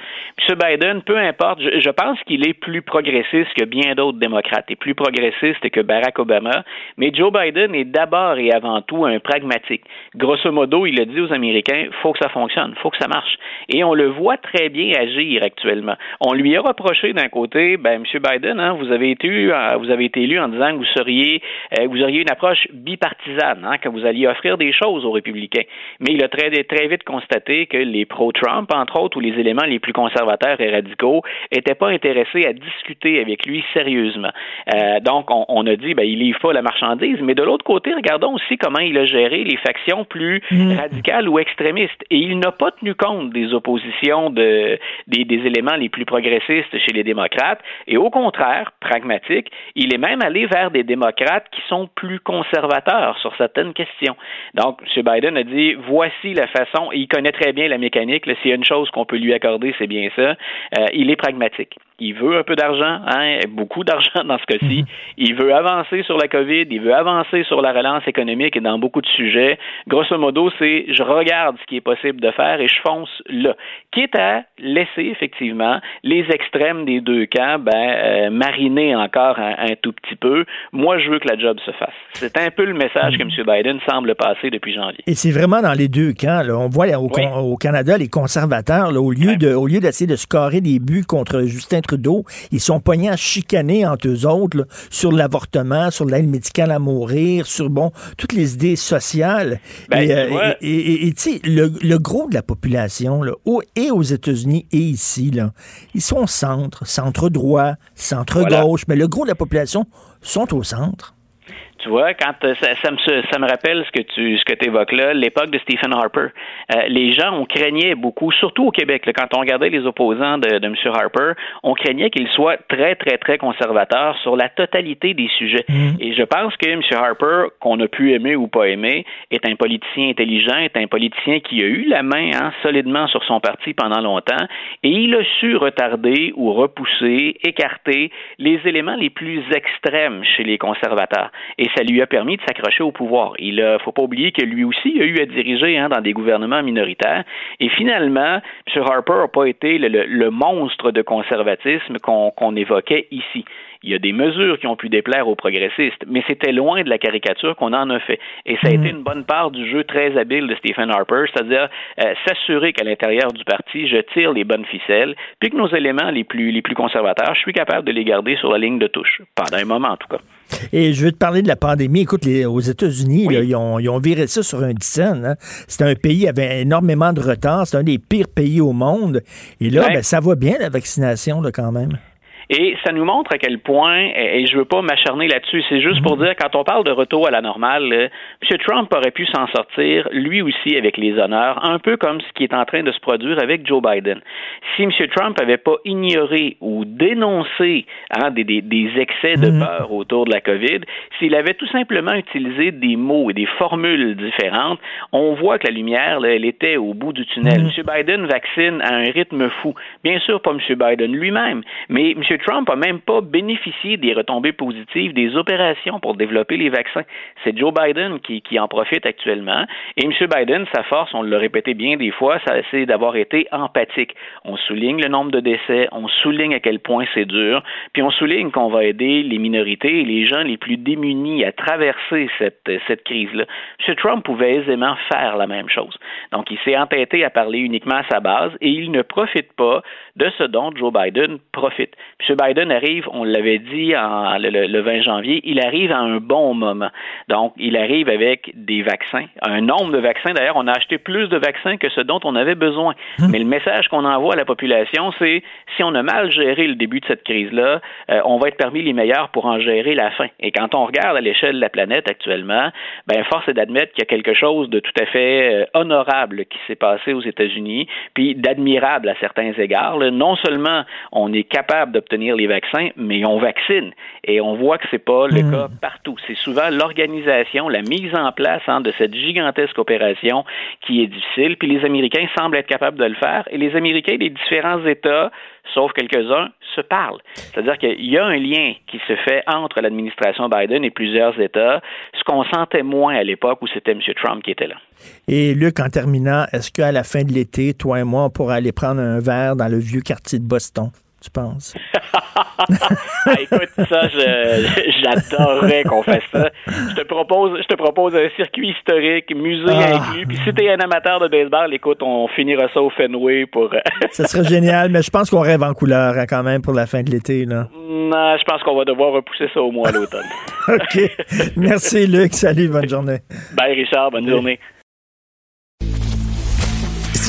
M. Biden, peu importe, je, pense qu'il est plus progressiste que bien d'autres démocrates, et plus progressiste que Barack Obama, mais Joe Biden est d'abord et avant tout un pragmatique. Grosso modo, il a dit aux Américains, faut que ça fonctionne, faut que ça marche, et on le voit très bien agir actuellement. On lui a reproché d'un côté, ben M. Biden, hein, vous avez été, euh, vous avez été élu en disant que vous seriez, euh, vous auriez une approche bipartisane partisane, hein, que vous alliez offrir des choses aux républicains. Mais il a très, très vite constaté que les pro-Trump, entre autres, ou les éléments les plus conservateurs et radicaux, n'étaient pas intéressés à discuter avec lui sérieusement. Euh, donc, on, a dit, ben, il livre pas la marchandise, mais de l'autre côté, regardons aussi comment il a géré les factions plus mm. radicales ou extrémistes. Et il n'a pas tenu compte des oppositions de, des, des éléments les plus progressistes chez les démocrates. Et au contraire, pragmatique, il est même allé vers des démocrates qui sont plus conservateurs certaines questions. Donc, M. Biden a dit, voici la façon, il connaît très bien la mécanique, s'il y a une chose qu'on peut lui accorder, c'est bien ça, euh, il est pragmatique. Il veut un peu d'argent, hein, beaucoup d'argent dans ce cas-ci. Mhm. Il veut avancer sur la COVID, il veut avancer sur la relance économique et dans beaucoup de sujets. Grosso modo, c'est je regarde ce qui est possible de faire et je fonce là. Quitte à laisser effectivement les extrêmes des deux camps ben, euh, mariner encore un, tout petit peu. Moi, je veux que la job se fasse. C'est un peu le message que M. Biden semble passer depuis janvier. Et c'est vraiment dans les deux camps. Là. On voit au, Canada les conservateurs, là, au lieu de au lieu d'essayer de scorer des buts contre Justin Trudeau, ils sont pognés à chicaner entre eux autres sur l'avortement, sur l'aide médicale à mourir, sur bon toutes les idées sociales. Ben, et tu sais, le, le, gros de la population, là, et aux États-Unis et ici, là, ils sont centre, centre droit, centre gauche, mais le gros de la population sont au centre. Tu vois, quand euh, ça, ça, me, ça me rappelle ce que tu ce que évoques là, l'époque de Stephen Harper. Euh, les gens, on craignait beaucoup, surtout au Québec, quand on regardait les opposants de, de M. Harper, on craignait qu'il soit très, très, très conservateur sur la totalité des sujets. Mm. Et je pense que M. Harper, qu'on a pu aimer ou pas aimer, est un politicien intelligent, est un politicien qui a eu la main hein, solidement sur son parti pendant longtemps, et il a su retarder ou repousser, écarter les éléments les plus extrêmes chez les conservateurs. Et ça lui a permis de s'accrocher au pouvoir. Il ne faut pas oublier que lui aussi a eu à diriger hein, dans des gouvernements minoritaires. Et finalement, M. Harper n'a pas été le, monstre de conservatisme qu'on évoquait ici. Il y a des mesures qui ont pu déplaire aux progressistes, mais c'était loin de la caricature qu'on en a fait. Et ça a mm. été une bonne part du jeu très habile de Stephen Harper, c'est-à-dire euh, s'assurer qu'à l'intérieur du parti, je tire les bonnes ficelles, puis que nos éléments les plus, les plus conservateurs, je suis capable de les garder sur la ligne de touche, pendant un moment en tout cas. Et je veux te parler de la pandémie. Écoute, les, aux États-Unis, ils, ont, ils, ont, viré ça sur un dixaine. Hein. C'est un pays qui avait énormément de retard. C'est un des pires pays au monde. Et là, ben, ça va bien, la vaccination, là, quand même. Et ça nous montre à quel point, et je veux pas m'acharner là-dessus, c'est juste pour mhm. dire, quand on parle de retour à la normale, M. Trump aurait pu s'en sortir, lui aussi, avec les honneurs, un peu comme ce qui est en train de se produire avec Joe Biden. Si M. Trump n'avait pas ignoré ou dénoncé hein, des, des, excès de mhm. peur autour de la COVID, s'il avait tout simplement utilisé des mots et des formules différentes, on voit que la lumière, là, elle était au bout du tunnel. M. Mhm. Biden vaccine à un rythme fou. Bien sûr, pas M. Biden lui-même, mais M. Trump n'a même pas bénéficié des retombées positives des opérations pour développer les vaccins. C'est Joe Biden qui, en profite actuellement. Et M. Biden, sa force, on l'a répété bien des fois, c'est d'avoir été empathique. On souligne le nombre de décès, on souligne à quel point c'est dur, puis on souligne qu'on va aider les minorités et les gens les plus démunis à traverser cette, crise-là. M. Trump pouvait aisément faire la même chose. Donc, il s'est entêté à parler uniquement à sa base et il ne profite pas de ce dont Joe Biden profite. M. Biden arrive, on l'avait dit en, le, 20 janvier, il arrive à un bon moment. Donc, il arrive avec des vaccins, un nombre de vaccins. D'ailleurs, on a acheté plus de vaccins que ce dont on avait besoin. Hum. Mais le message qu'on envoie à la population, c'est si on a mal géré le début de cette crise-là, euh, on va être parmi les meilleurs pour en gérer la fin. Et quand on regarde à l'échelle de la planète actuellement, ben force est d'admettre qu'il y a quelque chose de tout à fait euh, honorable qui s'est passé aux États-Unis, puis d'admirable à certains égards. Non seulement on est capable d'obtenir les vaccins, mais on vaccine. Et on voit que c'est pas le hmm. cas partout. C'est souvent l'organisation, la mise en place hein, de cette gigantesque opération qui est difficile. Puis les Américains semblent être capables de le faire. Et les Américains des différents États sauf quelques-uns, se parlent. C'est-à-dire qu'il y a un lien qui se fait entre l'administration Biden et plusieurs États, ce qu'on sentait moins à l'époque où c'était M. Trump qui était là. Et Luc, en terminant, est-ce qu'à la fin de l'été, toi et moi, on pourra aller prendre un verre dans le vieux quartier de Boston? Tu penses? [LAUGHS] Ah, écoute, ça, j'adorerais qu'on fasse ça. Je te propose, je te propose un circuit historique, musée Ah. inclus. Puis si t'es un amateur de baseball, écoute, on finira ça au Fenway pour. [LAUGHS] Ça serait génial, mais je pense qu'on rêve en couleur hein, quand même pour la fin de l'été. là. non, je pense qu'on va devoir repousser ça au mois à l'automne. [LAUGHS] OK. Merci, Luc. Salut, bonne journée. Bye, Richard. Bonne journée.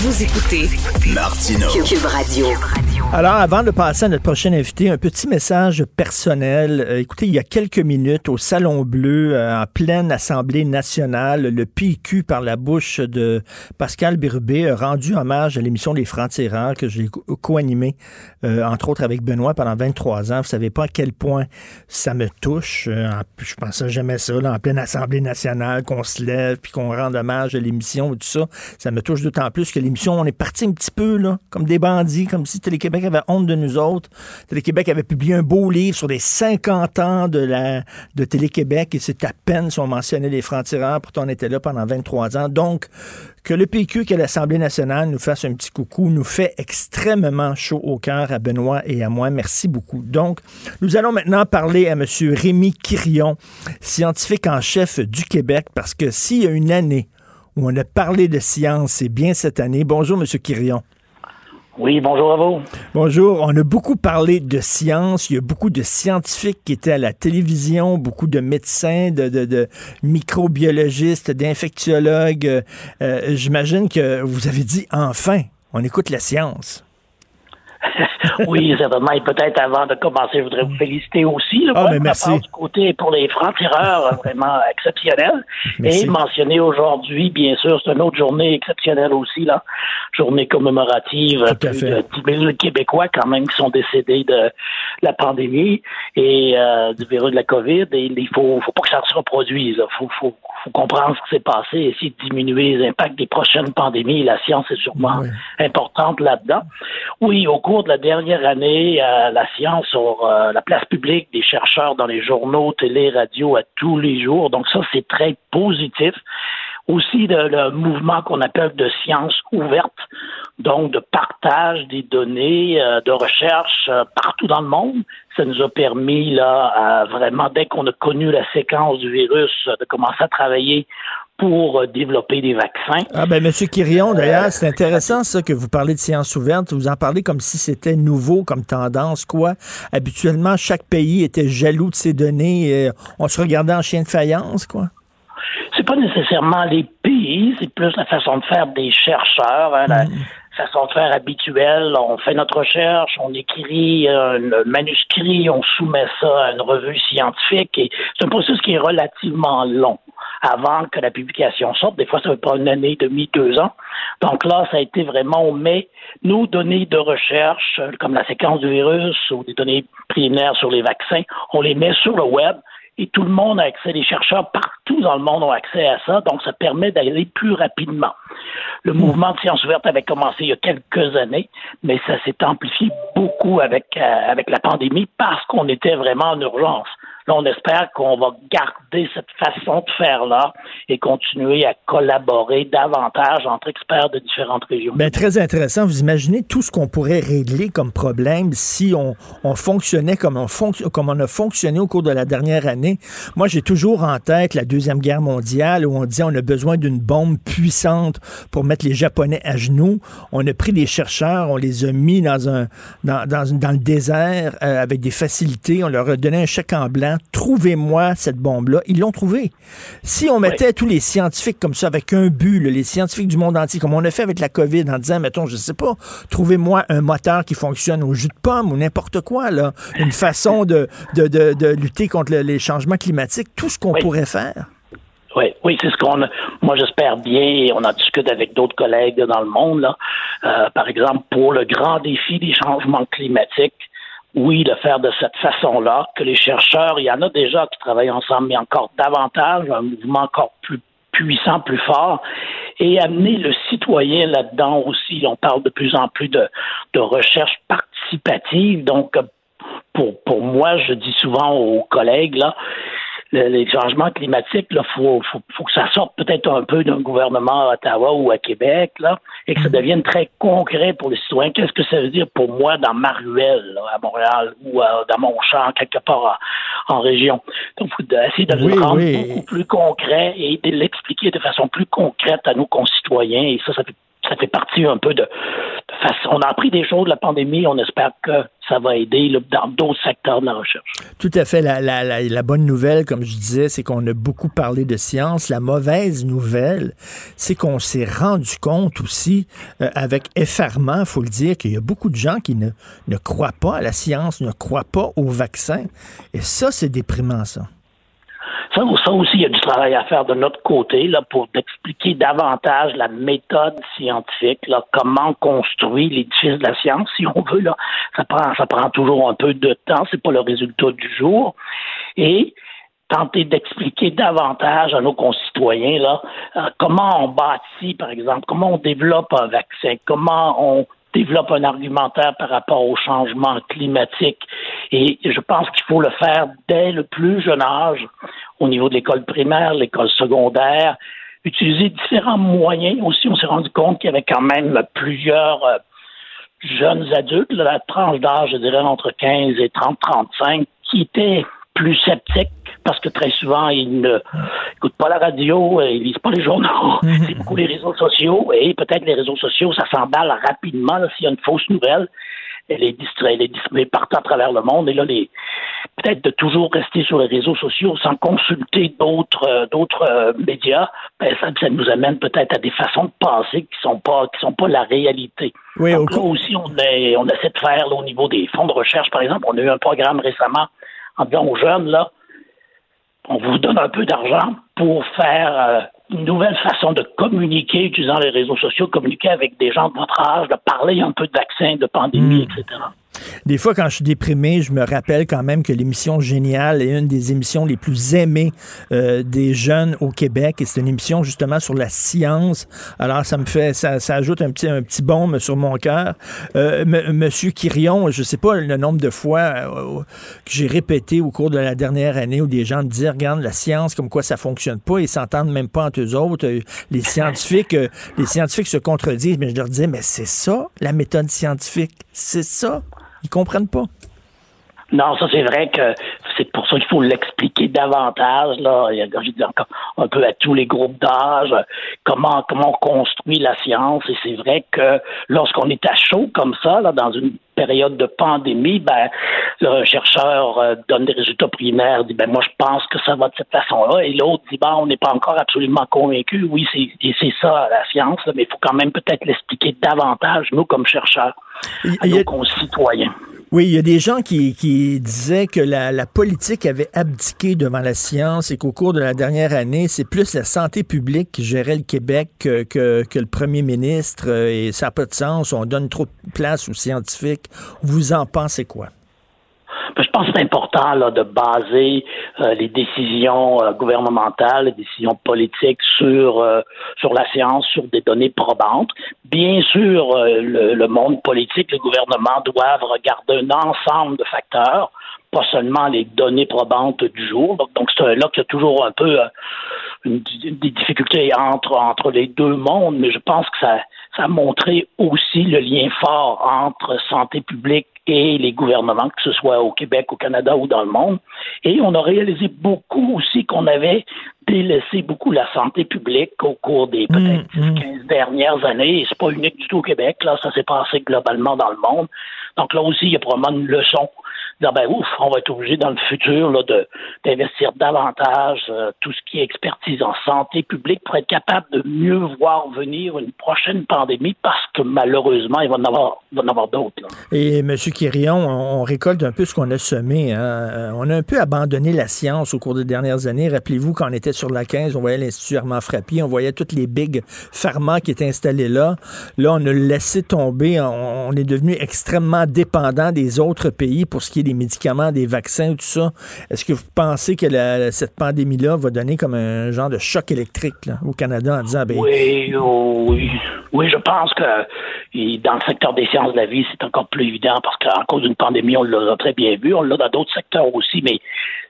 Vous écoutez Martineau. Cube Radio. Alors, avant de passer à notre prochain invité, un petit message personnel. Euh, écoutez, il y a quelques minutes, au Salon Bleu, euh, en pleine Assemblée nationale, le PQ, par la bouche de Pascal Birubé, a rendu hommage à l'émission Les Francs-Tireurs que j'ai co- co-animée, euh, entre autres avec Benoît, pendant 23 ans. Vous savez pas à quel point ça me touche. Euh, je pensais jamais ça, là, en pleine Assemblée nationale, qu'on se lève puis qu'on rende hommage à l'émission et tout ça. Ça me touche d'autant plus que l'émission, on est parti un petit peu, là, comme des bandits, comme si Télé-Québec avait honte de nous autres. Télé-Québec avait publié un beau livre sur les 50 ans de, de Télé-Québec et c'est à peine si on mentionnait les francs-tireurs, pourtant on était là pendant 23 ans. Donc, que le PQ, que l'Assemblée nationale nous fasse un petit coucou, nous fait extrêmement chaud au cœur à Benoît et à moi. Merci beaucoup. Donc, nous allons maintenant parler à M. Rémi Quirion, scientifique en chef du Québec, parce que s'il y a une année où on a parlé de science, c'est bien cette année. Bonjour, M. Quirion. Oui, bonjour à vous. Bonjour. On a beaucoup parlé de science. Il y a beaucoup de scientifiques qui étaient à la télévision, beaucoup de médecins, de, de, de microbiologistes, d'infectiologues. Euh, euh, J'imagine que vous avez dit enfin, on écoute la science. [LAUGHS] oui, certainement. Et peut-être avant de commencer, je voudrais vous féliciter aussi. Là, Ah, pour mais la merci. part du côté pour les francs-tireurs, euh, [LAUGHS] vraiment exceptionnel. Merci. Et mentionner aujourd'hui, bien sûr, c'est une autre journée exceptionnelle aussi, là. Journée commémorative. Tout à plus fait. de 10 000 Québécois, quand même, qui sont décédés de la pandémie et euh, du virus de la COVID. Et il faut, faut pas que ça se reproduise. Il faut, faut, faut comprendre ce qui s'est passé et essayer de diminuer les impacts des prochaines pandémies. La science est sûrement importante là-dedans. Oui, au cours de la dernière année, la science sur euh, la place publique des chercheurs dans les journaux, télé, radio à tous les jours. Donc ça, c'est très positif. Aussi le mouvement qu'on appelle de science ouverte, donc de partage des données, euh, de recherche euh, partout dans le monde. Ça nous a permis là, vraiment dès qu'on a connu la séquence du virus, de commencer à travailler pour euh, développer des vaccins. Ah ben, Monsieur Quirion, d'ailleurs, c'est intéressant ça que vous parlez de science ouverte. Vous en parlez comme si c'était nouveau comme tendance, quoi? Habituellement, chaque pays était jaloux de ses données. Et on se regardait en chien de faïence, quoi. c'est pas nécessairement les pays, c'est plus la façon de faire des chercheurs, hein, la façon de faire habituelle. On fait notre recherche, on écrit un manuscrit, on soumet ça à une revue scientifique et c'est un processus qui est relativement long avant que la publication sorte. Des fois, ça peut pas une année, demi, deux ans. Donc là, ça a été vraiment, on met nos données de recherche, euh, comme la séquence du virus ou des données préliminaires sur les vaccins, on les met sur le web et tout le monde a accès, les chercheurs partout dans le monde ont accès à ça, donc ça permet d'aller plus rapidement. Le mouvement de science ouverte avait commencé il y a quelques années, mais ça s'est amplifié beaucoup avec, euh, avec la pandémie parce qu'on était vraiment en urgence. On espère qu'on va garder cette façon de faire-là et continuer à collaborer davantage entre experts de différentes régions. Ben, très intéressant. Vous imaginez tout ce qu'on pourrait régler comme problème si on, on fonctionnait comme on, a fonctionné au cours de la dernière année. Moi, j'ai toujours en tête la Deuxième Guerre mondiale où on disait on a besoin d'une bombe puissante pour mettre les Japonais à genoux. On a pris des chercheurs, on les a mis dans le désert euh, avec des facilités. On leur a donné un chèque en blanc. Trouvez-moi cette bombe-là. Ils l'ont trouvée. Si on mettait tous les scientifiques comme ça avec un but, là, les scientifiques du monde entier, comme on a fait avec la COVID en disant, mettons, je sais pas, trouvez-moi un moteur qui fonctionne au jus de pomme ou n'importe quoi, là. Une [LAUGHS] façon de, de, de, de lutter contre le- les changements climatiques, tout ce qu'on pourrait faire. Oui, oui, c'est ce qu'on a. Moi, j'espère bien, et on en discute avec d'autres collègues dans le monde, là. Euh, par exemple, pour le grand défi des changements climatiques, oui, le faire de cette façon-là, que les chercheurs, il y en a déjà qui travaillent ensemble, mais encore davantage, un mouvement encore plus puissant, plus fort, et amener le citoyen là-dedans aussi. On parle de plus en plus de, de recherche participative, donc pour, pour moi, je dis souvent aux collègues, là, les changements climatiques, il faut, faut, que ça sorte peut-être un peu d'un gouvernement à Ottawa ou à Québec, là, et que ça devienne très concret pour les citoyens. Qu'est-ce que ça veut dire pour moi dans ma ruelle, à Montréal, ou dans mon champ, quelque part en, région? Donc, il faut essayer de le rendre beaucoup plus concret et de l'expliquer de façon plus concrète à nos concitoyens. Et ça, ça fait ça fait partie un peu de. On a appris des choses de la pandémie. On espère que ça va aider dans d'autres secteurs de la recherche. Tout à fait. La, bonne nouvelle, comme je disais, c'est qu'on a beaucoup parlé de science. La mauvaise nouvelle, c'est qu'on s'est rendu compte aussi, euh, avec effarement, il faut le dire, qu'il y a beaucoup de gens qui ne, ne croient pas à la science, ne croient pas au vaccin. Et ça, c'est déprimant, ça. Ça, aussi, il y a du travail à faire de notre côté là, pour expliquer davantage la méthode scientifique, là, comment construire l'édifice de la science, si on veut. Là. Ça, prend, ça prend toujours un peu de temps, c'est pas le résultat du jour. Et tenter d'expliquer davantage à nos concitoyens là, euh, comment on bâtit, par exemple, comment on développe un vaccin, comment on développe un argumentaire par rapport au changement climatique. Et je pense qu'il faut le faire dès le plus jeune âge, au niveau de l'école primaire, l'école secondaire, utiliser différents moyens. Aussi, on s'est rendu compte qu'il y avait quand même plusieurs euh, jeunes adultes, la tranche d'âge, je dirais, entre 15 et 30, 35, qui étaient plus sceptiques parce que très souvent, ils ne écoutent pas la radio, ils lisent pas les journaux, [LAUGHS] c'est beaucoup les réseaux sociaux, et peut-être les réseaux sociaux, ça s'emballe rapidement s'il y a une fausse nouvelle. Elle est distraite, elle est distribuée partout à travers le monde. Et là, les, peut-être de toujours rester sur les réseaux sociaux sans consulter d'autres, euh, d'autres euh, médias, ben, ça, ça, nous amène peut-être à des façons de penser qui sont pas, qui sont pas la réalité. Oui, Donc, là aussi, on, est, on essaie de faire, au niveau des fonds de recherche, par exemple, on a eu un programme récemment en disant aux jeunes, là, on vous donne un peu d'argent pour faire euh, une nouvelle façon de communiquer, utilisant les réseaux sociaux, communiquer avec des gens de votre âge, de parler un peu de vaccins, de pandémie, hmm. etc. Des fois, quand je suis déprimé, je me rappelle quand même que l'émission Géniale est une des émissions les plus aimées euh, des jeunes au Québec. Et c'est une émission justement sur la science. Alors, ça me fait, ça, ça ajoute un petit, un petit baume sur mon cœur. Euh, Monsieur Quirion, je sais pas le nombre de fois euh, que j'ai répété au cours de la dernière année où des gens me disent, regarde, la science, comme quoi ça fonctionne pas, ils s'entendent même pas entre eux autres. Euh, les scientifiques, les scientifiques se contredisent, mais je leur disais, mais c'est ça, la méthode scientifique. C'est ça. Ils comprennent pas. Non, ça c'est vrai que c'est pour ça qu'il faut l'expliquer davantage. Là, je dis encore un peu à tous les groupes d'âge comment comment on construit la science. Et c'est vrai que lorsqu'on est à chaud comme ça, là, dans une période de pandémie, ben le chercheur euh, donne des résultats primaires, dit ben moi je pense que ça va de cette façon-là, et l'autre dit ben on n'est pas encore absolument convaincu. Oui, c'est c'est ça la science, mais il faut quand même peut-être l'expliquer davantage nous comme chercheurs, à nos concitoyens. Oui, il y a des gens qui, disaient que la, politique avait abdiqué devant la science et qu'au cours de la dernière année, c'est plus la santé publique qui gérait le Québec que, que, que le premier ministre et ça n'a pas de sens. On donne trop de place aux scientifiques. Vous en pensez quoi? Je pense que c'est important là, de baser euh, les décisions euh, gouvernementales, les décisions politiques sur, euh, sur la science, sur des données probantes. Bien sûr, le, le, monde politique, le gouvernement doivent regarder un ensemble de facteurs, pas seulement les données probantes du jour. Donc, c'est là qu'il y a toujours un peu une, des difficultés entre, entre les deux mondes, mais je pense que ça, ça a montré aussi le lien fort entre santé publique et les gouvernements, que ce soit au Québec, au Canada ou dans le monde. Et on a réalisé beaucoup aussi qu'on avait délaissé beaucoup la santé publique au cours des peut-être 15 mmh, mmh. dernières années. Et c'est pas unique du tout au Québec, là, ça s'est passé globalement dans le monde. Donc là aussi, il y a probablement une leçon ben ouf, on va être obligé dans le futur là, de, d'investir davantage euh, tout ce qui est expertise en santé publique pour être capable de mieux voir venir une prochaine pandémie parce que malheureusement, il va en avoir, en avoir d'autres. Et M. Quirion, on, récolte un peu ce qu'on a semé. Hein. Euh, on a un peu abandonné la science au cours des dernières années. Rappelez-vous, quand on était sur la 15, on voyait l'Institut Armand Frappier, on voyait toutes les big pharma qui étaient installés là. Là, on a laissé tomber. On, on est devenu extrêmement dépendant des autres pays pour ce qui est des médicaments, des vaccins, tout ça. Est-ce que vous pensez que cette pandémie-là va donner comme un genre de choc électrique au Canada en disant... Ben, oui, oh, oui. Oui, je pense que dans le secteur des sciences de la vie, c'est encore plus évident parce qu'en cause d'une pandémie, on l'a très bien vu, on l'a dans d'autres secteurs aussi, mais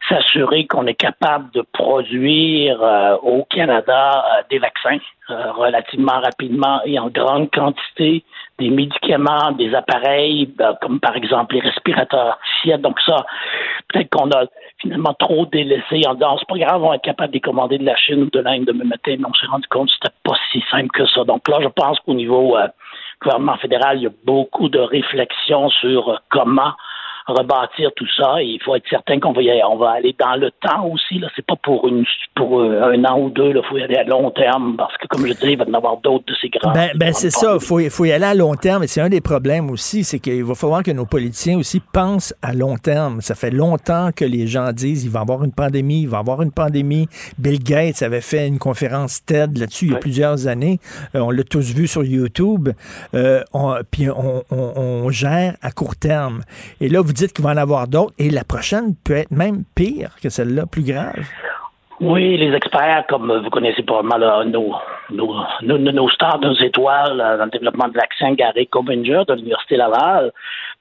s'assurer qu'on est capable de produire euh, au Canada euh, des vaccins euh, relativement rapidement et en grande quantité, des médicaments, des appareils, ben, comme par exemple les respirateurs Donc ça, peut-être qu'on a finalement trop délaissé en disant c'est pas grave, on est capable de commander de la Chine ou de l'Inde demain matin, mais on s'est rendu compte que c'était pas si simple que ça. Donc là, je pense qu'au niveau gouvernement fédéral, il y a beaucoup de réflexions sur comment rebâtir tout ça. Et il faut être certain qu'on va y aller. On va aller dans le temps aussi. Là, c'est pas pour une pour euh, un an ou deux. Il faut y aller à long terme parce que, comme je dis, il va y en avoir d'autres de ces grands. Ben, ben c'est ça. Il faut, faut y aller à long terme. Et c'est un des problèmes aussi, c'est qu'il va falloir que nos politiciens aussi pensent à long terme. Ça fait longtemps que les gens disent il va y avoir une pandémie, il va y avoir une pandémie. Bill Gates avait fait une conférence TED là-dessus il y a plusieurs années. Euh, on l'a tous vu sur YouTube. Euh, puis on, on, on, gère à court terme. Et là, vous dites qu'il va en avoir d'autres et la prochaine peut être même pire que celle-là, plus grave. Oui, les experts, comme vous connaissez probablement nos, nos, nos, nos, stars, nos étoiles dans le développement de vaccins, Gary Cobinger de l'Université Laval,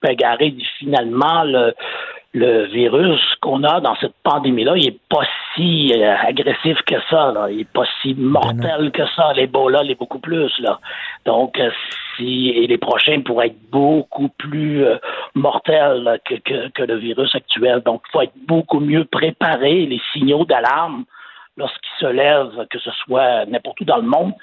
ben, Gary dit finalement le, le virus qu'on a dans cette pandémie-là, il n'est pas si euh, agressif que ça, là. il n'est pas si mortel que ça. L'Ebola l'est beaucoup plus. Là. Donc, euh, si et les prochains pourraient être beaucoup plus euh, mortels que, que, que, le virus actuel. Donc, il faut être beaucoup mieux préparé. Les signaux d'alarme lorsqu'il se lève, que ce soit n'importe où dans le monde,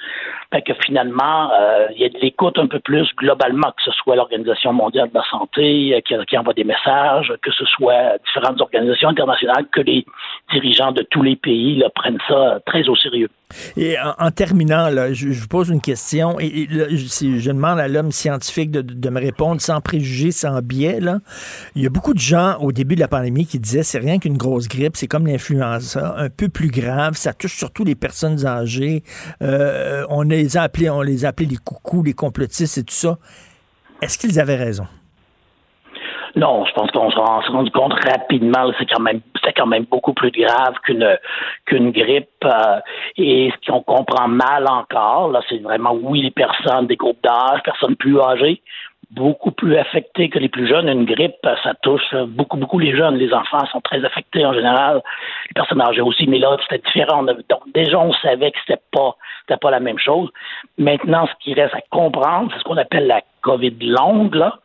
fait que finalement, euh, il y a de l'écoute un peu plus globalement, que ce soit l'Organisation mondiale de la santé euh, qui, envoie des messages, que ce soit différentes organisations internationales, que les dirigeants de tous les pays prennent ça très au sérieux. Et en, terminant, je, vous pose une question, et, je, demande à l'homme scientifique de, me répondre sans préjugés, sans biais. Il y a beaucoup de gens au début de la pandémie qui disaient c'est rien qu'une grosse grippe, c'est comme l'influenza, un peu plus grave, ça touche surtout les personnes âgées. Euh, on les a appelés, on les a appelés les coucous, les complotistes et tout ça. Est-ce qu'ils avaient raison? Non, je pense qu'on s'est rendu compte rapidement, c'est quand même quand même beaucoup plus grave qu'une qu'une grippe. Euh, et ce qu'on comprend mal encore, là, c'est vraiment oui les personnes des groupes d'âge, personnes plus âgées, beaucoup plus affectées que les plus jeunes. Une grippe, ça touche beaucoup, beaucoup les jeunes. Les enfants sont très affectés en général. Les personnes âgées aussi, mais là, c'était différent. Donc, déjà, on savait que c'était pas, c'était pas la même chose. Maintenant, ce qui reste à comprendre, c'est ce qu'on appelle la COVID longue, là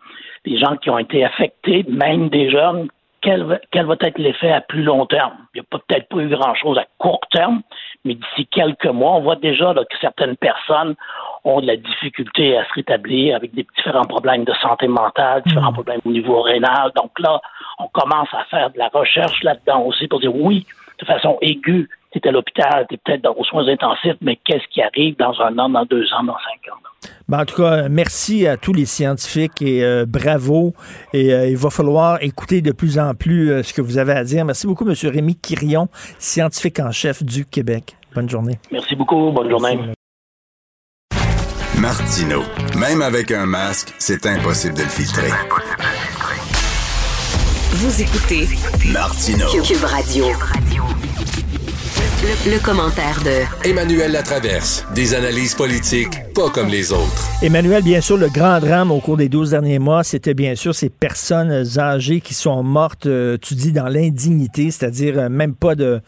des gens qui ont été affectés, même des jeunes, quel va, quel va être l'effet à plus long terme? Il n'y a peut-être pas eu grand-chose à court terme, mais d'ici quelques mois, on voit déjà que certaines personnes ont de la difficulté à se rétablir avec des différents problèmes de santé mentale, différents mmh. problèmes au niveau rénal. Donc là, on commence à faire de la recherche là-dedans aussi pour dire oui, de façon aiguë, tu es à l'hôpital, tu es peut-être dans aux soins intensifs, mais qu'est-ce qui arrive dans un an, dans deux ans, dans cinq ans? Ben, en tout cas, merci à tous les scientifiques et euh, bravo. Et euh, il va falloir écouter de plus en plus euh, ce que vous avez à dire. Merci beaucoup, M. Rémi Quirion, scientifique en chef du Québec. Bonne journée. Merci beaucoup. Bonne journée. Martino. Même avec un masque, c'est impossible de le filtrer. Vous écoutez Martino. Cube Radio. Le, commentaire de Emmanuel Latraverse. Des analyses politiques pas comme les autres. Emmanuel, bien sûr, le grand drame au cours des 12 derniers mois, c'était bien sûr ces personnes âgées qui sont mortes, euh, tu dis, dans l'indignité, c'est-à-dire euh, même pas de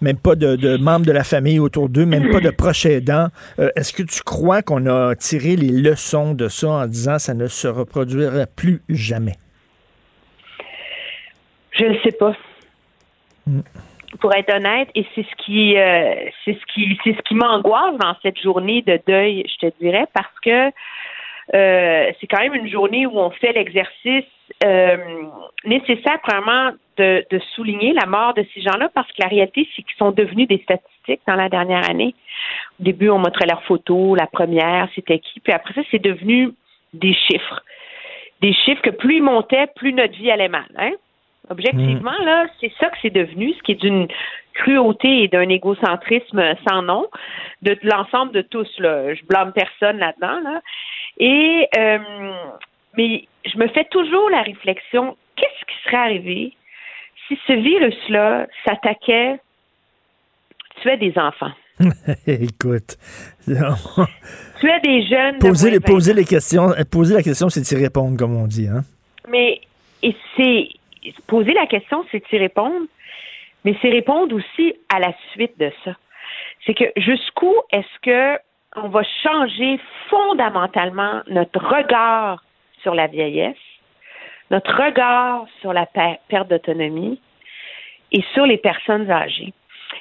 même pas de, membres de la famille autour d'eux, même pas de [CLEARS THROAT] proches aidants. Euh, est-ce que tu crois qu'on a tiré les leçons de ça en disant ça ne se reproduira plus jamais? Je ne sais pas. Hmm pour être honnête, et c'est ce qui, euh, c'est ce qui, c'est ce qui m'angoisse dans cette journée de deuil, je te dirais, parce que euh, c'est quand même une journée où on fait l'exercice euh, nécessaire, premièrement, de, de, souligner la mort de ces gens-là, parce que la réalité, c'est qu'ils sont devenus des statistiques dans la dernière année. Au début, on montrait leurs photos, la première, c'était qui, puis après ça, c'est devenu des chiffres. Des chiffres que plus ils montaient, plus notre vie allait mal. Hein? Objectivement, là, c'est ça que c'est devenu, ce qui est d'une cruauté et d'un égocentrisme sans nom de l'ensemble de tous. Là. Je blâme personne là-dedans. Là. Et euh, mais je me fais toujours la réflexion qu'est-ce qui serait arrivé si ce virus-là s'attaquait tuait des enfants? [LAUGHS] Écoute. tu as des jeunes. Poser, les, poser les questions, poser la question, c'est y répondre, comme on dit. Hein? Mais c'est poser la question, c'est y répondre, mais c'est répondre aussi à la suite de ça. C'est que jusqu'où est-ce que on va changer fondamentalement notre regard sur la vieillesse, notre regard sur la perte d'autonomie et sur les personnes âgées?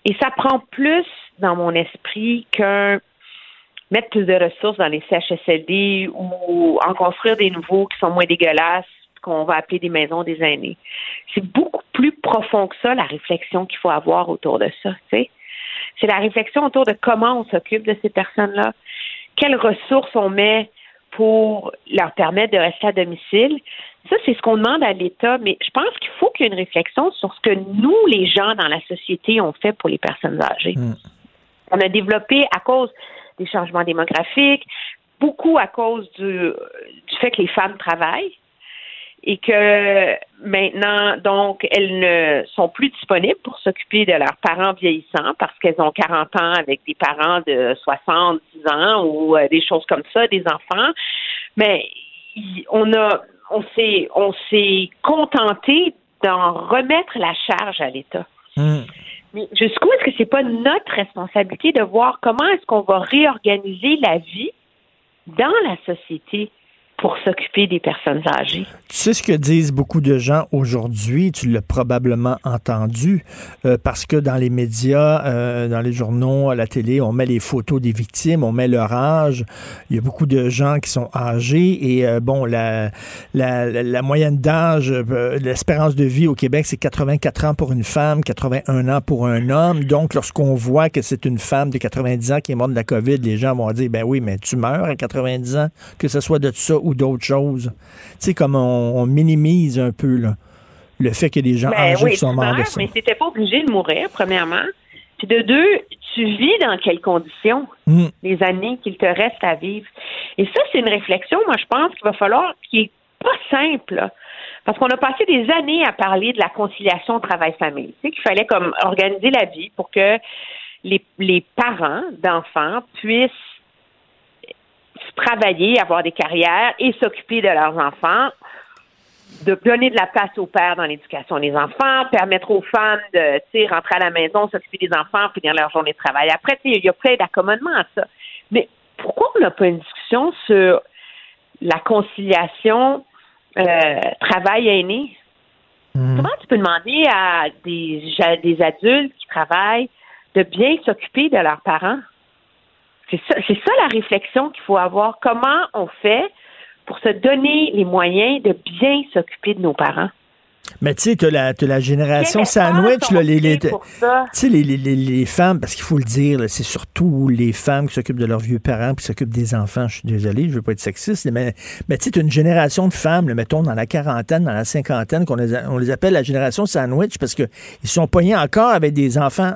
Et ça prend plus dans mon esprit qu'un mettre plus de ressources dans les CHSLD ou en construire des nouveaux qui sont moins dégueulasses qu'on va appeler des maisons des aînés. C'est beaucoup plus profond que ça, la réflexion qu'il faut avoir autour de ça. C'est la réflexion autour de comment on s'occupe de ces personnes-là, quelles ressources on met pour leur permettre de rester à domicile. Ça, c'est ce qu'on demande à l'État, mais je pense qu'il faut qu'il y ait une réflexion sur ce que nous, les gens dans la société, ont fait pour les personnes âgées. Hmm. On a développé à cause des changements démographiques, beaucoup à cause du, du fait que les femmes travaillent et que maintenant, donc, elles ne sont plus disponibles pour s'occuper de leurs parents vieillissants parce qu'elles ont 40 ans avec des parents de 70 ans ou euh, des choses comme ça, des enfants. Mais on a, on s'est, on s'est contenté d'en remettre la charge à l'État. Hmm. Mais jusqu'où est-ce que c'est pas notre responsabilité de voir comment est-ce qu'on va réorganiser la vie dans la société? Pour s'occuper des personnes âgées. Tu sais ce que disent beaucoup de gens aujourd'hui, tu l'as probablement entendu, euh, parce que dans les médias, euh, dans les journaux, à la télé, on met les photos des victimes, on met leur âge. Il y a beaucoup de gens qui sont âgés et euh, bon, la, la, la moyenne d'âge, l'espérance de vie au Québec, c'est 84 ans pour une femme, 81 ans pour un homme. Donc, lorsqu'on voit que c'est une femme de 90 ans qui est morte de la COVID, les gens vont dire, ben oui, mais tu meurs à 90 ans, que ce soit de ça ou d'autres choses. Tu sais, comme on, minimise un peu le fait que des gens ben âgés oui, sont morts de ça. Mais pas obligé de mourir, premièrement. Puis de deux, tu vis dans quelles conditions hmm. les années qu'il te reste à vivre. Et ça, c'est une réflexion, moi, je pense qu'il va falloir, qui est pas simple. Parce qu'on a passé des années à parler de la conciliation travail-famille. Tu sais, qu'il fallait comme organiser la vie pour que les, les parents d'enfants puissent travailler, avoir des carrières et s'occuper de leurs enfants, de donner de la place aux pères dans l'éducation des enfants, permettre aux femmes de rentrer à la maison, s'occuper des enfants, finir leur journée de travail. Après, il y a plein d'accommodements à ça. Mais pourquoi on n'a pas une discussion sur la conciliation euh, travail aîné? Mmh. Comment tu peux demander à des, des adultes qui travaillent de bien s'occuper de leurs parents? C'est ça, la réflexion qu'il faut avoir. Comment on fait pour se donner les moyens de bien s'occuper de nos parents? Mais tu sais, tu as, la génération sandwich, là, les, les, les, les, les, femmes, parce qu'il faut le dire, c'est surtout les femmes qui s'occupent de leurs vieux parents, qui s'occupent des enfants. Je suis désolé, je veux pas être sexiste, mais, mais tu sais, une génération de femmes, mettons, dans la quarantaine, dans la cinquantaine, qu'on les, on les appelle la génération sandwich parce qu'ils sont poignés encore avec des enfants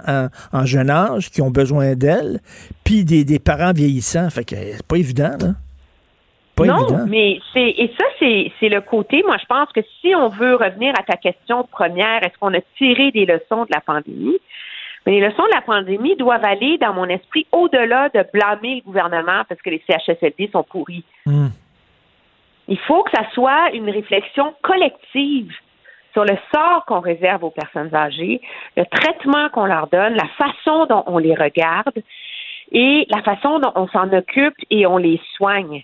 en, jeune âge qui ont besoin d'elles, puis des, des parents vieillissants. Fait que c'est pas évident, là non, mais c'est et ça c'est le côté. Moi, je pense que si on veut revenir à ta question première, est-ce qu'on a tiré des leçons de la pandémie? Mais les leçons de la pandémie doivent aller dans mon esprit au-delà de blâmer le gouvernement parce que les CHSLD sont pourris. Hmm. Il faut que ça soit une réflexion collective sur le sort qu'on réserve aux personnes âgées, le traitement qu'on leur donne, la façon dont on les regarde et la façon dont on s'en occupe et on les soigne.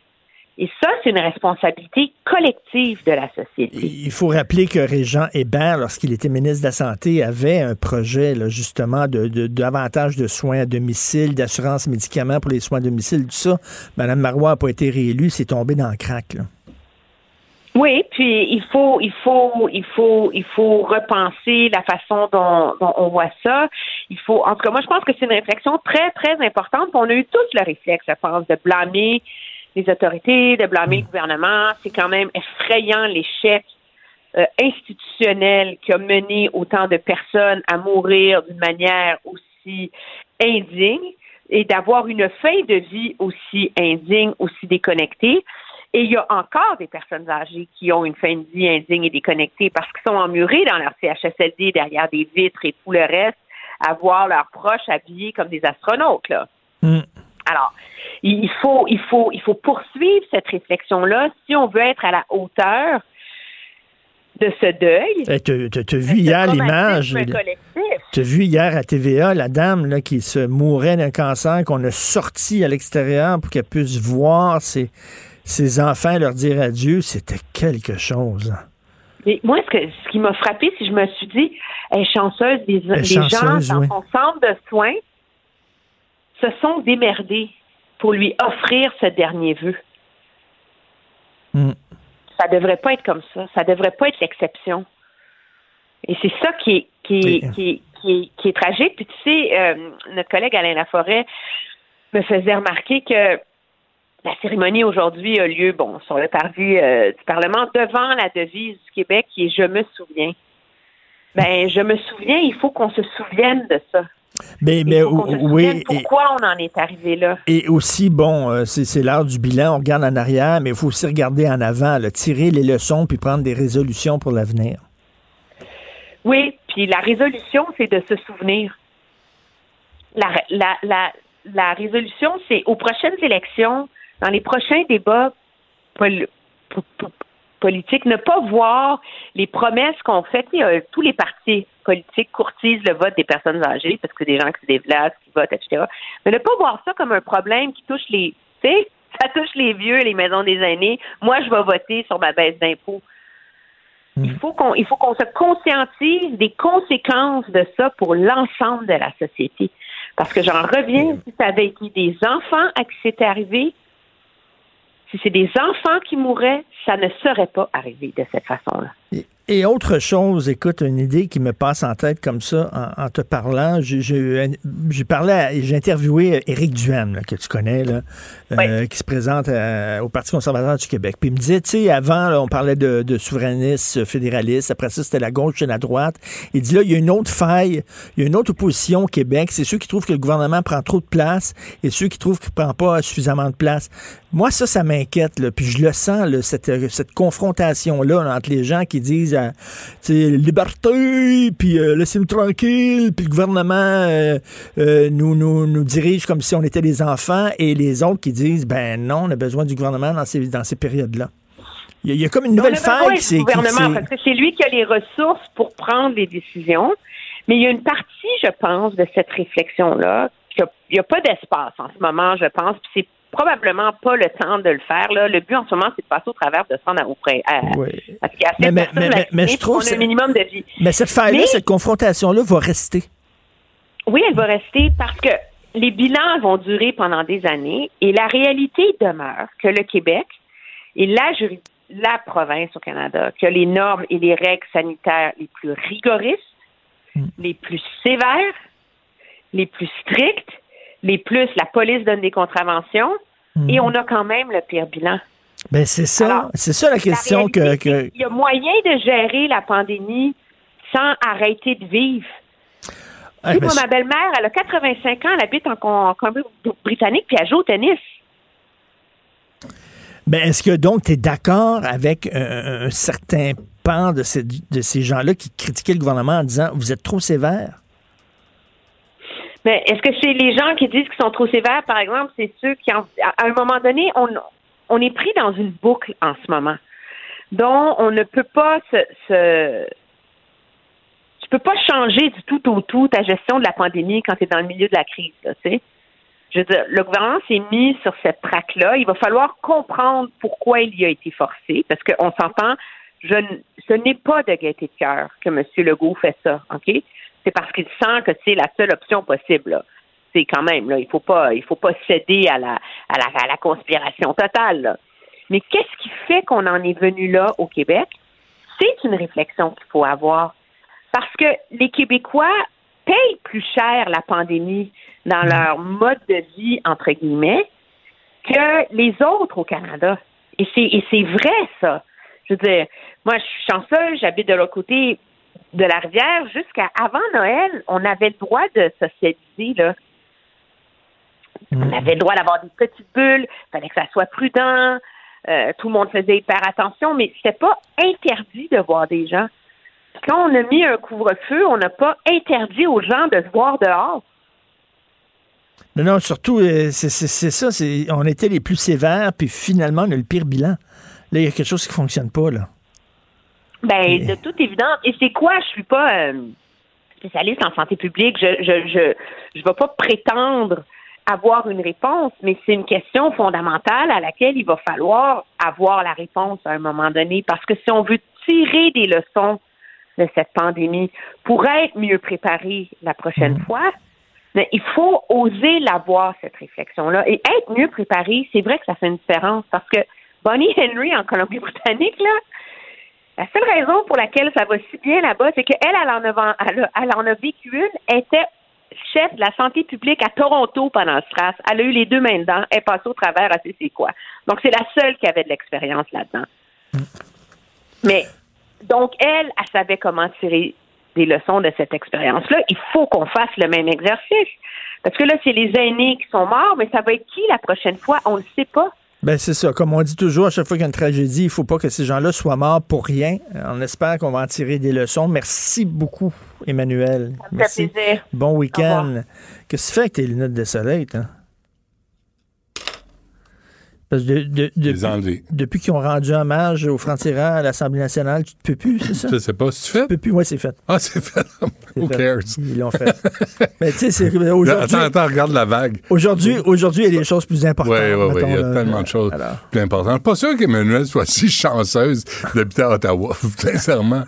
Et ça, c'est une responsabilité collective de la société. Il faut rappeler que Régent Hébert, lorsqu'il était ministre de la Santé, avait un projet justement de, davantage de soins à domicile, d'assurance médicaments pour les soins à domicile, tout ça. Madame Marois n'a pas été réélue, c'est tombé dans le crack. Oui, puis il faut, il faut, il faut, il faut repenser la façon dont, on voit ça. Il faut, en tout cas, moi, je pense que c'est une réflexion très, très importante. On a eu tous le réflexe, je pense, de blâmer les autorités, de blâmer le gouvernement. C'est quand même effrayant l'échec euh, institutionnel qui a mené autant de personnes à mourir d'une manière aussi indigne et d'avoir une fin de vie aussi indigne, aussi déconnectée. Et il y a encore des personnes âgées qui ont une fin de vie indigne et déconnectée parce qu'ils sont emmurés dans leur CHSLD derrière des vitres et tout le reste à voir leurs proches habillés comme des astronautes. Là. Alors, il faut, il faut, il faut poursuivre cette réflexion-là si on veut être à la hauteur de ce deuil. Eh, tu as vu hier l'image. Tu as vu hier à TVA la dame là, qui se mourait d'un cancer qu'on a sorti à l'extérieur pour qu'elle puisse voir ses, ses enfants leur dire adieu. C'était quelque chose. Mais moi, ce, que, ce qui m'a frappé, c'est que je me suis dit, elle est chanceuse, des, gens dans son centre de soins se sont démerdés pour lui offrir ce dernier vœu. Hmm. Ça devrait pas être comme ça. Ça devrait pas être l'exception. Et c'est ça qui est, qui, qui, qui, est, tragique. Puis tu sais, euh, notre collègue Alain Laforêt me faisait remarquer que la cérémonie aujourd'hui a lieu, bon, sur le parvis euh, du Parlement, devant la devise du Québec qui est Je me souviens. Ben, je me souviens, il faut qu'on se souvienne de ça. Mais, mais oui. Pourquoi on en est arrivé là? Et aussi, bon, euh, c'est l'heure du bilan, on regarde en arrière, mais il faut aussi regarder en avant, tirer les leçons puis prendre des résolutions pour l'avenir. Oui, puis la résolution, c'est de se souvenir. La, la, la, la résolution, c'est aux prochaines élections, dans les prochains débats politiques, ne pas voir les promesses qu'on fait. tous les partis politiques courtisent le vote des personnes âgées parce que des gens qui se déplacent, qui votent, etc. Mais ne pas voir ça comme un problème qui touche les, tu sais, [LAUGHS] ça touche les vieux, les maisons des aînés. Moi, je vais voter sur ma baisse d'impôts. Il mm. faut qu'on il faut qu'on se conscientise des conséquences de ça pour l'ensemble de la société. Parce que j'en reviens, si ça avait été des enfants à qui c'était arrivé, si c'est des enfants qui mourraient, ça ne serait pas arrivé de cette façon-là. Et autre chose, écoute, une idée qui me passe en tête comme ça en, te parlant, j'ai parlé, j'ai interviewé Éric Duham, que tu connais, là, euh, qui se présente euh, au Parti conservateur du Québec. Puis il me disait, tu sais, avant, on parlait de, de souverainistes, fédéralistes, après ça, c'était la gauche et la droite. Il dit là, il y a une autre faille, il y a une autre opposition au Québec, c'est ceux qui trouvent que le gouvernement prend trop de place et ceux qui trouvent qu'il ne prend pas suffisamment de place. Moi, ça, ça m'inquiète, puis je le sens, là, cette, cette confrontation-là entre les gens qui disent liberté, puis euh, laissez-nous tranquille, puis le gouvernement euh, euh, nous, nous, nous dirige comme si on était des enfants, et les autres qui disent, ben non, on a besoin du gouvernement dans ces, dans ces périodes-là. Il y, a, comme une nouvelle faille qui gouvernement, parce que c'est lui qui a les ressources pour prendre les décisions. Mais il y a une partie, je pense, de cette réflexion-là. Il n'y a, pas d'espace en ce moment, je pense. Puis c'est probablement pas le temps de le faire. Là. Le but en ce moment, c'est de passer au travers de ça auprès. À, oui. Qu'il y a mais, mais, mais, je trouve un minimum de vie. Mais cette faille-là, cette confrontation-là va rester. Oui, elle va rester parce que les bilans vont durer pendant des années et la réalité demeure que le Québec est la, la province au Canada qui a les normes et les règles sanitaires les plus rigoristes, hmm. les plus sévères, les plus strictes les plus, la police donne des contraventions hmm. et on a quand même le pire bilan. Ben c'est ça, c'est ça la question que, Il y a moyen de gérer la pandémie sans arrêter de vivre. Ah, ben, ma belle-mère, elle a 85 ans, elle habite en Colombie-Britannique, puis elle joue au tennis. Ben, est-ce que donc tu es d'accord avec un, certain pan de ces, de ces gens-là qui critiquaient le gouvernement en disant vous êtes trop sévère? Mais est-ce que c'est les gens qui disent qu'ils sont trop sévères, par exemple, c'est ceux qui, à un moment donné, on, est pris dans une boucle en ce moment, dont on ne peut pas se, tu peux pas changer du tout au tout ta gestion de la pandémie quand tu es dans le milieu de la crise, tu sais. Je veux dire, le gouvernement s'est mis sur cette traque-là. Il va falloir comprendre pourquoi il y a été forcé, parce qu'on s'entend, ce n'est pas de gaieté de cœur que M. Legault fait ça, OK? C'est parce qu'il sent que c'est la seule option possible. C'est quand même, là, il faut faut pas céder à la conspiration totale. Mais qu'est-ce qui fait qu'on en est venu là au Québec? C'est une réflexion qu'il faut avoir. Parce que les Québécois payent plus cher la pandémie dans leur mode de vie, entre guillemets, que les autres au Canada. Et c'est, et c'est vrai, ça. Je veux dire, moi, je suis chanceuse, j'habite de l'autre côté de la rivière jusqu'à avant Noël, on avait le droit de socialiser, là. On mm. avait le droit d'avoir des petites bulles, il fallait que ça soit prudent, euh, tout le monde faisait hyper attention, mais c'était pas interdit de voir des gens. quand on a mis un couvre-feu, on n'a pas interdit aux gens de se voir dehors. Non, non, surtout, euh, c'est ça. On était les plus sévères, puis finalement, on a le pire bilan. Là, il y a quelque chose qui ne fonctionne pas, là. Ben, de toute évidence. Et c'est quoi? Je suis pas euh, spécialiste en santé publique. Je je, je, je vais pas prétendre avoir une réponse, mais c'est une question fondamentale à laquelle il va falloir avoir la réponse à un moment donné. Parce que si on veut tirer des leçons de cette pandémie pour être mieux préparé la prochaine mmh. fois, mais il faut oser l'avoir, cette réflexion-là. Et être mieux préparé, c'est vrai que ça fait une différence parce que Bonnie Henry en Colombie-Britannique, là, la seule raison pour laquelle ça va si bien là-bas, c'est qu'elle, elle, en a, elle, en a vécu une, était chef de la santé publique à Toronto pendant ce SRAS. Elle a eu les deux mains dedans. Elle est au travers, elle sait c'est quoi. Donc, c'est la seule qui avait de l'expérience là-dedans. Mais, donc, elle, elle savait comment tirer des leçons de cette expérience-là. Il faut qu'on fasse le même exercice. Parce que là, c'est les aînés qui sont morts, mais ça va être qui la prochaine fois? On ne le sait pas. Ben c'est ça. Comme on dit toujours, à chaque fois qu'il y a une tragédie, il ne faut pas que ces gens-là soient morts pour rien. On espère qu'on va en tirer des leçons. Merci beaucoup, Emmanuel. Ça me Merci. Plaisir. Bon week-end. Qu'est-ce que tu fais avec tes lunettes de soleil, toi? Depuis qu'ils ont rendu hommage aux francs-tireurs à l'Assemblée nationale, tu ne peux plus, c'est ça? Je sais pas. Tu fais? Tu peux plus, oui, c'est fait. Ah, c'est fait. [LAUGHS] Who cares? Ils l'ont fait. [LAUGHS] Mais tu sais, c'est aujourd'hui. Attends, attends, regarde la vague. Aujourd'hui, aujourd'hui, il y a des choses plus importantes. Oui, oui, oui. Il y a tellement de choses plus importantes. Je suis pas sûr qu'Emmanuel soit si chanceuse d'habiter à Ottawa, [LAUGHS] sincèrement.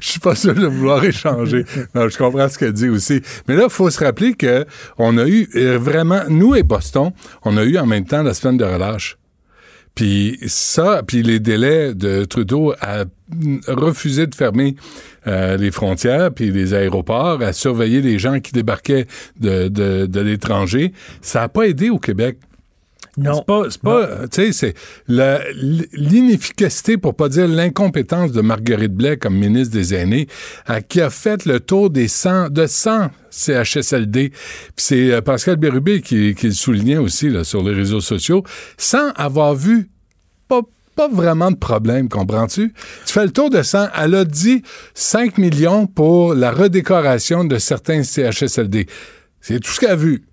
Je suis pas sûr de vouloir échanger. Non, je comprends ce qu'elle dit aussi. Mais là, il faut se rappeler qu'on a eu euh, vraiment, nous et Boston, on a eu en même temps la semaine de relâche. Puis ça, puis les délais de Trudeau à refuser de fermer euh, les frontières puis les aéroports, à surveiller les gens qui débarquaient de, de l'étranger, ça n'a pas aidé au Québec. Non. C'est pas, c'est pas, tu sais, c'est l'inefficacité, pour pas dire l'incompétence de Marguerite Blais comme ministre des Aînés, qui a fait le tour des 100, de 100 CHSLD. Puis c'est euh, Pascal Bérubé qui, qui le soulignait aussi là, sur les réseaux sociaux, sans avoir vu pas pas vraiment de problème, comprends-tu? Tu fais le tour de 100. Elle a dit 5 millions pour la redécoration de certains CHSLD. C'est tout ce qu'elle a vu.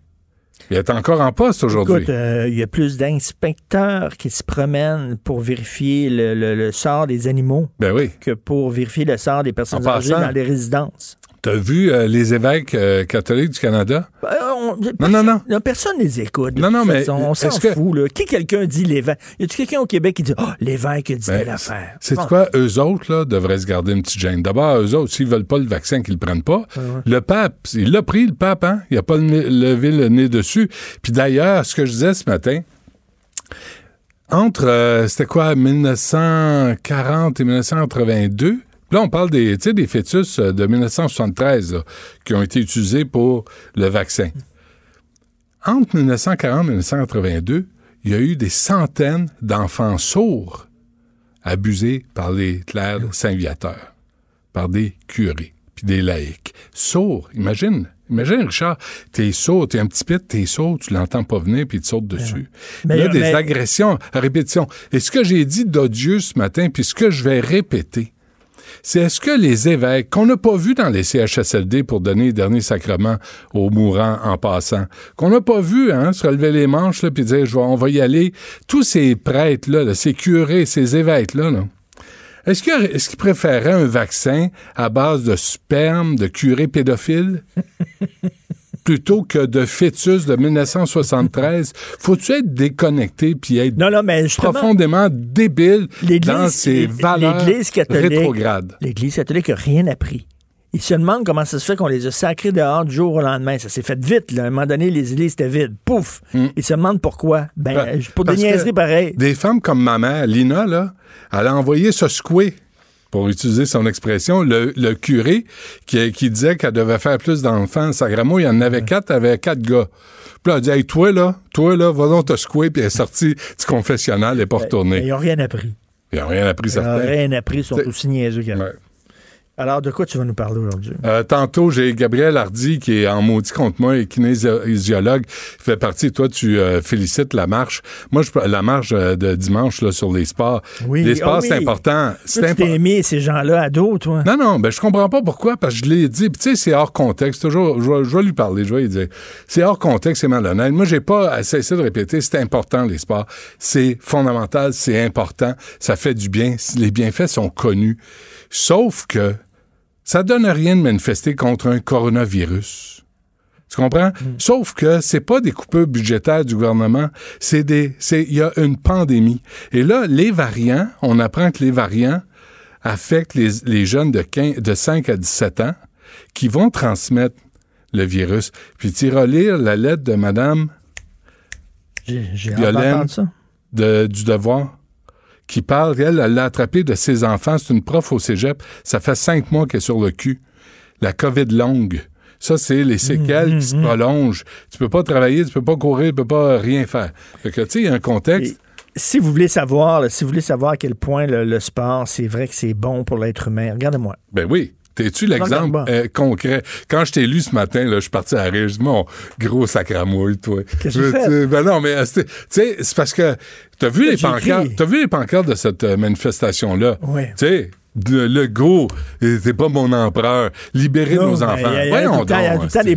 Il est encore en poste aujourd'hui. Écoute, euh, il y a plus d'inspecteurs qui se promènent pour vérifier le, sort des animaux ben oui. que pour vérifier le sort des personnes âgées dans les résidences. T'as vu euh, les évêques euh, catholiques du Canada? Ben, non, non, non, Personne ne les écoute. Non, non, mais. On s'en fout, là. Qui quelqu'un dit l'évêque? Y a-tu quelqu'un au Québec qui dit, oh, l'évêque dit ben, l'affaire? C'est quoi? Eux autres, là, devraient se garder une petite gêne. D'abord, eux autres, s'ils veulent pas le vaccin, qu'ils le prennent pas. Le pape, il l'a pris, le pape, hein? Il a pas levé le nez dessus. Puis d'ailleurs, ce que je disais ce matin, entre, euh, c'était quoi, 1940 et 1982, Là, on parle des, des fœtus euh, de 1973 qui ont été utilisés pour le vaccin. Entre 1940 et 1982, il y a eu des centaines d'enfants sourds abusés par les clercs saint-viateurs, par des curés, puis des laïcs. Sourds, imagine. Imagine, Richard, t'es sourd, t'es un petit pit, t'es sourd, tu l'entends pas venir, puis il te saute dessus. Mais, il y a des agressions à répétition. Et ce que j'ai dit d'odieux ce matin, puis ce que je vais répéter, c'est est-ce que les évêques, qu'on n'a pas vu dans les CHSLD pour donner les derniers sacrements aux mourants en passant, qu'on n'a pas vu hein, se relever les manches puis dire on va y aller, tous ces prêtres-là, ces curés, ces évêques-là, là, est-ce qu'ils préféraient un vaccin à base de sperme de curés pédophiles? [LAUGHS] plutôt que de fœtus de 1973. Faut-tu être déconnecté puis être non, non, mais profondément débile dans ses valeurs rétrogrades? L'Église catholique n'a rien appris. Ils se demandent comment ça se fait qu'on les a sacrés dehors du jour au lendemain. Ça s'est fait vite. Là. À un moment donné, les églises étaient vides. Pouf! Mm. Ils se demandent pourquoi. Ben, pour des niaiseries pareilles. Des femmes comme ma mère, Lina, là, elle a envoyé ce secouer pour utiliser son expression, le, curé qui, qui disait qu'elle devait faire plus d'enfants. Sagramo, il y en avait quatre, avait quatre gars. Puis là, elle dit, hey, toi, là, toi, là, va donc te secouer, puis elle est sortie du confessionnal et pas retournée. Ils n'ont rien appris. Ils n'ont rien appris, Ils n'ont rien appris, ils sont aussi niaiseux qu'elle. Alors, de quoi tu vas nous parler aujourd'hui? Euh, tantôt, j'ai Gabriel Hardy qui est en maudit contre moi et kinésiologue. Il fait partie, toi, tu euh, félicites la marche. Moi, je, la marche euh, de dimanche là, sur les sports. Oui. Les sports, Ah c'est oui. important. C'est tu t'es mis ces gens-là à dos, toi? Non, non, ben je comprends pas pourquoi, parce que je l'ai dit, puis tu sais, c'est hors contexte. Toujours, je vais, je vais lui parler, je vais lui dire. C'est hors contexte, c'est malhonnête. Moi, j'ai pas à cesser de répéter, c'est important, les sports. C'est fondamental, c'est important, ça fait du bien. Les bienfaits sont connus. Sauf que ça donne rien de manifester contre un coronavirus. Tu comprends? Sauf que c'est pas des coupures budgétaires du gouvernement, c'est des, c'est, il y a une pandémie. Et là, les variants, on apprend que les variants affectent les, les jeunes de, 15 de 5 à 17 ans qui vont transmettre le virus. Puis tu iras lire la lettre de Madame J'ai Violaine de, du devoir qui parle, elle, elle l'a attrapé de ses enfants. C'est une prof au cégep. Ça fait cinq mois qu'elle est sur le cul. La COVID longue. Ça, c'est les séquelles Mmh, qui se prolongent. Tu peux pas travailler, tu peux pas courir, tu peux pas rien faire. Fait que, tu sais, il y a un contexte. Si vous voulez savoir, là, si vous voulez savoir à quel point le, le sport, c'est vrai que c'est bon pour l'être humain, regardez-moi. Ben oui. T'es-tu l'exemple euh, concret? Quand je t'ai lu ce matin, là, je suis parti à rire. Je dis, mon gros sacramouille, toi. Qu'est-ce que tu Ben non, mais euh, c'est- tu sais, c'est parce que t'as vu les pancartes, t'as vu les pancartes de cette euh, manifestation-là? Oui. Tu sais, le, le go, euh, c'est pas mon empereur. Libérez Non, nos enfants. il y a- tout le temps- des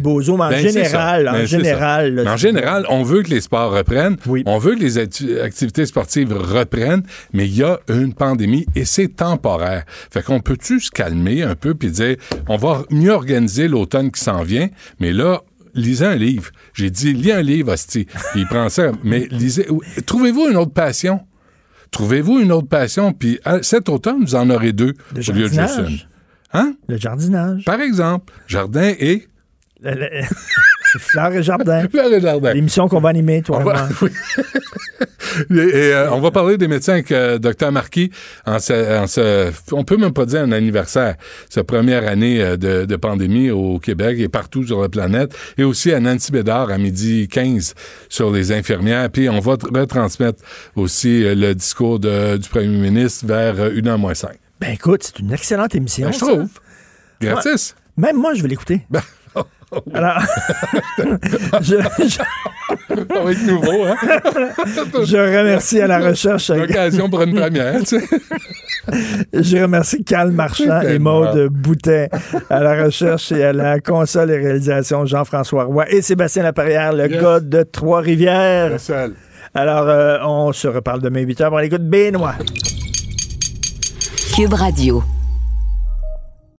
mais en Ben, général, en Ben, général, en on veut que les sports reprennent. On veut que les activités sportives reprennent, mais il y a une pandémie et c'est temporaire. Fait qu'on peut-tu se calmer un peu puis dire, on va mieux organiser l'automne qui s'en vient, mais là, lisez un livre. J'ai dit, lis un livre, hostie. Puis il prend ça. Mais lisez, trouvez-vous une autre passion? Trouvez-vous une autre passion, puis euh, cet automne, vous en aurez deux Le au lieu de juste jardinage. une. Hein? Le jardinage. Par exemple, jardin et... Le- le- [LAUGHS] Fleurs et jardin. [LAUGHS] Fleurs et jardin. L'émission qu'on va animer, toi On et va- moi. [LAUGHS] oui. Et, et, euh, on va parler des médecins avec euh, Dr Marquis en ce, en ce- on peut même pas dire un anniversaire, sa première année euh, de, de pandémie au Québec et partout sur la planète, et aussi à Nancy Bédard à midi 15 sur les infirmières. Puis on va retransmettre aussi le discours de- du premier ministre vers euh, 1h moins 5. Ben écoute, c'est une excellente émission. Ben, je trouve. Gratis. Même moi, je vais l'écouter. Ben, [LAUGHS] Alors, [LAUGHS] je, je- Ça va être nouveau, hein? [LAUGHS] je remercie à la recherche. L'occasion pour une première, tu sais. Je remercie Carl Marchand et Maude Boutet à la recherche et à la console et réalisation Jean-François Roy et Sébastien Laperrière, le Yes. gars de Trois-Rivières. Alors, euh, on se reparle demain 8h. Bon, écoute, Benoît. Cube Radio.